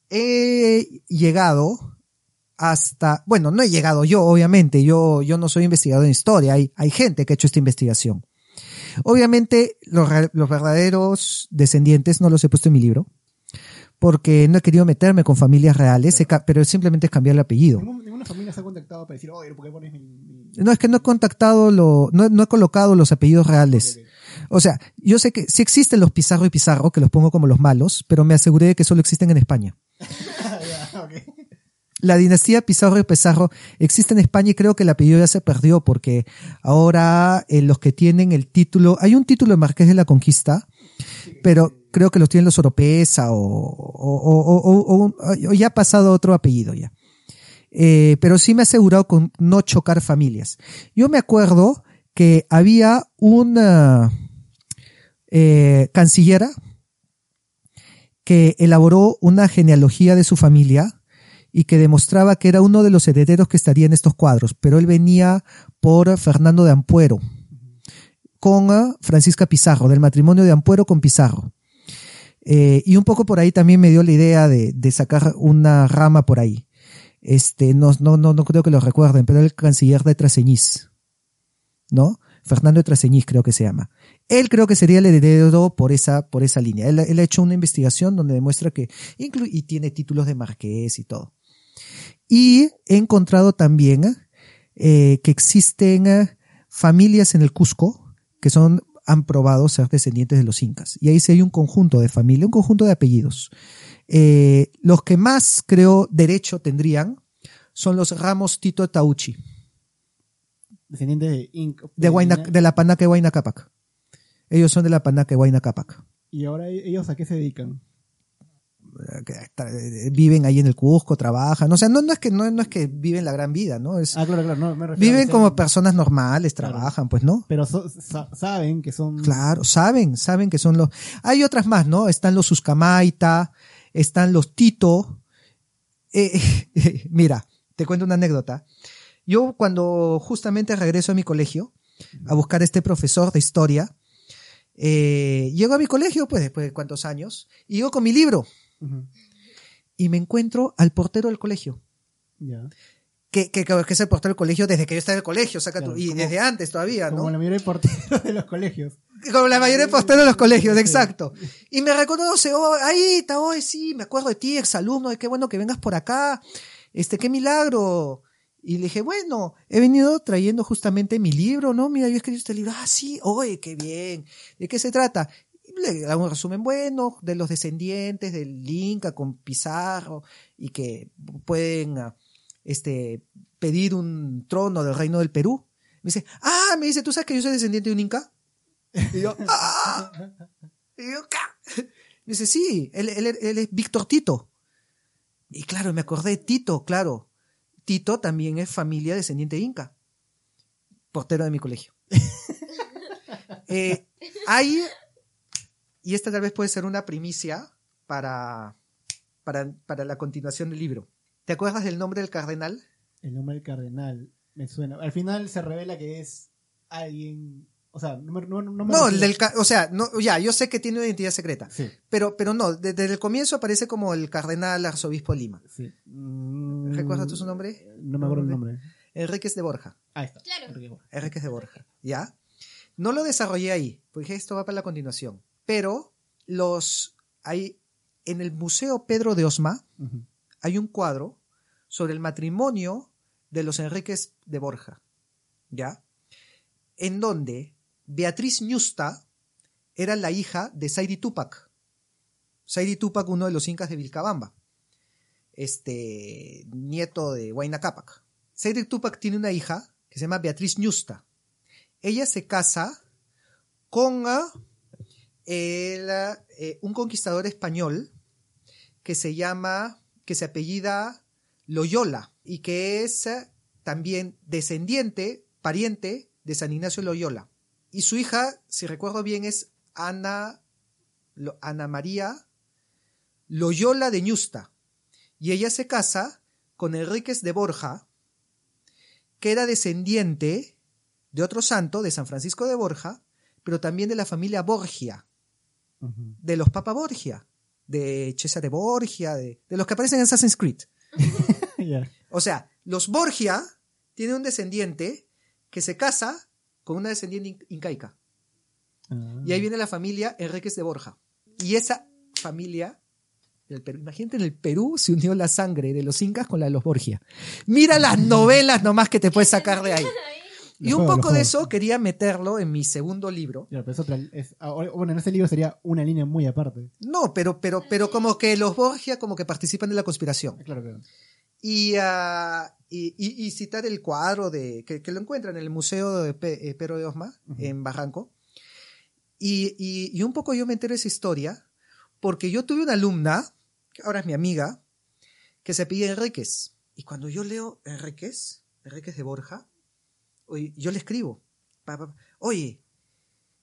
He llegado hasta, bueno, no he llegado yo, obviamente, yo, yo no soy investigador en historia, hay, hay gente que ha hecho esta investigación. Obviamente, los, los verdaderos descendientes no los he puesto en mi libro, porque no he querido meterme con familias reales, pero simplemente es cambiar el apellido. Ninguna familia se ha contactado para decir, oye, ¿por qué pones mi...? No, es que no he contactado lo, no, no he colocado los apellidos reales. O sea, yo sé que sí existen los Pizarro y Pizarro, que los pongo como los malos, pero me aseguré de que solo existen en España. La dinastía Pizarro y Pizarro existe en España y creo que el apellido ya se perdió porque ahora eh, los que tienen el título, hay un título de Marqués de la Conquista, pero creo que los tienen los Oropesa o, ya ha pasado otro apellido ya. Eh, pero sí me he asegurado con no chocar familias. Yo me acuerdo que había una eh, cancillera que elaboró una genealogía de su familia y que demostraba que era uno de los herederos que estaría en estos cuadros, pero él venía por Fernando de Ampuero con Francisca Pizarro, del matrimonio de Ampuero con Pizarro. Eh, y un poco por ahí también me dio la idea de, sacar una rama por ahí. Este, no, no, no, no creo que lo recuerden, pero el canciller de Traseñís, ¿no? Fernando de Traseñís creo que se llama. Él creo que sería el heredero por esa, por esa línea. Él, él ha hecho una investigación donde demuestra que, inclu- y tiene títulos de marqués y todo. Y he encontrado también eh, que existen eh, familias en el Cusco que son, han probado ser descendientes de los incas. Y ahí sí hay un conjunto de familia, un conjunto de apellidos. Eh, los que más, creo, derecho tendrían son los Ramos Tito Tauchi, Descendientes de Inca. de, Huayna- de la Panaca de Huayna Cápac. Ellos son de la Panaca de Huayna Cápac. ¿Y ahora ellos a qué se dedican? eh, que tra- eh, viven ahí en el Cusco, trabajan, o sea, no, no es que no, no es que viven la gran vida, ¿no? Es, Ah, claro, claro. No, me refiero a viven como personas normales, Claro. trabajan, pues, ¿no? Pero so- sa- saben que son. Claro, saben, saben que son los. Hay otras más, ¿no? Están los Suscamaita, están los Tito. Eh, mira, te cuento una anécdota. Yo cuando justamente regreso a mi colegio a buscar a este profesor de historia, eh, llego a mi colegio, pues después de cuántos años, y llego con mi libro Y me encuentro al portero del colegio. Ya. Que, que, que es el portero del colegio desde que yo estaba en el colegio, saca Claro, y como- desde antes todavía, ¿no? Como la mayoría de porteros de los colegios. Como la mayoría de posteros de los colegios, exacto. Y me reconoce, oh, ahí está, hoy sí, me acuerdo de ti, exalumno, de qué bueno que vengas por acá. Este, qué milagro. Y le dije, bueno, he venido trayendo justamente mi libro, ¿no? Mira, yo he escrito este libro. Ah, sí, oye, qué bien. ¿De qué se trata? Le hago un resumen bueno de los descendientes del Inca con Pizarro y que pueden ah, este, pedir un trono del reino del Perú. Me dice, ah, me dice, ¿tú sabes que yo soy descendiente de un Inca? Y yo, ¡ah! Y yo. Me dice, sí, él, él- él es Víctor Tito. Y claro, me acordé de Tito, claro. Tito también es familia descendiente inca. Portero de mi colegio. Eh, hay, y esta tal vez puede ser una primicia para, para, para la continuación del libro. ¿Te acuerdas del nombre del cardenal? El nombre del cardenal me suena. Al final se revela que es alguien. O sea, no me, no, no me No, del, o sea, no, ya, yo sé que tiene una identidad secreta, Sí, pero, pero no, desde el comienzo aparece como el cardenal arzobispo Lima. sí. Mm, ¿Recuerdas tú su nombre? No me acuerdo el nombre. Enríquez de Borja. Ahí está. Claro. Enrique Borja. Enríquez de Borja. ¿Ya? No lo desarrollé ahí, porque dije, esto va para la continuación. Pero los hay en el Museo Pedro de Osma hay un cuadro sobre el matrimonio de los Enríquez de Borja. ¿Ya? En donde Beatriz Ñusta era la hija de Saidi Tupac. Saidi Tupac, uno de los incas de Vilcabamba. Este, nieto de Huayna Cápac. Saidi Tupac tiene una hija que se llama Beatriz Ñusta. Ella se casa con eh, un conquistador español que se llama, que se apellida Loyola y que es eh, también descendiente, pariente de San Ignacio Loyola. Y su hija, si recuerdo bien, es Ana, Ana María Loyola de Ñusta. Y ella se casa con Enríquez de Borja, que era descendiente de otro santo, de San Francisco de Borja, pero también de la familia Borgia, De los Papa Borgia, de Cesare Borgia, de, de los que aparecen en Assassin's Creed. O sea, los Borgia tienen un descendiente que se casa con una descendiente in- incaica. Ah. Y ahí viene la familia Enríquez de Borja. Y esa familia del Perú, imagínate en el Perú se unió la sangre de los incas con la de los Borgia. Mira las novelas nomás que te puedes sacar de ahí. Y un poco de eso quería meterlo en mi segundo libro. Ya, pero es otra- es- ahora- bueno, en este libro sería una línea muy aparte. No, pero, pero, pero como que los Borgia como que participan de la conspiración. Claro, claro. y, ah, y, y- y citar el cuadro de que, que lo encuentran en el Museo de Pe- eh, Pedro de Osma, en Barranco. Y, y- un poco yo me entero de esa historia porque yo tuve una alumna, que ahora es mi amiga, que se pide Enríquez. Y cuando yo leo Enríquez, Enríquez de Borja, yo le escribo, oye,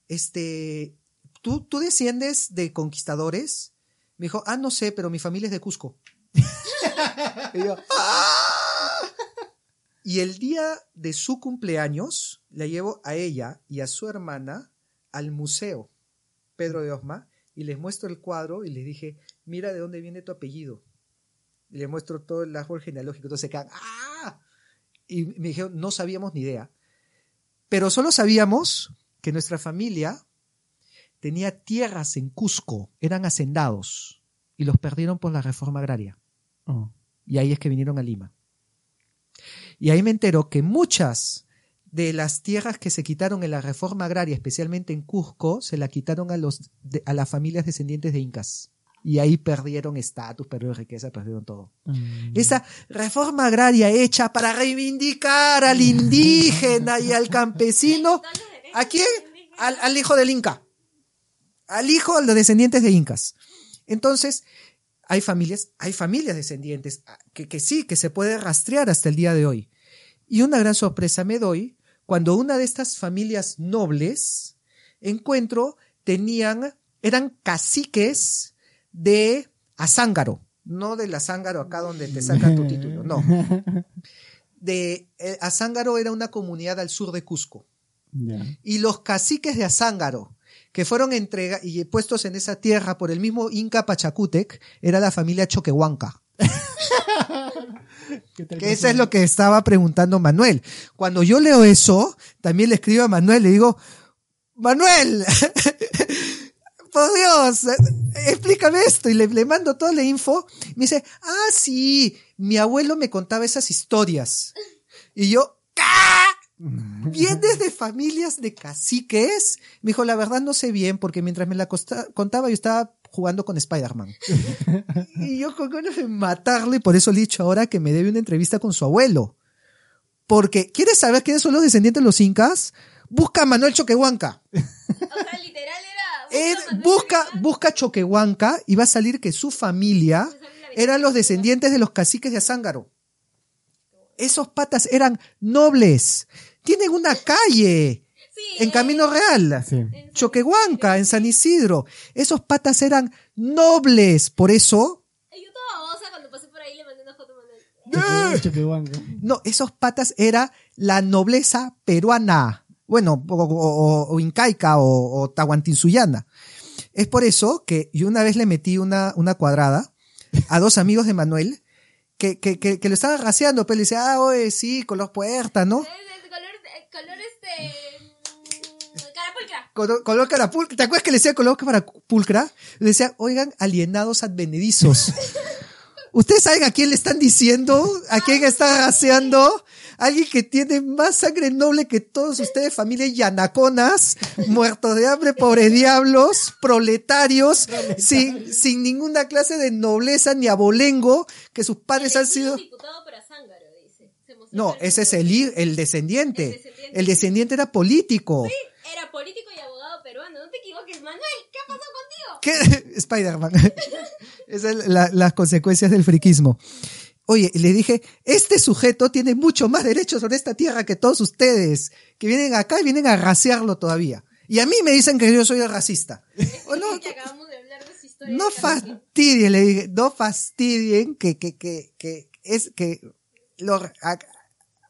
este, ¿tú, ¿tú desciendes de conquistadores? Me dijo, ah, no sé, pero mi familia es de Cusco. Y yo, "Ah". Y el día de su cumpleaños, la llevo a ella y a su hermana al museo Pedro de Osma y les muestro el cuadro y les dije, mira de dónde viene tu apellido. Y les muestro todo el árbol genealógico. Entonces se quedan, ¡ah! Y me dijeron, no sabíamos ni idea. Pero solo sabíamos que nuestra familia tenía tierras en Cusco, eran hacendados y los perdieron por la reforma agraria. Oh. Y ahí es que vinieron a Lima. Y ahí me entero que muchas de las tierras que se quitaron en la reforma agraria, especialmente en Cusco, se la quitaron a, los, de- a las familias descendientes de incas. Y ahí perdieron estatus, perdieron riqueza, perdieron todo. Mm. Esa reforma agraria hecha para reivindicar al indígena y al campesino, ¿a quién? Al, al hijo del Inca. Al hijo de los descendientes de Incas. Entonces, hay familias, hay familias descendientes ah, que, que sí, que se puede rastrear hasta el día de hoy. Y una gran sorpresa me doy cuando una de estas familias nobles encuentro tenían, eran caciques de Azángaro, no del Azángaro acá donde te sacan tu título, no. De eh, Azángaro era una comunidad al sur de Cusco. Y los caciques de Azángaro, que fueron entregados y puestos en esa tierra por el mismo Inca Pachacútec, era la familia Choquehuanca. ¿Qué tal Que eso es lo que estaba preguntando Manuel. Cuando yo leo eso, también le escribo a Manuel, le digo, Manuel, por Dios, explícame esto. Y le, mando toda la info. Me dice, ah, sí, mi abuelo me contaba esas historias. Y yo, ¿qué? ¿Vienes de familias de caciques? Me dijo, la verdad no sé bien, porque mientras me la contaba yo estaba jugando con Spider-Man. y yo con ganas de matarle, por eso le he dicho ahora que me debe una entrevista con su abuelo. Porque, ¿quieres saber quiénes son los descendientes de los incas? Busca a Manuel Choquehuanca. O sea, literal Eh, busca, Choquehuanca, busca Choquehuanca y va a salir que su familia eran los descendientes de los caciques de Azángaro. Esos patas eran nobles. Tienen una calle en eh, Camino Real. Sí. en San Choquehuanca, en San Isidro. Esos patas eran nobles. Por eso, Yo toda babosa cuando pasé por ahí le mandé una foto Choquehuanca. no, esos patas era la nobleza peruana. Bueno, o, o- o incaica o, o tahuantinsuyana. Es por eso que yo una vez le metí una, una cuadrada a dos amigos de Manuel que, que, que, que lo estaban raciando, pero le decía, ah, oye, sí, color puerta, ¿no? Color, color este. mm, Carapulcra. Color, color carapulcra. ¿Te acuerdas que le decía color carapulcra? Le decía, oigan, alienados advenedizos. ¿Ustedes saben a quién le están diciendo? ¿A quién está raseando? Alguien que tiene más sangre noble que todos ustedes, familia yanaconas, muertos de hambre, pobres diablos, proletarios, sin, sin ninguna clase de nobleza ni abolengo, que sus padres han sido... dice. No, ese es el, el descendiente. El descendiente. El descendiente era político. Era político y abogado peruano. No te equivoques, Manuel. ¿Qué pasó contigo? ¿Qué? Spider-Man. Esas son la- las consecuencias del friquismo. Oye, le dije, este sujeto tiene mucho más derechos sobre esta tierra que todos ustedes, que vienen acá y vienen a raciarlo todavía. Y a mí me dicen que yo soy el racista. O no, que acabamos de hablar de su historia. no de Carapulcra. fastidien, le dije, no fastidien que, que, que, que es que lo, a-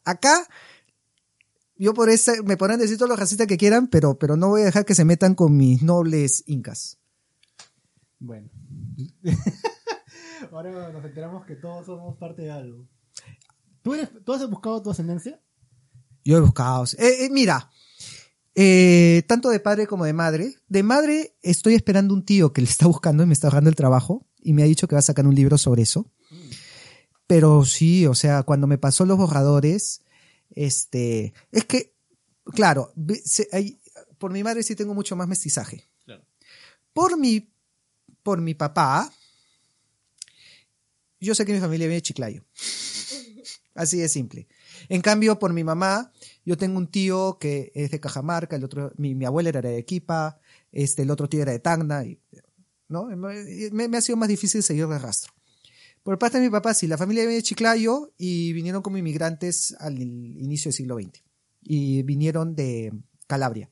acá yo por eso me podrán decir todos los racistas que quieran, pero, pero no voy a dejar que se metan con mis nobles incas. Bueno. Ahora nos enteramos que todos somos parte de algo. ¿Tú, eres, ¿tú has buscado tu ascendencia? Yo he buscado. Eh, eh, mira, eh, tanto de padre como de madre. De madre estoy esperando un tío que le está buscando y me está ahorrando el trabajo y me ha dicho que va a sacar un libro sobre eso. Pero sí, o sea, cuando me pasó los borradores, este, es que, claro, vi- se- hay- por mi madre sí tengo mucho más mestizaje. Claro. Por mi, por mi papá, yo sé que mi familia viene de Chiclayo. Así de simple. En cambio, por mi mamá, yo tengo un tío que es de Cajamarca, el otro, mi, mi abuela era de Arequipa, este, el otro tío era de Tacna, ¿no? Me, me ha sido más difícil seguir el rastro. Por parte de mi papá, sí, la familia viene de Chiclayo y vinieron como inmigrantes al inicio del siglo XX. Y vinieron de Calabria.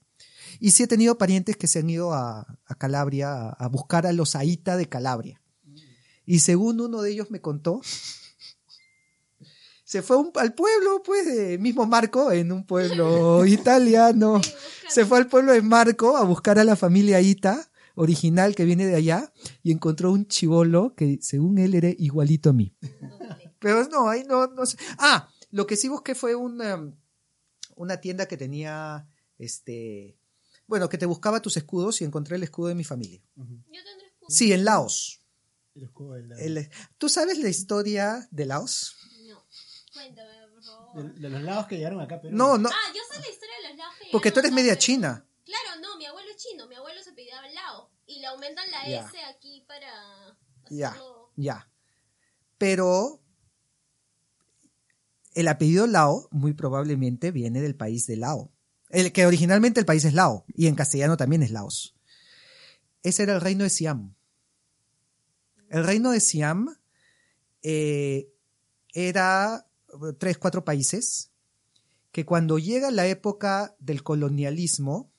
Y sí he tenido parientes que se han ido a, a Calabria a, a buscar a los Aita de Calabria. Y según uno de ellos me contó, se fue un- al pueblo, pues, de mismo Marco, en un pueblo italiano. Se fue al pueblo de Marco a buscar a la familia Ita, original que viene de allá, y encontró un chivolo que, según él, era igualito a mí. Pero no, ahí no, no sé. Ah, lo que sí busqué fue una, una tienda que tenía, este, bueno, que te buscaba tus escudos y encontré el escudo de mi familia. Yo tendré escudo. Sí, en Laos. El escudo del- El- ¿Tú sabes la historia de Laos? No. Cuéntame, por favor. de, de los lados que llegaron acá, pero. No, no, Ah, yo sé la historia de los laos que porque tú eres media china. Claro, no, mi abuelo es chino. Mi abuelo se pedía Lao. Y le aumentan la. S aquí para Ya, hacerlo. ya. Pero el apellido Lao muy probablemente viene del país de Lao. El que originalmente el país es Lao y en castellano también es Laos. Ese era el reino de Siam. El reino de Siam eh, era tres, cuatro países que cuando llega la época del colonialismo,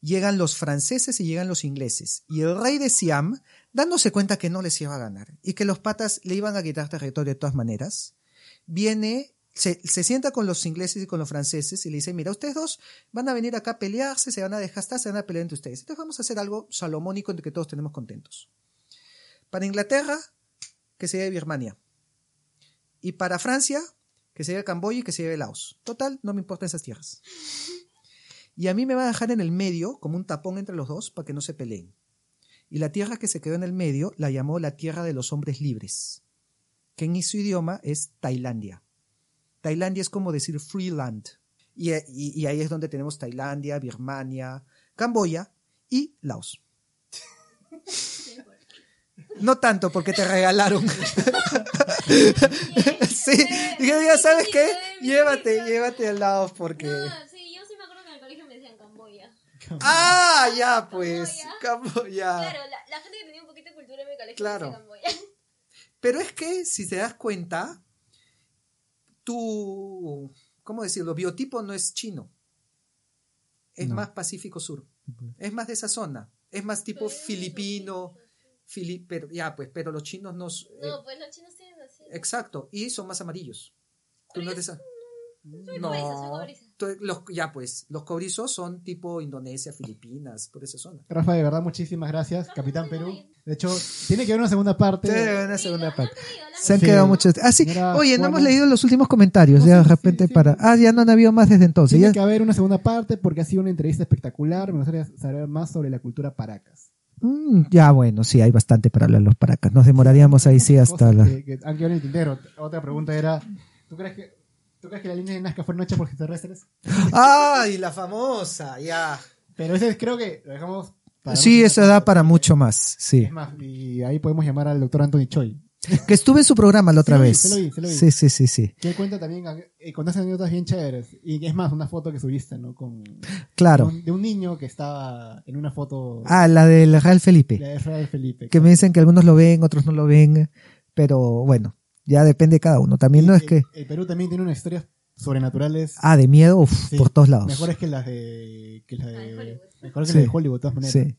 llegan los franceses y llegan los ingleses. Y el rey de Siam, dándose cuenta que no les iba a ganar y que los patas le iban a quitar territorio de todas maneras, viene, se, se sienta con los ingleses y con los franceses y le dice, mira, ustedes dos van a venir acá a pelearse, se van a desgastar, se van a pelear entre ustedes. Entonces vamos a hacer algo salomónico en que todos tenemos contentos. Para Inglaterra, que se lleve Birmania. Y para Francia, que se lleve Camboya y que se lleve Laos. Total, no me importan esas tierras. Y a mí me va a dejar en el medio, como un tapón entre los dos, para que no se peleen. Y la tierra que se quedó en el medio la llamó la tierra de los hombres libres, que en su idioma es Tailandia. Tailandia es como decir Freeland. Y, y- y ahí es donde tenemos Tailandia, Birmania, Camboya y Laos. No tanto porque te regalaron. sí, dije, ya sabes qué, llévate, llévate al Laos porque... No, sí, yo sí me acuerdo que en el colegio me decían Camboya. Ah, ya pues, Camboya. Claro, la, la gente que tenía un poquito de cultura en mi colegio Claro. me decía Camboya. Pero es que, si te das cuenta, tu, ¿cómo decirlo? Biotipo no es chino. Es No. más Pacífico Sur. Es más de esa zona. Es más tipo Pero- filipino. Fili- pero, ya, pues, pero los chinos no... s- eh, No, pues los chinos tienen así. exacto. Y son más amarillos. Tú no eres... Soy cobriza, soy cobriza. tú- los, ya, pues, los cobrizos son tipo Indonesia, Filipinas, por esa zona. Rafa, de verdad, muchísimas gracias, Capitán Perú. De hecho, tiene que haber una segunda parte. una Sí, segunda no, parte. no te digo, la Se han Sí. quedado muchos. Ah, sí. Mira, Oye, no hemos Juana. leído los últimos comentarios. No, ya de sí, sí, repente sí. para. Ah, ya no han habido más desde entonces. Tiene Ya... que haber una segunda parte porque ha sido una entrevista espectacular. Me gustaría saber más sobre la cultura paracas. Mm, ya, bueno, sí, hay bastante para hablar los paracas. Nos demoraríamos ahí sí hasta la. que, que han quedado en el tintero. Otra pregunta era, ¿tú crees que, ¿tú crees que la línea de Nazca fueron hechas por extraterrestres? ¡Ay, la famosa! Ya. Pero ese creo que lo dejamos para... Sí, eso da para mucho más. Sí. Es más, y ahí podemos llamar al doctor Anthony Choi. Que estuve en su programa la otra Sí vez. sí lo vi, sí lo vi. Sí, sí, sí, sí. Que él cuenta también, eh, conoce anécdotas bien chéveres. Y es más, una foto que subiste, ¿no? Con, Claro. de, un, de un niño que estaba en una foto Ah, la del Real de Felipe. Israel Felipe. Que me dicen que algunos lo ven, otros no lo ven. Pero bueno, ya depende de cada uno. También Y no es el- que. El Perú también tiene unas historias sobrenaturales Ah, de miedo, uf, Sí, por todos lados. mejores que las de, que las de Hollywood. mejor que Sí. las de Hollywood, de todas maneras. Sí.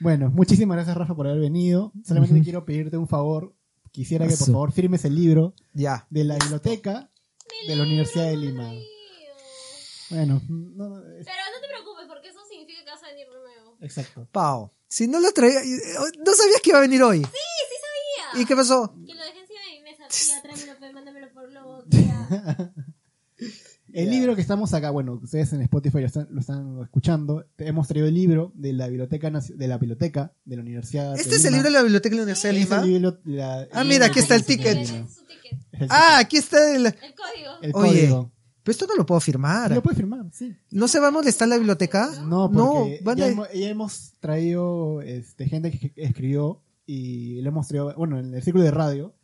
Bueno, muchísimas gracias Rafa por haber venido. Solamente Ujú. quiero pedirte un favor. Quisiera que por favor firmes el libro Ya. de la biblioteca de la Universidad de Lima. Bueno, no, es- Pero no te preocupes, porque eso significa que vas a venir de nuevo. exacto. Pau. Si no lo traía. No sabías que iba a venir hoy. Sí, sí sabía. ¿Y qué pasó? Que lo dejé encima de mi mesa. Tía, tráemelo, mándamelo por globo, tía. El libro que estamos acá, bueno, ustedes en Spotify lo están, lo están escuchando. Hemos traído el libro de la biblioteca Naci- de la biblioteca de la Universidad. ¿Este de es el libro de la Biblioteca de la Universidad de Lima? libro de la- Ah, mira, aquí está el ticket. El Ah, aquí está el. El código. el Oye. Pero esto no lo puedo firmar. Lo puedes firmar, sí. ¿No se va a molestar la biblioteca? No, porque van ya, a- hemos, ya hemos traído este, gente que escribió y le hemos traído, bueno, en el círculo de radio.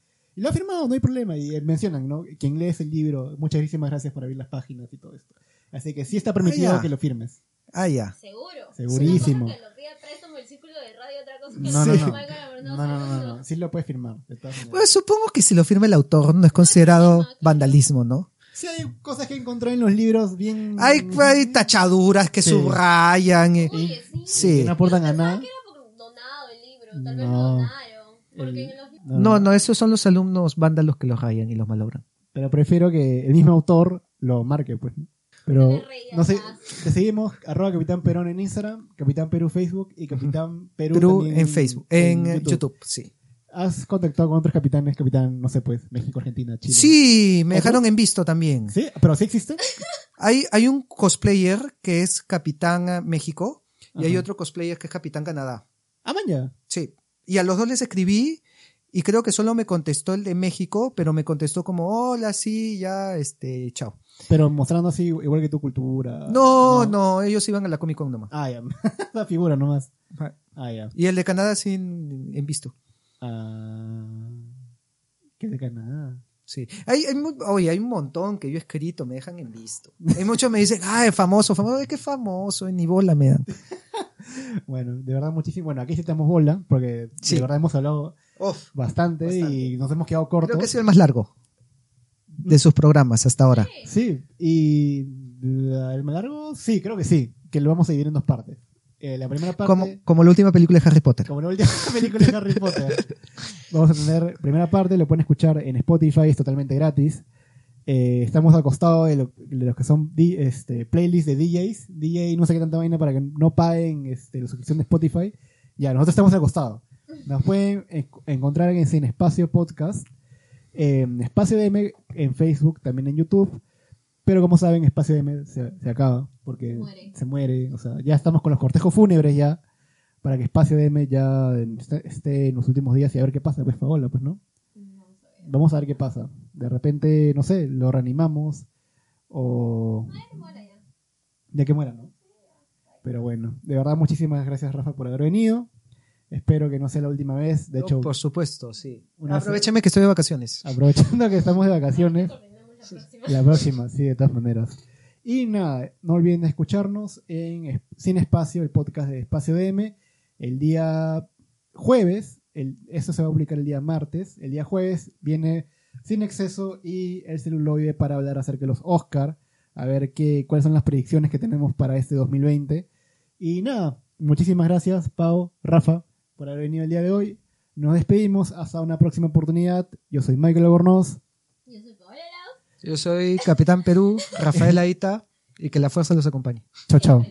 Y lo ha firmado, no hay problema. Y eh, mencionan, ¿no? Quien lee el libro, muchísimas gracias por abrir las páginas y todo esto. Así que sí está permitido Ah, que lo firmes. Ah, ya. Seguro. Segurísimo. Una cosa que lo pida préstamo el círculo de radio, otra cosa que No, no, no. No, no, no, no, no. Sí lo puedes firmar. maneras. Pues supongo que si lo firma el autor no es considerado vandalismo, ¿no? sí hay cosas que encontré en los libros bien... Hay, hay tachaduras que Sí. subrayan. eh. Oye, sí. Sí. que no aportan a nada. que era por donado el libro, tal vez No. lo donaron. Porque El- en los No, no, esos son los alumnos vándalos que los rayan y los malogran. Pero prefiero que el mismo autor lo marque, pues. Pero, no sé, te seguimos, arroba Capitán Perón en Instagram, Capitán Perú Facebook y Capitán Perú, Perú en Facebook, en, eh, YouTube. sí. ¿Has contactado con otros capitanes, capitán, no sé, pues, México, Argentina, Chile? Sí, me dejaron en visto también. ¿Sí? ¿Pero sí existe? Hay, hay un cosplayer que es Capitán eh, México y hay otro cosplayer que es Capitán Canadá. Ah, man, ya. Sí. Y a los dos les escribí y creo que solo me contestó el de México, pero me contestó como, hola, sí, ya, este, chao. Pero mostrando así, igual que tu cultura. No, no, ellos iban a la Comic Con nomás. Ah, ya. La figura nomás. Ah, ya. Y el de Canadá sí en, en visto. Ah. ¿Qué de Canadá? Sí. Hay, hay, oye, hay un montón que yo he escrito, me dejan en visto. Hay muchos me dicen, ay, famoso, famoso, es que famoso, ni bola me dan. Bueno, de verdad muchísimo. Bueno, aquí sí tenemos bola, porque Sí. de verdad hemos hablado Uf, bastante, Bastante. y nos hemos quedado cortos. creo que ha sido el más largo de sus programas hasta ahora. Sí, y el más largo, sí, creo que sí, que lo vamos a dividir en dos partes. Eh, la primera parte, Como, como la última película de Harry Potter. como la última película de Harry Potter, vamos a tener primera parte, lo pueden escuchar en Spotify, es totalmente gratis. Eh, estamos al costado de, lo- de los que son di- este, playlists de DJs, DJ no sé qué tanta vaina para que no paguen este, la suscripción de Spotify. Ya, nosotros estamos al costado. Nos pueden en- encontrar en Sin Espacio Podcast, en Espacio DM en Facebook, también en YouTube. Pero como saben, Espacio DM se, se acaba porque Muere. se muere. O sea, ya estamos con los cortejos fúnebres ya para que Espacio DM ya esté, en los últimos días y a ver qué pasa, pues Paola, pues no. Vamos a ver. Vamos a ver qué pasa. De repente, no sé, lo reanimamos o ya que muera, ¿no? Pero bueno, de verdad muchísimas gracias Rafa por haber venido. Espero que no sea la última vez. De No, hecho, por supuesto, sí. Aprovechame que estoy de vacaciones. aprovechando que estamos de vacaciones, la próxima. la próxima, sí, de todas maneras. Y nada, no olviden escucharnos en Sin Espacio, el podcast de Espacio DM, el día jueves. El, esto se va a publicar el día martes. El día jueves viene Sin Exceso y el celuloide para hablar acerca de los Oscar, a ver qué, cuáles son las predicciones que tenemos para este 2020. Y nada, muchísimas gracias, Pau, Rafa, por haber venido el día de hoy. Nos despedimos hasta una próxima oportunidad. Yo soy Michael Albornoz. Yo soy Paola. Yo soy Capitán Perú, Rafael Aita, y que la fuerza los acompañe. Chao, chao.